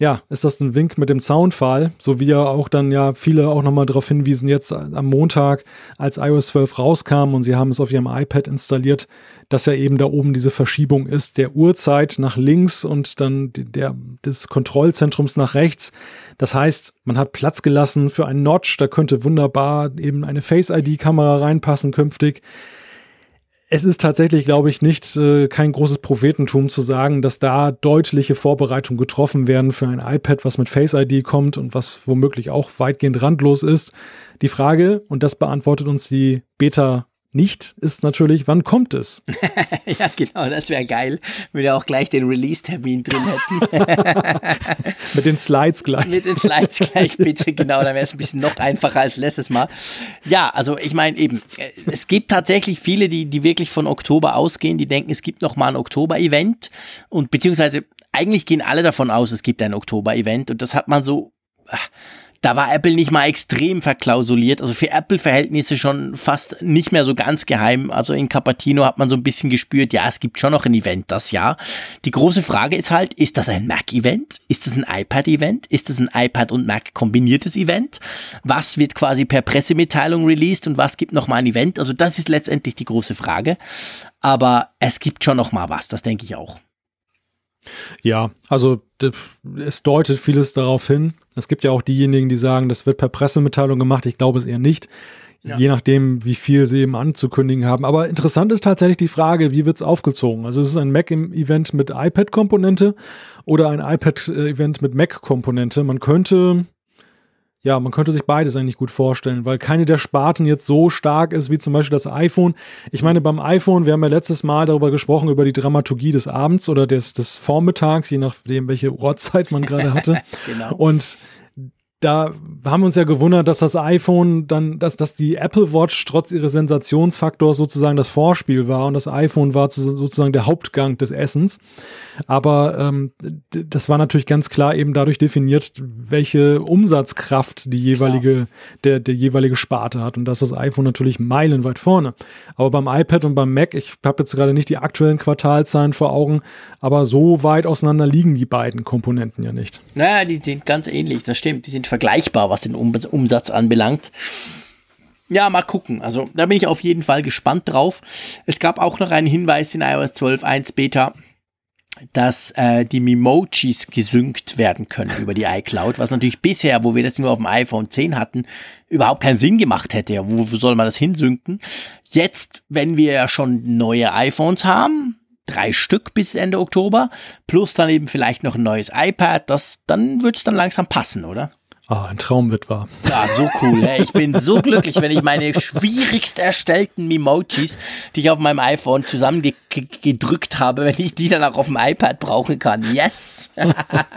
ja, ist das ein Wink mit dem Zaunpfahl, so wie ja auch dann ja viele auch nochmal darauf hinwiesen, jetzt am Montag, als iOS 12 rauskam und sie haben es auf ihrem iPad installiert, dass ja eben da oben diese Verschiebung ist, der Uhrzeit nach links und dann der, des Kontrollzentrums nach rechts. Das heißt, man hat Platz gelassen für einen Notch, da könnte wunderbar eben eine Face-ID-Kamera reinpassen künftig es ist tatsächlich, glaube ich, nicht äh, kein großes Prophetentum zu sagen, dass da deutliche Vorbereitungen getroffen werden für ein iPad, was mit Face ID kommt und was womöglich auch weitgehend randlos ist. Die Frage, und das beantwortet uns die Beta nicht, ist natürlich, wann kommt es? *laughs* ja, genau, das wäre geil, wenn wir auch gleich den Release-Termin drin hätten. *laughs* Mit den Slides gleich. Mit den Slides gleich, bitte, genau, dann wäre es ein bisschen noch einfacher als letztes Mal. Ja, also ich meine eben, äh, es gibt tatsächlich viele, die, die wirklich von Oktober ausgehen, die denken, es gibt noch mal ein Oktober-Event und beziehungsweise eigentlich gehen alle davon aus, es gibt ein Oktober-Event und das hat man so da war Apple nicht mal extrem verklausuliert. Also für Apple-Verhältnisse schon fast nicht mehr so ganz geheim. Also in Capatino hat man so ein bisschen gespürt, ja, es gibt schon noch ein Event das Jahr. Die große Frage ist halt, ist das ein Mac-Event? Ist das ein iPad-Event? Ist das ein iPad und Mac kombiniertes Event? Was wird quasi per Pressemitteilung released und was gibt noch mal ein Event? Also das ist letztendlich die große Frage. Aber es gibt schon noch mal was, das denke ich auch. Ja, also es deutet vieles darauf hin. Es gibt ja auch diejenigen, die sagen, das wird per Pressemitteilung gemacht. Ich glaube es eher nicht. Ja. Je nachdem, wie viel sie eben anzukündigen haben. Aber interessant ist tatsächlich die Frage, wie wird es aufgezogen? Also ist es ein Mac-Event mit iPad-Komponente oder ein iPad-Event mit Mac-Komponente? Man könnte ja, man könnte sich beides eigentlich gut vorstellen, weil keine der Sparten jetzt so stark ist wie zum Beispiel das iPhone. Ich meine, beim iPhone, wir haben ja letztes Mal darüber gesprochen, über die Dramaturgie des Abends oder des, des Vormittags, je nachdem, welche Uhrzeit man gerade *laughs* hatte. genau. Und da haben wir uns ja gewundert, dass das iPhone dann, dass, dass die Apple Watch trotz ihres Sensationsfaktors sozusagen das Vorspiel war und das iPhone war sozusagen der Hauptgang des Essens. Aber ähm, das war natürlich ganz klar eben dadurch definiert, welche Umsatzkraft die jeweilige, der, der jeweilige Sparte hat. Und das ist das iPhone natürlich meilenweit vorne. Aber beim iPad und beim Mac, ich habe jetzt gerade nicht die aktuellen Quartalzahlen vor Augen, aber so weit auseinander liegen die beiden Komponenten ja nicht. Naja, die sind ganz ähnlich, das stimmt. Die sind vergleichbar, was den Umsatz anbelangt. Ja, mal gucken. Also da bin ich auf jeden Fall gespannt drauf. Es gab auch noch einen Hinweis in iOS 12.1 Beta, dass äh, die Memojis gesynkt werden können über die iCloud, was natürlich bisher, wo wir das nur auf dem iPhone 10 hatten, überhaupt keinen Sinn gemacht hätte. Wo soll man das hinsynken? Jetzt, wenn wir ja schon neue iPhones haben, drei Stück bis Ende Oktober, plus dann eben vielleicht noch ein neues iPad, das, dann wird es dann langsam passen, oder? Ah, ein Traum wird wahr. Ja, so cool. Ey. Ich bin so glücklich, wenn ich meine schwierigst erstellten Memojis, die ich auf meinem iPhone zusammengedrückt habe, wenn ich die dann auch auf dem iPad brauchen kann. Yes!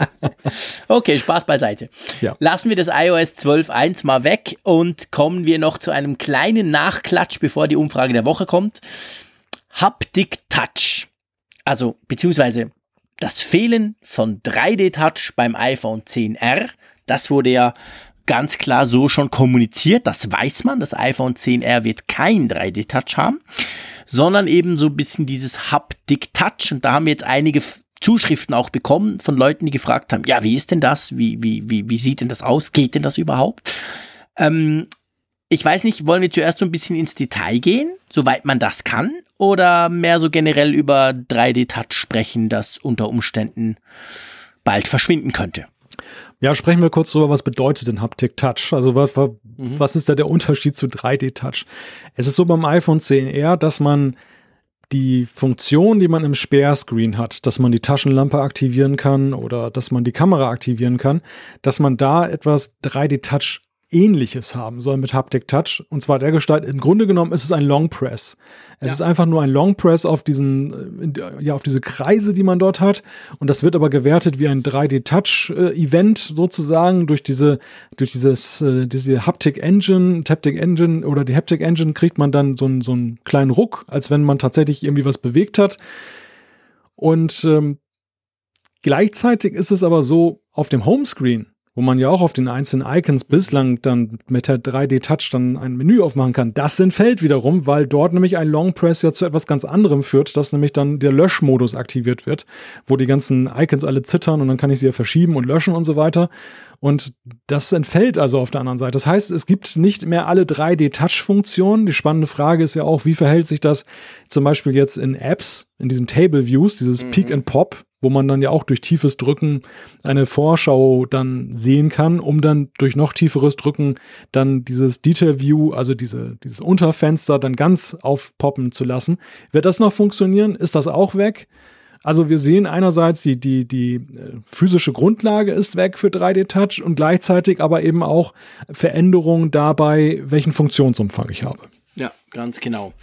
*laughs* okay, Spaß beiseite. Ja. Lassen wir das iOS 12.1 mal weg und kommen wir noch zu einem kleinen Nachklatsch, bevor die Umfrage der Woche kommt. Haptic Touch. Also, beziehungsweise das Fehlen von 3D-Touch beim iPhone 10R das wurde ja ganz klar so schon kommuniziert. Das weiß man. Das iPhone 10R wird kein 3D-Touch haben, sondern eben so ein bisschen dieses Haptic-Touch. Und da haben wir jetzt einige Zuschriften auch bekommen von Leuten, die gefragt haben, ja, wie ist denn das? Wie, wie, wie, wie sieht denn das aus? Geht denn das überhaupt? Ähm, ich weiß nicht, wollen wir zuerst so ein bisschen ins Detail gehen, soweit man das kann, oder mehr so generell über 3D-Touch sprechen, das unter Umständen bald verschwinden könnte? Ja, sprechen wir kurz drüber, was bedeutet denn Haptic Touch? Also was, was, mhm. was ist da der Unterschied zu 3D Touch? Es ist so beim iPhone 10R, dass man die Funktion, die man im Sperrscreen hat, dass man die Taschenlampe aktivieren kann oder dass man die Kamera aktivieren kann, dass man da etwas 3D Touch Ähnliches haben soll mit Haptic Touch. Und zwar der Gestalt, im Grunde genommen ist es ein Long Press. Es ja. ist einfach nur ein Long Press auf diesen, äh, ja, auf diese Kreise, die man dort hat. Und das wird aber gewertet wie ein 3D Touch äh, Event sozusagen durch diese, durch dieses, äh, diese Haptic Engine, Taptic Engine oder die Haptic Engine kriegt man dann so, einen so einen kleinen Ruck, als wenn man tatsächlich irgendwie was bewegt hat. Und ähm, gleichzeitig ist es aber so, auf dem Homescreen wo man ja auch auf den einzelnen Icons bislang dann mit der 3D-Touch dann ein Menü aufmachen kann. Das entfällt wiederum, weil dort nämlich ein Long Press ja zu etwas ganz anderem führt, dass nämlich dann der Löschmodus aktiviert wird, wo die ganzen Icons alle zittern und dann kann ich sie ja verschieben und löschen und so weiter. Und das entfällt also auf der anderen Seite. Das heißt, es gibt nicht mehr alle 3D-Touch-Funktionen. Die spannende Frage ist ja auch, wie verhält sich das zum Beispiel jetzt in Apps, in diesen Table Views, dieses mhm. Peak and Pop, wo man dann ja auch durch tiefes Drücken eine Vorschau dann sehen kann, um dann durch noch tieferes Drücken dann dieses Detail View, also diese, dieses Unterfenster dann ganz aufpoppen zu lassen. Wird das noch funktionieren? Ist das auch weg? Also wir sehen einerseits die, die, die äh, physische Grundlage ist weg für 3D-Touch und gleichzeitig aber eben auch Veränderungen dabei, welchen Funktionsumfang ich habe. Ja, ganz genau.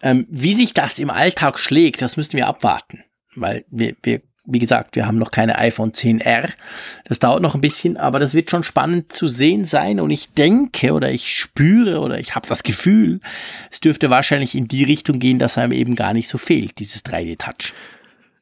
Ähm, wie sich das im Alltag schlägt, das müssen wir abwarten, weil wir, wir wie gesagt, wir haben noch keine iPhone 10R. Das dauert noch ein bisschen, aber das wird schon spannend zu sehen sein. Und ich denke oder ich spüre oder ich habe das Gefühl, es dürfte wahrscheinlich in die Richtung gehen, dass einem eben gar nicht so fehlt, dieses 3D-Touch.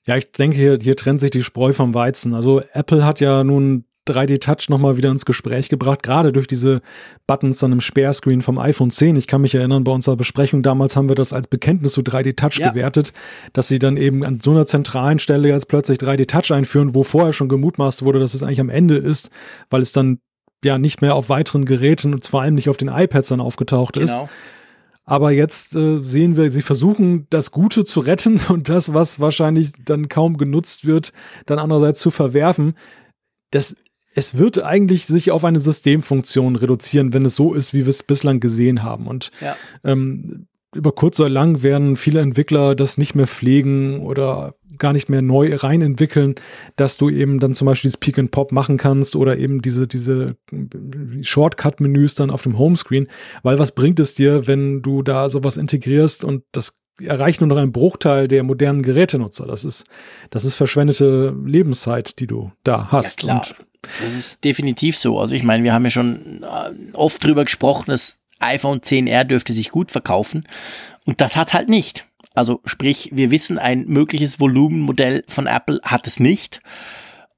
Ja, ich denke, hier, hier trennt sich die Spreu vom Weizen. Also Apple hat ja nun 3D-Touch nochmal wieder ins Gespräch gebracht, gerade durch diese Buttons dann im Sperrscreen vom iPhone 10. Ich kann mich erinnern, bei unserer Besprechung damals haben wir das als Bekenntnis zu 3D-Touch ja. gewertet, dass sie dann eben an so einer zentralen Stelle jetzt plötzlich 3D-Touch einführen, wo vorher schon gemutmaßt wurde, dass es eigentlich am Ende ist, weil es dann ja nicht mehr auf weiteren Geräten und vor allem nicht auf den iPads dann aufgetaucht genau. ist. Aber jetzt äh, sehen wir, sie versuchen das Gute zu retten *laughs* und das, was wahrscheinlich dann kaum genutzt wird, dann andererseits zu verwerfen. Das es wird eigentlich sich auf eine Systemfunktion reduzieren, wenn es so ist, wie wir es bislang gesehen haben. Und ja. ähm, über kurz oder lang werden viele Entwickler das nicht mehr pflegen oder gar nicht mehr neu rein entwickeln, dass du eben dann zum Beispiel das Peak and Pop machen kannst oder eben diese, diese Shortcut-Menüs dann auf dem Homescreen. Weil was bringt es dir, wenn du da sowas integrierst und das erreicht nur noch einen Bruchteil der modernen Gerätenutzer. Das ist, das ist verschwendete Lebenszeit, die du da hast. Ja, klar. Und das ist definitiv so. Also ich meine, wir haben ja schon äh, oft drüber gesprochen, das iPhone 10R dürfte sich gut verkaufen und das hat halt nicht. Also sprich, wir wissen, ein mögliches Volumenmodell von Apple hat es nicht.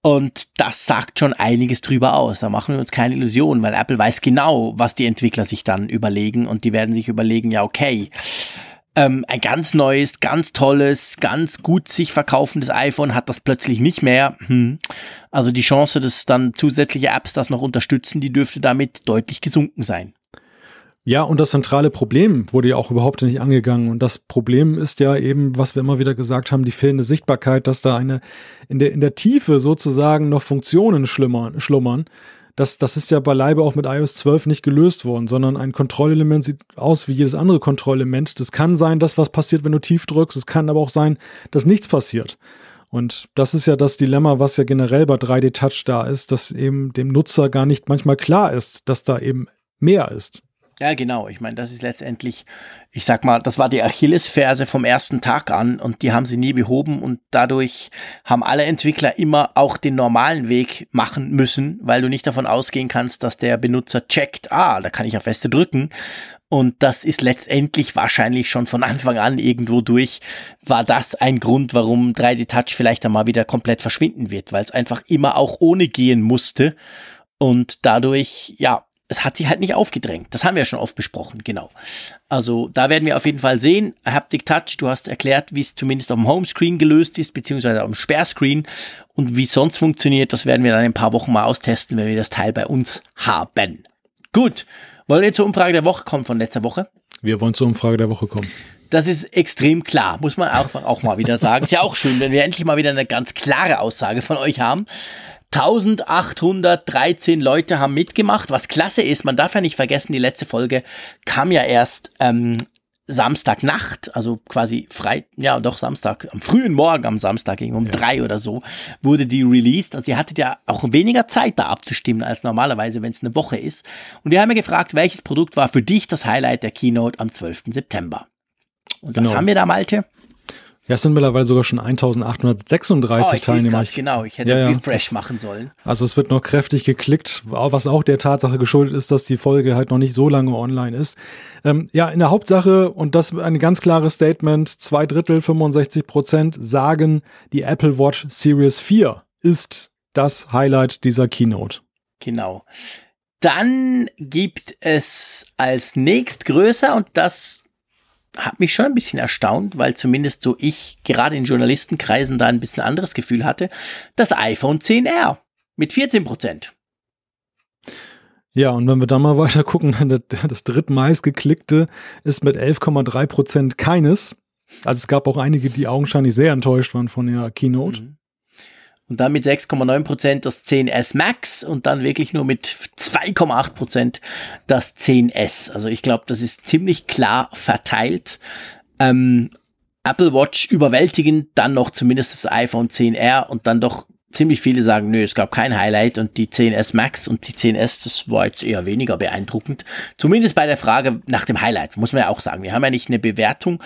Und das sagt schon einiges drüber aus. Da machen wir uns keine Illusionen, weil Apple weiß genau, was die Entwickler sich dann überlegen und die werden sich überlegen, ja, okay, ähm, ein ganz neues, ganz tolles, ganz gut sich verkaufendes iPhone hat das plötzlich nicht mehr. Hm. Also die Chance, dass dann zusätzliche Apps das noch unterstützen, die dürfte damit deutlich gesunken sein. Ja, und das zentrale Problem wurde ja auch überhaupt nicht angegangen. Und das Problem ist ja eben, was wir immer wieder gesagt haben, die fehlende Sichtbarkeit, dass da eine in der, in der Tiefe sozusagen noch Funktionen schlummern, schlummern das, das ist ja beileibe auch mit iOS 12 nicht gelöst worden, sondern ein Kontrollelement sieht aus wie jedes andere Kontrollelement. Das kann sein, dass was passiert, wenn du tief drückst. Es kann aber auch sein, dass nichts passiert. Und das ist ja das Dilemma, was ja generell bei 3D Touch da ist, dass eben dem Nutzer gar nicht manchmal klar ist, dass da eben mehr ist. Ja, genau. Ich meine, das ist letztendlich, ich sag mal, das war die Achillesferse vom ersten Tag an und die haben sie nie behoben und dadurch haben alle Entwickler immer auch den normalen Weg machen müssen, weil du nicht davon ausgehen kannst, dass der Benutzer checkt, ah, da kann ich auf Feste drücken. Und das ist letztendlich wahrscheinlich schon von Anfang an irgendwo durch, war das ein Grund, warum 3D Touch vielleicht einmal wieder komplett verschwinden wird, weil es einfach immer auch ohne gehen musste. Und dadurch, ja, es hat sich halt nicht aufgedrängt. Das haben wir ja schon oft besprochen, genau. Also da werden wir auf jeden Fall sehen. Haptic Touch, du hast erklärt, wie es zumindest auf dem Homescreen gelöst ist, beziehungsweise auf dem Sperrscreen. Und wie es sonst funktioniert, das werden wir dann in ein paar Wochen mal austesten, wenn wir das Teil bei uns haben. Gut, wollen wir zur Umfrage der Woche kommen von letzter Woche? Wir wollen zur Umfrage der Woche kommen. Das ist extrem klar, muss man auch, auch mal wieder sagen. Ist ja auch schön, wenn wir endlich mal wieder eine ganz klare Aussage von euch haben. 1813 Leute haben mitgemacht, was klasse ist. Man darf ja nicht vergessen, die letzte Folge kam ja erst ähm, Samstagnacht, also quasi frei, ja doch Samstag, am frühen Morgen am Samstag, ging um ja. drei oder so, wurde die released. Also ihr hattet ja auch weniger Zeit da abzustimmen als normalerweise, wenn es eine Woche ist. Und wir haben ja gefragt, welches Produkt war für dich das Highlight der Keynote am 12. September? Und genau. was haben wir da, Malte? Ja, es sind mittlerweile sogar schon 1836 oh, ich Teilnehmer. Grad, genau, ich hätte ja, Refresh ja, machen sollen. Also es wird noch kräftig geklickt, was auch der Tatsache geschuldet ist, dass die Folge halt noch nicht so lange online ist. Ähm, ja, in der Hauptsache, und das ein ganz klares Statement, zwei Drittel, 65 Prozent sagen, die Apple Watch Series 4 ist das Highlight dieser Keynote. Genau. Dann gibt es als nächstgrößer, und das hat mich schon ein bisschen erstaunt, weil zumindest so ich gerade in Journalistenkreisen da ein bisschen anderes Gefühl hatte. Das iPhone 10R mit 14 Prozent. Ja, und wenn wir da mal *laughs* weiter gucken, das drittmeist geklickte ist mit 11,3 Prozent keines. Also es gab auch einige, die augenscheinlich sehr enttäuscht waren von der Keynote. Mhm und dann mit 6,9 Prozent das 10S Max und dann wirklich nur mit 2,8 Prozent das 10S. Also ich glaube, das ist ziemlich klar verteilt. Ähm, Apple Watch überwältigend, dann noch zumindest das iPhone 10R und dann doch ziemlich viele sagen, nö, es gab kein Highlight und die 10S Max und die 10S, das war jetzt eher weniger beeindruckend. Zumindest bei der Frage nach dem Highlight, muss man ja auch sagen. Wir haben ja nicht eine Bewertung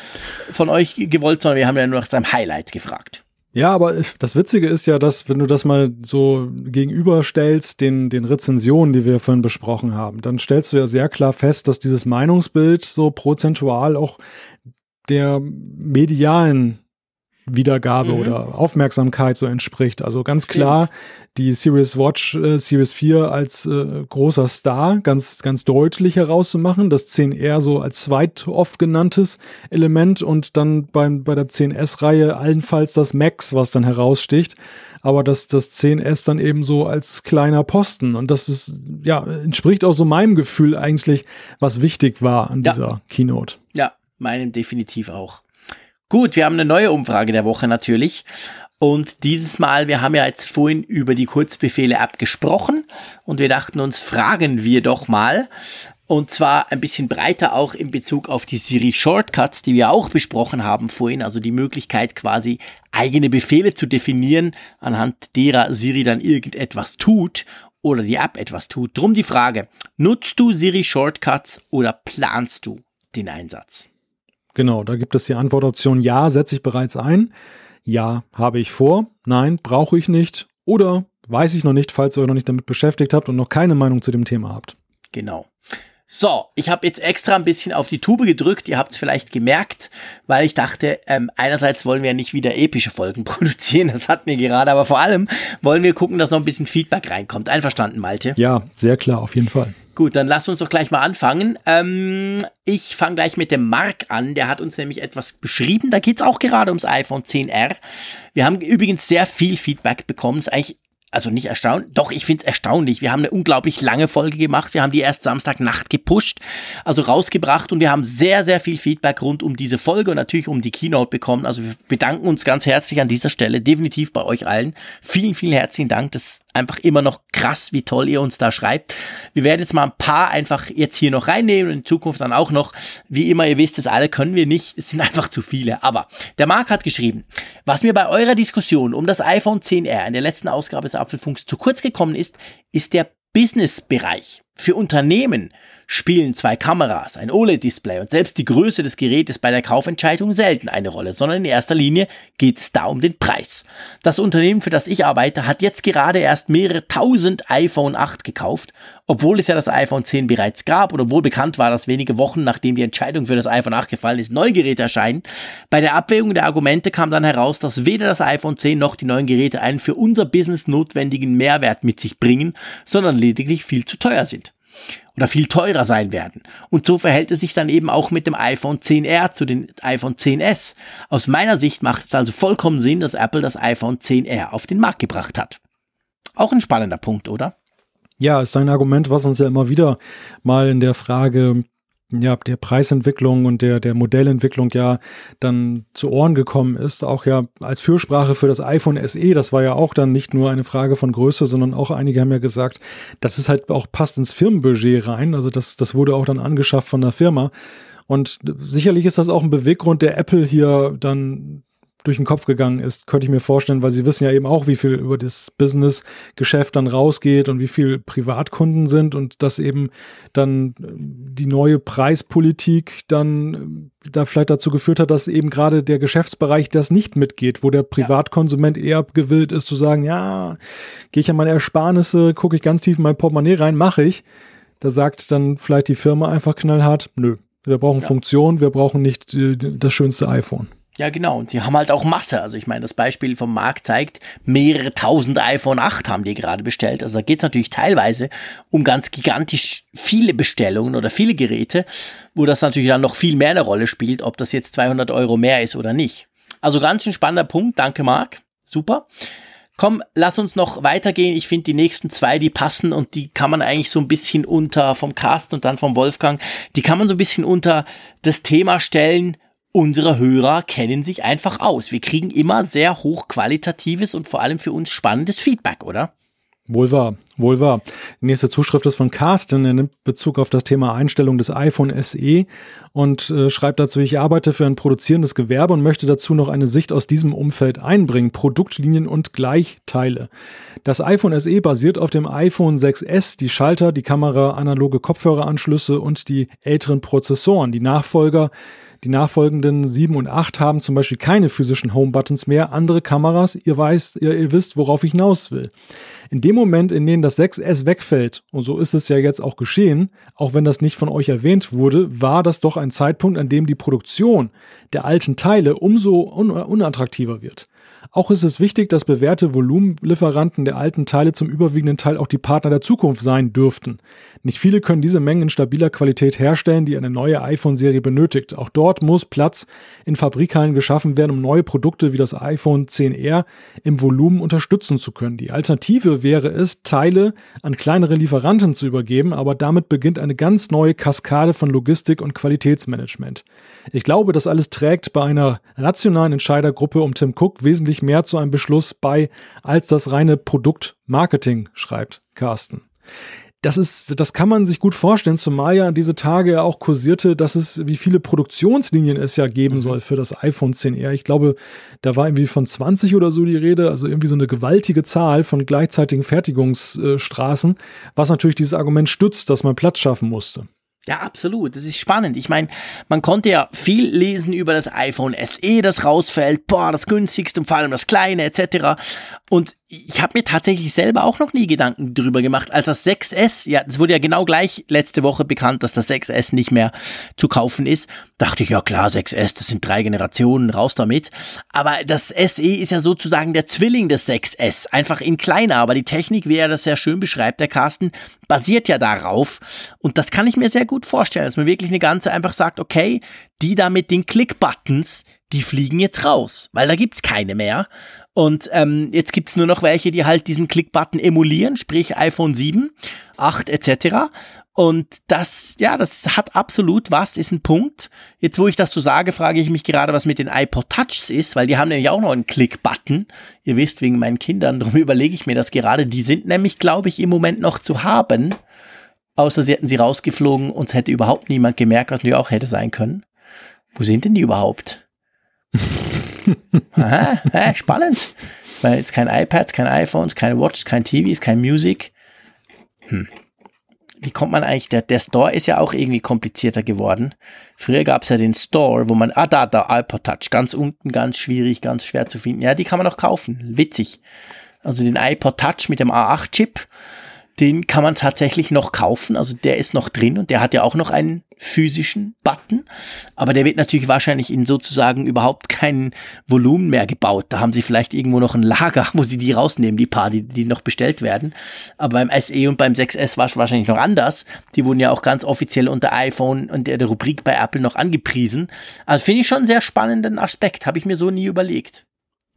von euch gewollt, sondern wir haben ja nur nach dem Highlight gefragt. Ja, aber das Witzige ist ja, dass, wenn du das mal so gegenüberstellst, den, den Rezensionen, die wir vorhin besprochen haben, dann stellst du ja sehr klar fest, dass dieses Meinungsbild so prozentual auch der medialen Wiedergabe mhm. oder Aufmerksamkeit so entspricht. Also ganz klar die Series Watch äh, Series 4 als äh, großer Star ganz, ganz deutlich herauszumachen. Das 10R so als zweit oft genanntes Element und dann beim, bei der 10S-Reihe allenfalls das Max, was dann heraussticht. Aber das, das 10S dann eben so als kleiner Posten. Und das ist, ja, entspricht auch so meinem Gefühl eigentlich, was wichtig war an ja. dieser Keynote. Ja, meinem definitiv auch. Gut, wir haben eine neue Umfrage der Woche natürlich. Und dieses Mal, wir haben ja jetzt vorhin über die Kurzbefehle-App gesprochen und wir dachten uns, fragen wir doch mal. Und zwar ein bisschen breiter auch in Bezug auf die Siri Shortcuts, die wir auch besprochen haben vorhin. Also die Möglichkeit quasi eigene Befehle zu definieren, anhand derer Siri dann irgendetwas tut oder die App etwas tut. Drum die Frage, nutzt du Siri Shortcuts oder planst du den Einsatz? Genau, da gibt es die Antwortoption Ja, setze ich bereits ein. Ja, habe ich vor. Nein, brauche ich nicht. Oder weiß ich noch nicht, falls ihr euch noch nicht damit beschäftigt habt und noch keine Meinung zu dem Thema habt. Genau. So, ich habe jetzt extra ein bisschen auf die Tube gedrückt, ihr habt es vielleicht gemerkt, weil ich dachte, ähm, einerseits wollen wir ja nicht wieder epische Folgen *laughs* produzieren, das hatten wir gerade, aber vor allem wollen wir gucken, dass noch ein bisschen Feedback reinkommt. Einverstanden, Malte? Ja, sehr klar, auf jeden Fall. Gut, dann lass uns doch gleich mal anfangen. Ähm, ich fange gleich mit dem Mark an, der hat uns nämlich etwas beschrieben, da geht es auch gerade ums iPhone 10R. Wir haben übrigens sehr viel Feedback bekommen, ist eigentlich also nicht erstaunlich, doch, ich finde es erstaunlich. Wir haben eine unglaublich lange Folge gemacht. Wir haben die erst Samstagnacht gepusht, also rausgebracht und wir haben sehr, sehr viel Feedback rund um diese Folge und natürlich um die Keynote bekommen. Also wir bedanken uns ganz herzlich an dieser Stelle, definitiv bei euch allen. Vielen, vielen herzlichen Dank. Das einfach immer noch krass, wie toll ihr uns da schreibt. Wir werden jetzt mal ein paar einfach jetzt hier noch reinnehmen und in Zukunft dann auch noch. Wie immer, ihr wisst es alle, können wir nicht. Es sind einfach zu viele. Aber der Marc hat geschrieben, was mir bei eurer Diskussion um das iPhone 10R in der letzten Ausgabe des Apfelfunks zu kurz gekommen ist, ist der Business-Bereich. Für Unternehmen spielen zwei Kameras, ein OLED-Display und selbst die Größe des Gerätes bei der Kaufentscheidung selten eine Rolle, sondern in erster Linie geht es da um den Preis. Das Unternehmen, für das ich arbeite, hat jetzt gerade erst mehrere tausend iPhone 8 gekauft, obwohl es ja das iPhone 10 bereits gab und obwohl bekannt war, dass wenige Wochen nachdem die Entscheidung für das iPhone 8 gefallen ist, neue Geräte erscheinen. Bei der Abwägung der Argumente kam dann heraus, dass weder das iPhone 10 noch die neuen Geräte einen für unser Business notwendigen Mehrwert mit sich bringen, sondern lediglich viel zu teuer sind oder viel teurer sein werden. Und so verhält es sich dann eben auch mit dem iPhone 10R zu den iPhone 10s. Aus meiner Sicht macht es also vollkommen Sinn, dass Apple das iPhone 10R auf den Markt gebracht hat. Auch ein spannender Punkt, oder? Ja, ist ein Argument, was uns ja immer wieder mal in der Frage ja, der Preisentwicklung und der, der Modellentwicklung ja dann zu Ohren gekommen ist, auch ja als Fürsprache für das iPhone SE, das war ja auch dann nicht nur eine Frage von Größe, sondern auch einige haben ja gesagt, das ist halt auch passt ins Firmenbudget rein, also das, das wurde auch dann angeschafft von der Firma. Und sicherlich ist das auch ein Beweggrund, der Apple hier dann durch den Kopf gegangen ist, könnte ich mir vorstellen, weil sie wissen ja eben auch, wie viel über das Business-Geschäft dann rausgeht und wie viel Privatkunden sind und dass eben dann äh, die neue Preispolitik dann äh, da vielleicht dazu geführt hat, dass eben gerade der Geschäftsbereich das nicht mitgeht, wo der Privatkonsument eher gewillt ist zu sagen, ja, gehe ich an meine Ersparnisse, gucke ich ganz tief in mein Portemonnaie rein, mache ich. Da sagt dann vielleicht die Firma einfach knallhart, nö, wir brauchen ja. Funktion, wir brauchen nicht äh, das schönste iPhone. Ja, genau. Und sie haben halt auch Masse. Also ich meine, das Beispiel vom Markt zeigt, mehrere tausend iPhone 8 haben die gerade bestellt. Also da geht es natürlich teilweise um ganz gigantisch viele Bestellungen oder viele Geräte, wo das natürlich dann noch viel mehr eine Rolle spielt, ob das jetzt 200 Euro mehr ist oder nicht. Also ganz ein spannender Punkt. Danke, Marc. Super. Komm, lass uns noch weitergehen. Ich finde die nächsten zwei, die passen und die kann man eigentlich so ein bisschen unter vom Cast und dann vom Wolfgang, die kann man so ein bisschen unter das Thema stellen, unsere Hörer kennen sich einfach aus. Wir kriegen immer sehr hochqualitatives und vor allem für uns spannendes Feedback, oder? Wohl wahr, wohl wahr. Die nächste Zuschrift ist von Carsten. Er nimmt Bezug auf das Thema Einstellung des iPhone SE und äh, schreibt dazu, ich arbeite für ein produzierendes Gewerbe und möchte dazu noch eine Sicht aus diesem Umfeld einbringen. Produktlinien und Gleichteile. Das iPhone SE basiert auf dem iPhone 6S, die Schalter, die Kamera, analoge Kopfhöreranschlüsse und die älteren Prozessoren. Die Nachfolger die nachfolgenden 7 und 8 haben zum Beispiel keine physischen Home-Buttons mehr, andere Kameras, ihr, weißt, ihr, ihr wisst, worauf ich hinaus will. In dem Moment, in dem das 6S wegfällt, und so ist es ja jetzt auch geschehen, auch wenn das nicht von euch erwähnt wurde, war das doch ein Zeitpunkt, an dem die Produktion der alten Teile umso un unattraktiver wird. Auch ist es wichtig, dass bewährte Volumenlieferanten der alten Teile zum überwiegenden Teil auch die Partner der Zukunft sein dürften. Nicht viele können diese Mengen in stabiler Qualität herstellen, die eine neue iPhone-Serie benötigt. Auch dort muss Platz in Fabrikhallen geschaffen werden, um neue Produkte wie das iPhone 10R im Volumen unterstützen zu können. Die Alternative wäre es, Teile an kleinere Lieferanten zu übergeben, aber damit beginnt eine ganz neue Kaskade von Logistik und Qualitätsmanagement. Ich glaube, das alles trägt bei einer rationalen Entscheidergruppe um Tim Cook wesentlich mehr zu einem Beschluss bei als das reine Produktmarketing, schreibt Carsten das ist, das kann man sich gut vorstellen, zumal ja diese Tage auch kursierte, dass es, wie viele Produktionslinien es ja geben mhm. soll für das iPhone 10R. Ich glaube, da war irgendwie von 20 oder so die Rede, also irgendwie so eine gewaltige Zahl von gleichzeitigen Fertigungsstraßen, was natürlich dieses Argument stützt, dass man Platz schaffen musste. Ja, absolut. Das ist spannend. Ich meine, man konnte ja viel lesen über das iPhone SE, das rausfällt, boah, das günstigste und vor allem das kleine etc. Und ich habe mir tatsächlich selber auch noch nie Gedanken drüber gemacht, als das 6S, ja, es wurde ja genau gleich letzte Woche bekannt, dass das 6S nicht mehr zu kaufen ist. Dachte ich, ja klar, 6S, das sind drei Generationen, raus damit. Aber das SE ist ja sozusagen der Zwilling des 6S, einfach in kleiner, aber die Technik, wie er das sehr schön beschreibt, der Carsten, basiert ja darauf. Und das kann ich mir sehr gut vorstellen, dass man wirklich eine ganze einfach sagt, okay, die da mit den Click-Buttons, die fliegen jetzt raus, weil da gibt's keine mehr. Und ähm, jetzt gibt's nur noch welche, die halt diesen Click-Button emulieren, sprich iPhone 7, 8 etc. Und das, ja, das hat absolut was, ist ein Punkt. Jetzt, wo ich das so sage, frage ich mich gerade, was mit den iPod Touchs ist, weil die haben nämlich auch noch einen Click-Button. Ihr wisst, wegen meinen Kindern, *laughs* darum überlege ich mir das gerade. Die sind nämlich, glaube ich, im Moment noch zu haben. Außer sie hätten sie rausgeflogen und es hätte überhaupt niemand gemerkt, was die auch hätte sein können. Wo sind denn die überhaupt? *laughs* Aha, ja, spannend. Weil jetzt kein iPads, kein iPhones, keine Watches, kein TVs, kein Music. Hm. Wie kommt man eigentlich, der, der Store ist ja auch irgendwie komplizierter geworden. Früher gab es ja den Store, wo man, ah da, da, iPod Touch, ganz unten, ganz schwierig, ganz schwer zu finden. Ja, die kann man auch kaufen, witzig. Also den iPod Touch mit dem A8-Chip, den kann man tatsächlich noch kaufen. Also der ist noch drin und der hat ja auch noch einen physischen Button. Aber der wird natürlich wahrscheinlich in sozusagen überhaupt kein Volumen mehr gebaut. Da haben sie vielleicht irgendwo noch ein Lager, *laughs* wo sie die rausnehmen, die paar, die, die noch bestellt werden. Aber beim SE und beim 6S war es wahrscheinlich noch anders. Die wurden ja auch ganz offiziell unter iPhone und der, der Rubrik bei Apple noch angepriesen. Also finde ich schon einen sehr spannenden Aspekt. Habe ich mir so nie überlegt.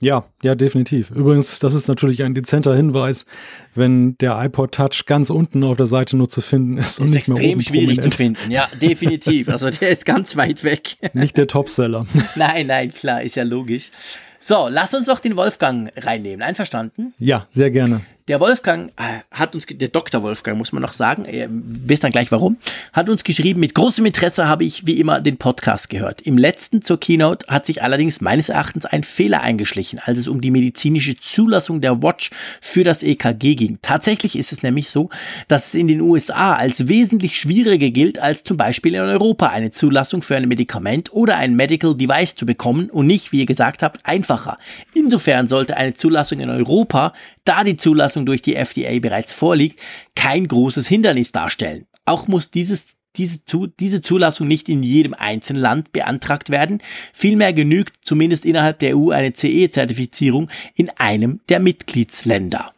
Ja, ja, definitiv. Übrigens, das ist natürlich ein dezenter Hinweis, wenn der iPod Touch ganz unten auf der Seite nur zu finden ist und ist nicht mehr extrem oben schwierig prominent. zu finden. Ja, definitiv. Also der ist ganz weit weg. *laughs* Nicht der Topseller. *laughs* Nein, nein, klar, ist ja logisch. So, lass uns doch den Wolfgang reinnehmen. Einverstanden? Ja, sehr gerne. Der Wolfgang äh, hat uns, der Dr. Wolfgang, muss man noch sagen, ihr wisst dann gleich warum, hat uns geschrieben, mit großem Interesse habe ich wie immer den Podcast gehört. Im letzten zur Keynote hat sich allerdings meines Erachtens ein Fehler eingeschlichen, als es um die medizinische Zulassung der Watch für das EKG ging. Tatsächlich ist es nämlich so, dass es in den USA als wesentlich schwieriger gilt, als zum Beispiel in Europa eine Zulassung für ein Medikament oder ein Medical Device zu bekommen und nicht, wie ihr gesagt habt, einfacher. Insofern sollte eine Zulassung in Europa, da die Zulassung durch die FDA bereits vorliegt, kein großes Hindernis darstellen. Auch muss dieses diese, diese Zulassung nicht in jedem einzelnen Land beantragt werden. Vielmehr genügt zumindest innerhalb der EU eine CE-Zertifizierung in einem der Mitgliedsländer.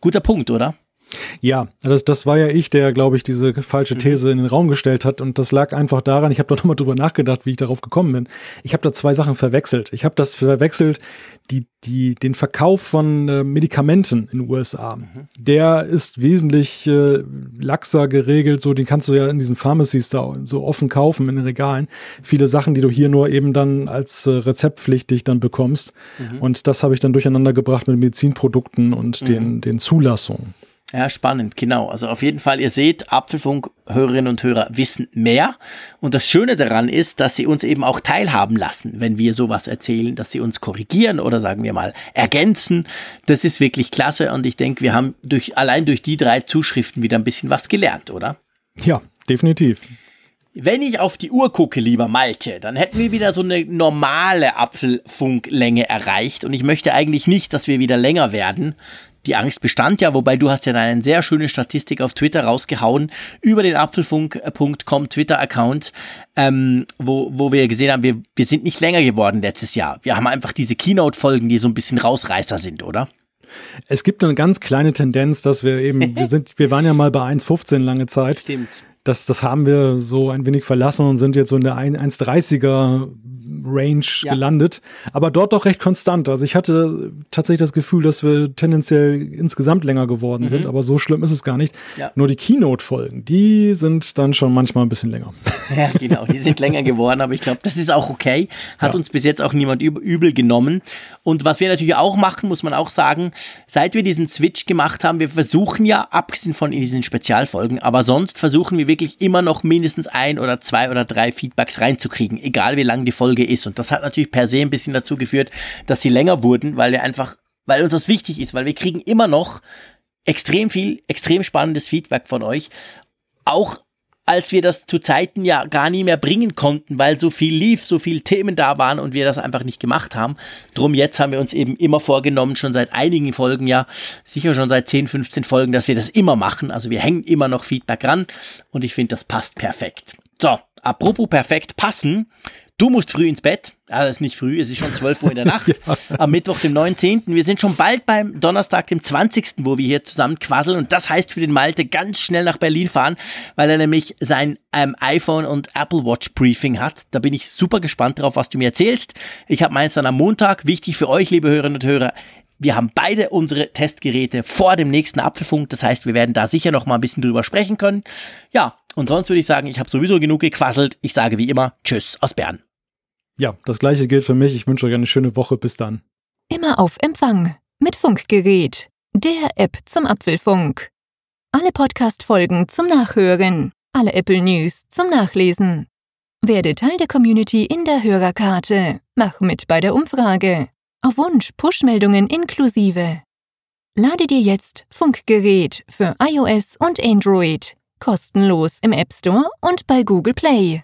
Guter Punkt, oder? Ja, das, das war ja ich, der, glaube ich, diese falsche These in den Raum gestellt hat. Und das lag einfach daran, ich habe da *laughs* nochmal drüber nachgedacht, wie ich darauf gekommen bin. Ich habe da zwei Sachen verwechselt. Ich habe das verwechselt, die, die, den Verkauf von äh, Medikamenten in den USA. Mhm. Der ist wesentlich äh, laxer geregelt. So, den kannst du ja in diesen Pharmacies da so offen kaufen in den Regalen. Viele Sachen, die du hier nur eben dann als äh, rezeptpflichtig dann bekommst. Mhm. Und das habe ich dann durcheinander gebracht mit Medizinprodukten und mhm. den, den Zulassungen. Ja, spannend, genau. Also auf jeden Fall, ihr seht, Apfelfunk-Hörerinnen und Hörer wissen mehr. Und das Schöne daran ist, dass sie uns eben auch teilhaben lassen, wenn wir sowas erzählen, dass sie uns korrigieren oder sagen wir mal ergänzen. Das ist wirklich klasse und ich denke, wir haben durch, allein durch die drei Zuschriften wieder ein bisschen was gelernt, oder? Ja, definitiv. Wenn ich auf die Uhr gucke, lieber Malte, dann hätten wir wieder so eine normale Apfelfunklänge erreicht und ich möchte eigentlich nicht, dass wir wieder länger werden die Angst bestand ja, wobei du hast ja eine sehr schöne Statistik auf Twitter rausgehauen über den Apfelfunk.com Twitter-Account, ähm, wo, wo wir gesehen haben, wir, wir sind nicht länger geworden letztes Jahr. Wir haben einfach diese Keynote-Folgen, die so ein bisschen Rausreißer sind, oder? Es gibt eine ganz kleine Tendenz, dass wir eben, *laughs* wir sind, wir waren ja mal bei 1,15 lange Zeit. Stimmt. Das, das haben wir so ein wenig verlassen und sind jetzt so in der 1,30er Range ja. gelandet, aber dort doch recht konstant. Also ich hatte tatsächlich das Gefühl, dass wir tendenziell insgesamt länger geworden mhm. sind, aber so schlimm ist es gar nicht. Ja. Nur die Keynote-Folgen, die sind dann schon manchmal ein bisschen länger. *laughs* Ja, genau, die sind länger geworden, aber ich glaube, das ist auch okay. Hat ja. uns bis jetzt auch niemand übel genommen. Und was wir natürlich auch machen, muss man auch sagen, seit wir diesen Switch gemacht haben, wir versuchen ja, abgesehen von diesen Spezialfolgen, aber sonst versuchen wir wirklich immer noch mindestens ein oder zwei oder drei Feedbacks reinzukriegen, egal wie lang die Folge ist. Und das hat natürlich per se ein bisschen dazu geführt, dass sie länger wurden, weil wir einfach, weil uns das wichtig ist, weil wir kriegen immer noch extrem viel, extrem spannendes Feedback von euch. Auch als wir das zu Zeiten ja gar nie mehr bringen konnten, weil so viel lief, so viele Themen da waren und wir das einfach nicht gemacht haben. Drum jetzt haben wir uns eben immer vorgenommen, schon seit einigen Folgen ja, sicher schon seit 10, 15 Folgen, dass wir das immer machen. Also wir hängen immer noch Feedback ran und ich finde, das passt perfekt. So, apropos perfekt passen. Du musst früh ins Bett. Also es ist nicht früh, es ist schon 12 Uhr in der *laughs* Nacht. Am Mittwoch, dem 19. Wir sind schon bald beim Donnerstag, dem 20., wo wir hier zusammen quasseln. Und das heißt für den Malte ganz schnell nach Berlin fahren, weil er nämlich sein ähm, iPhone und Apple Watch Briefing hat. Da bin ich super gespannt drauf, was du mir erzählst. Ich habe meins dann am Montag. Wichtig für euch, liebe Hörerinnen und Hörer, wir haben beide unsere Testgeräte vor dem nächsten Apfelfunk. Das heißt, wir werden da sicher noch mal ein bisschen drüber sprechen können. Ja, und sonst würde ich sagen, ich habe sowieso genug gequasselt. Ich sage wie immer Tschüss aus Bern. Ja, das gleiche gilt für mich. Ich wünsche euch eine schöne Woche. Bis dann. Immer auf Empfang mit Funkgerät, der App zum Apfelfunk. Alle Podcast-Folgen zum Nachhören, alle Apple News zum Nachlesen. Werde Teil der Community in der Hörerkarte. Mach mit bei der Umfrage. Auf Wunsch Push-Meldungen inklusive. Lade dir jetzt Funkgerät für iOS und Android kostenlos im App Store und bei Google Play.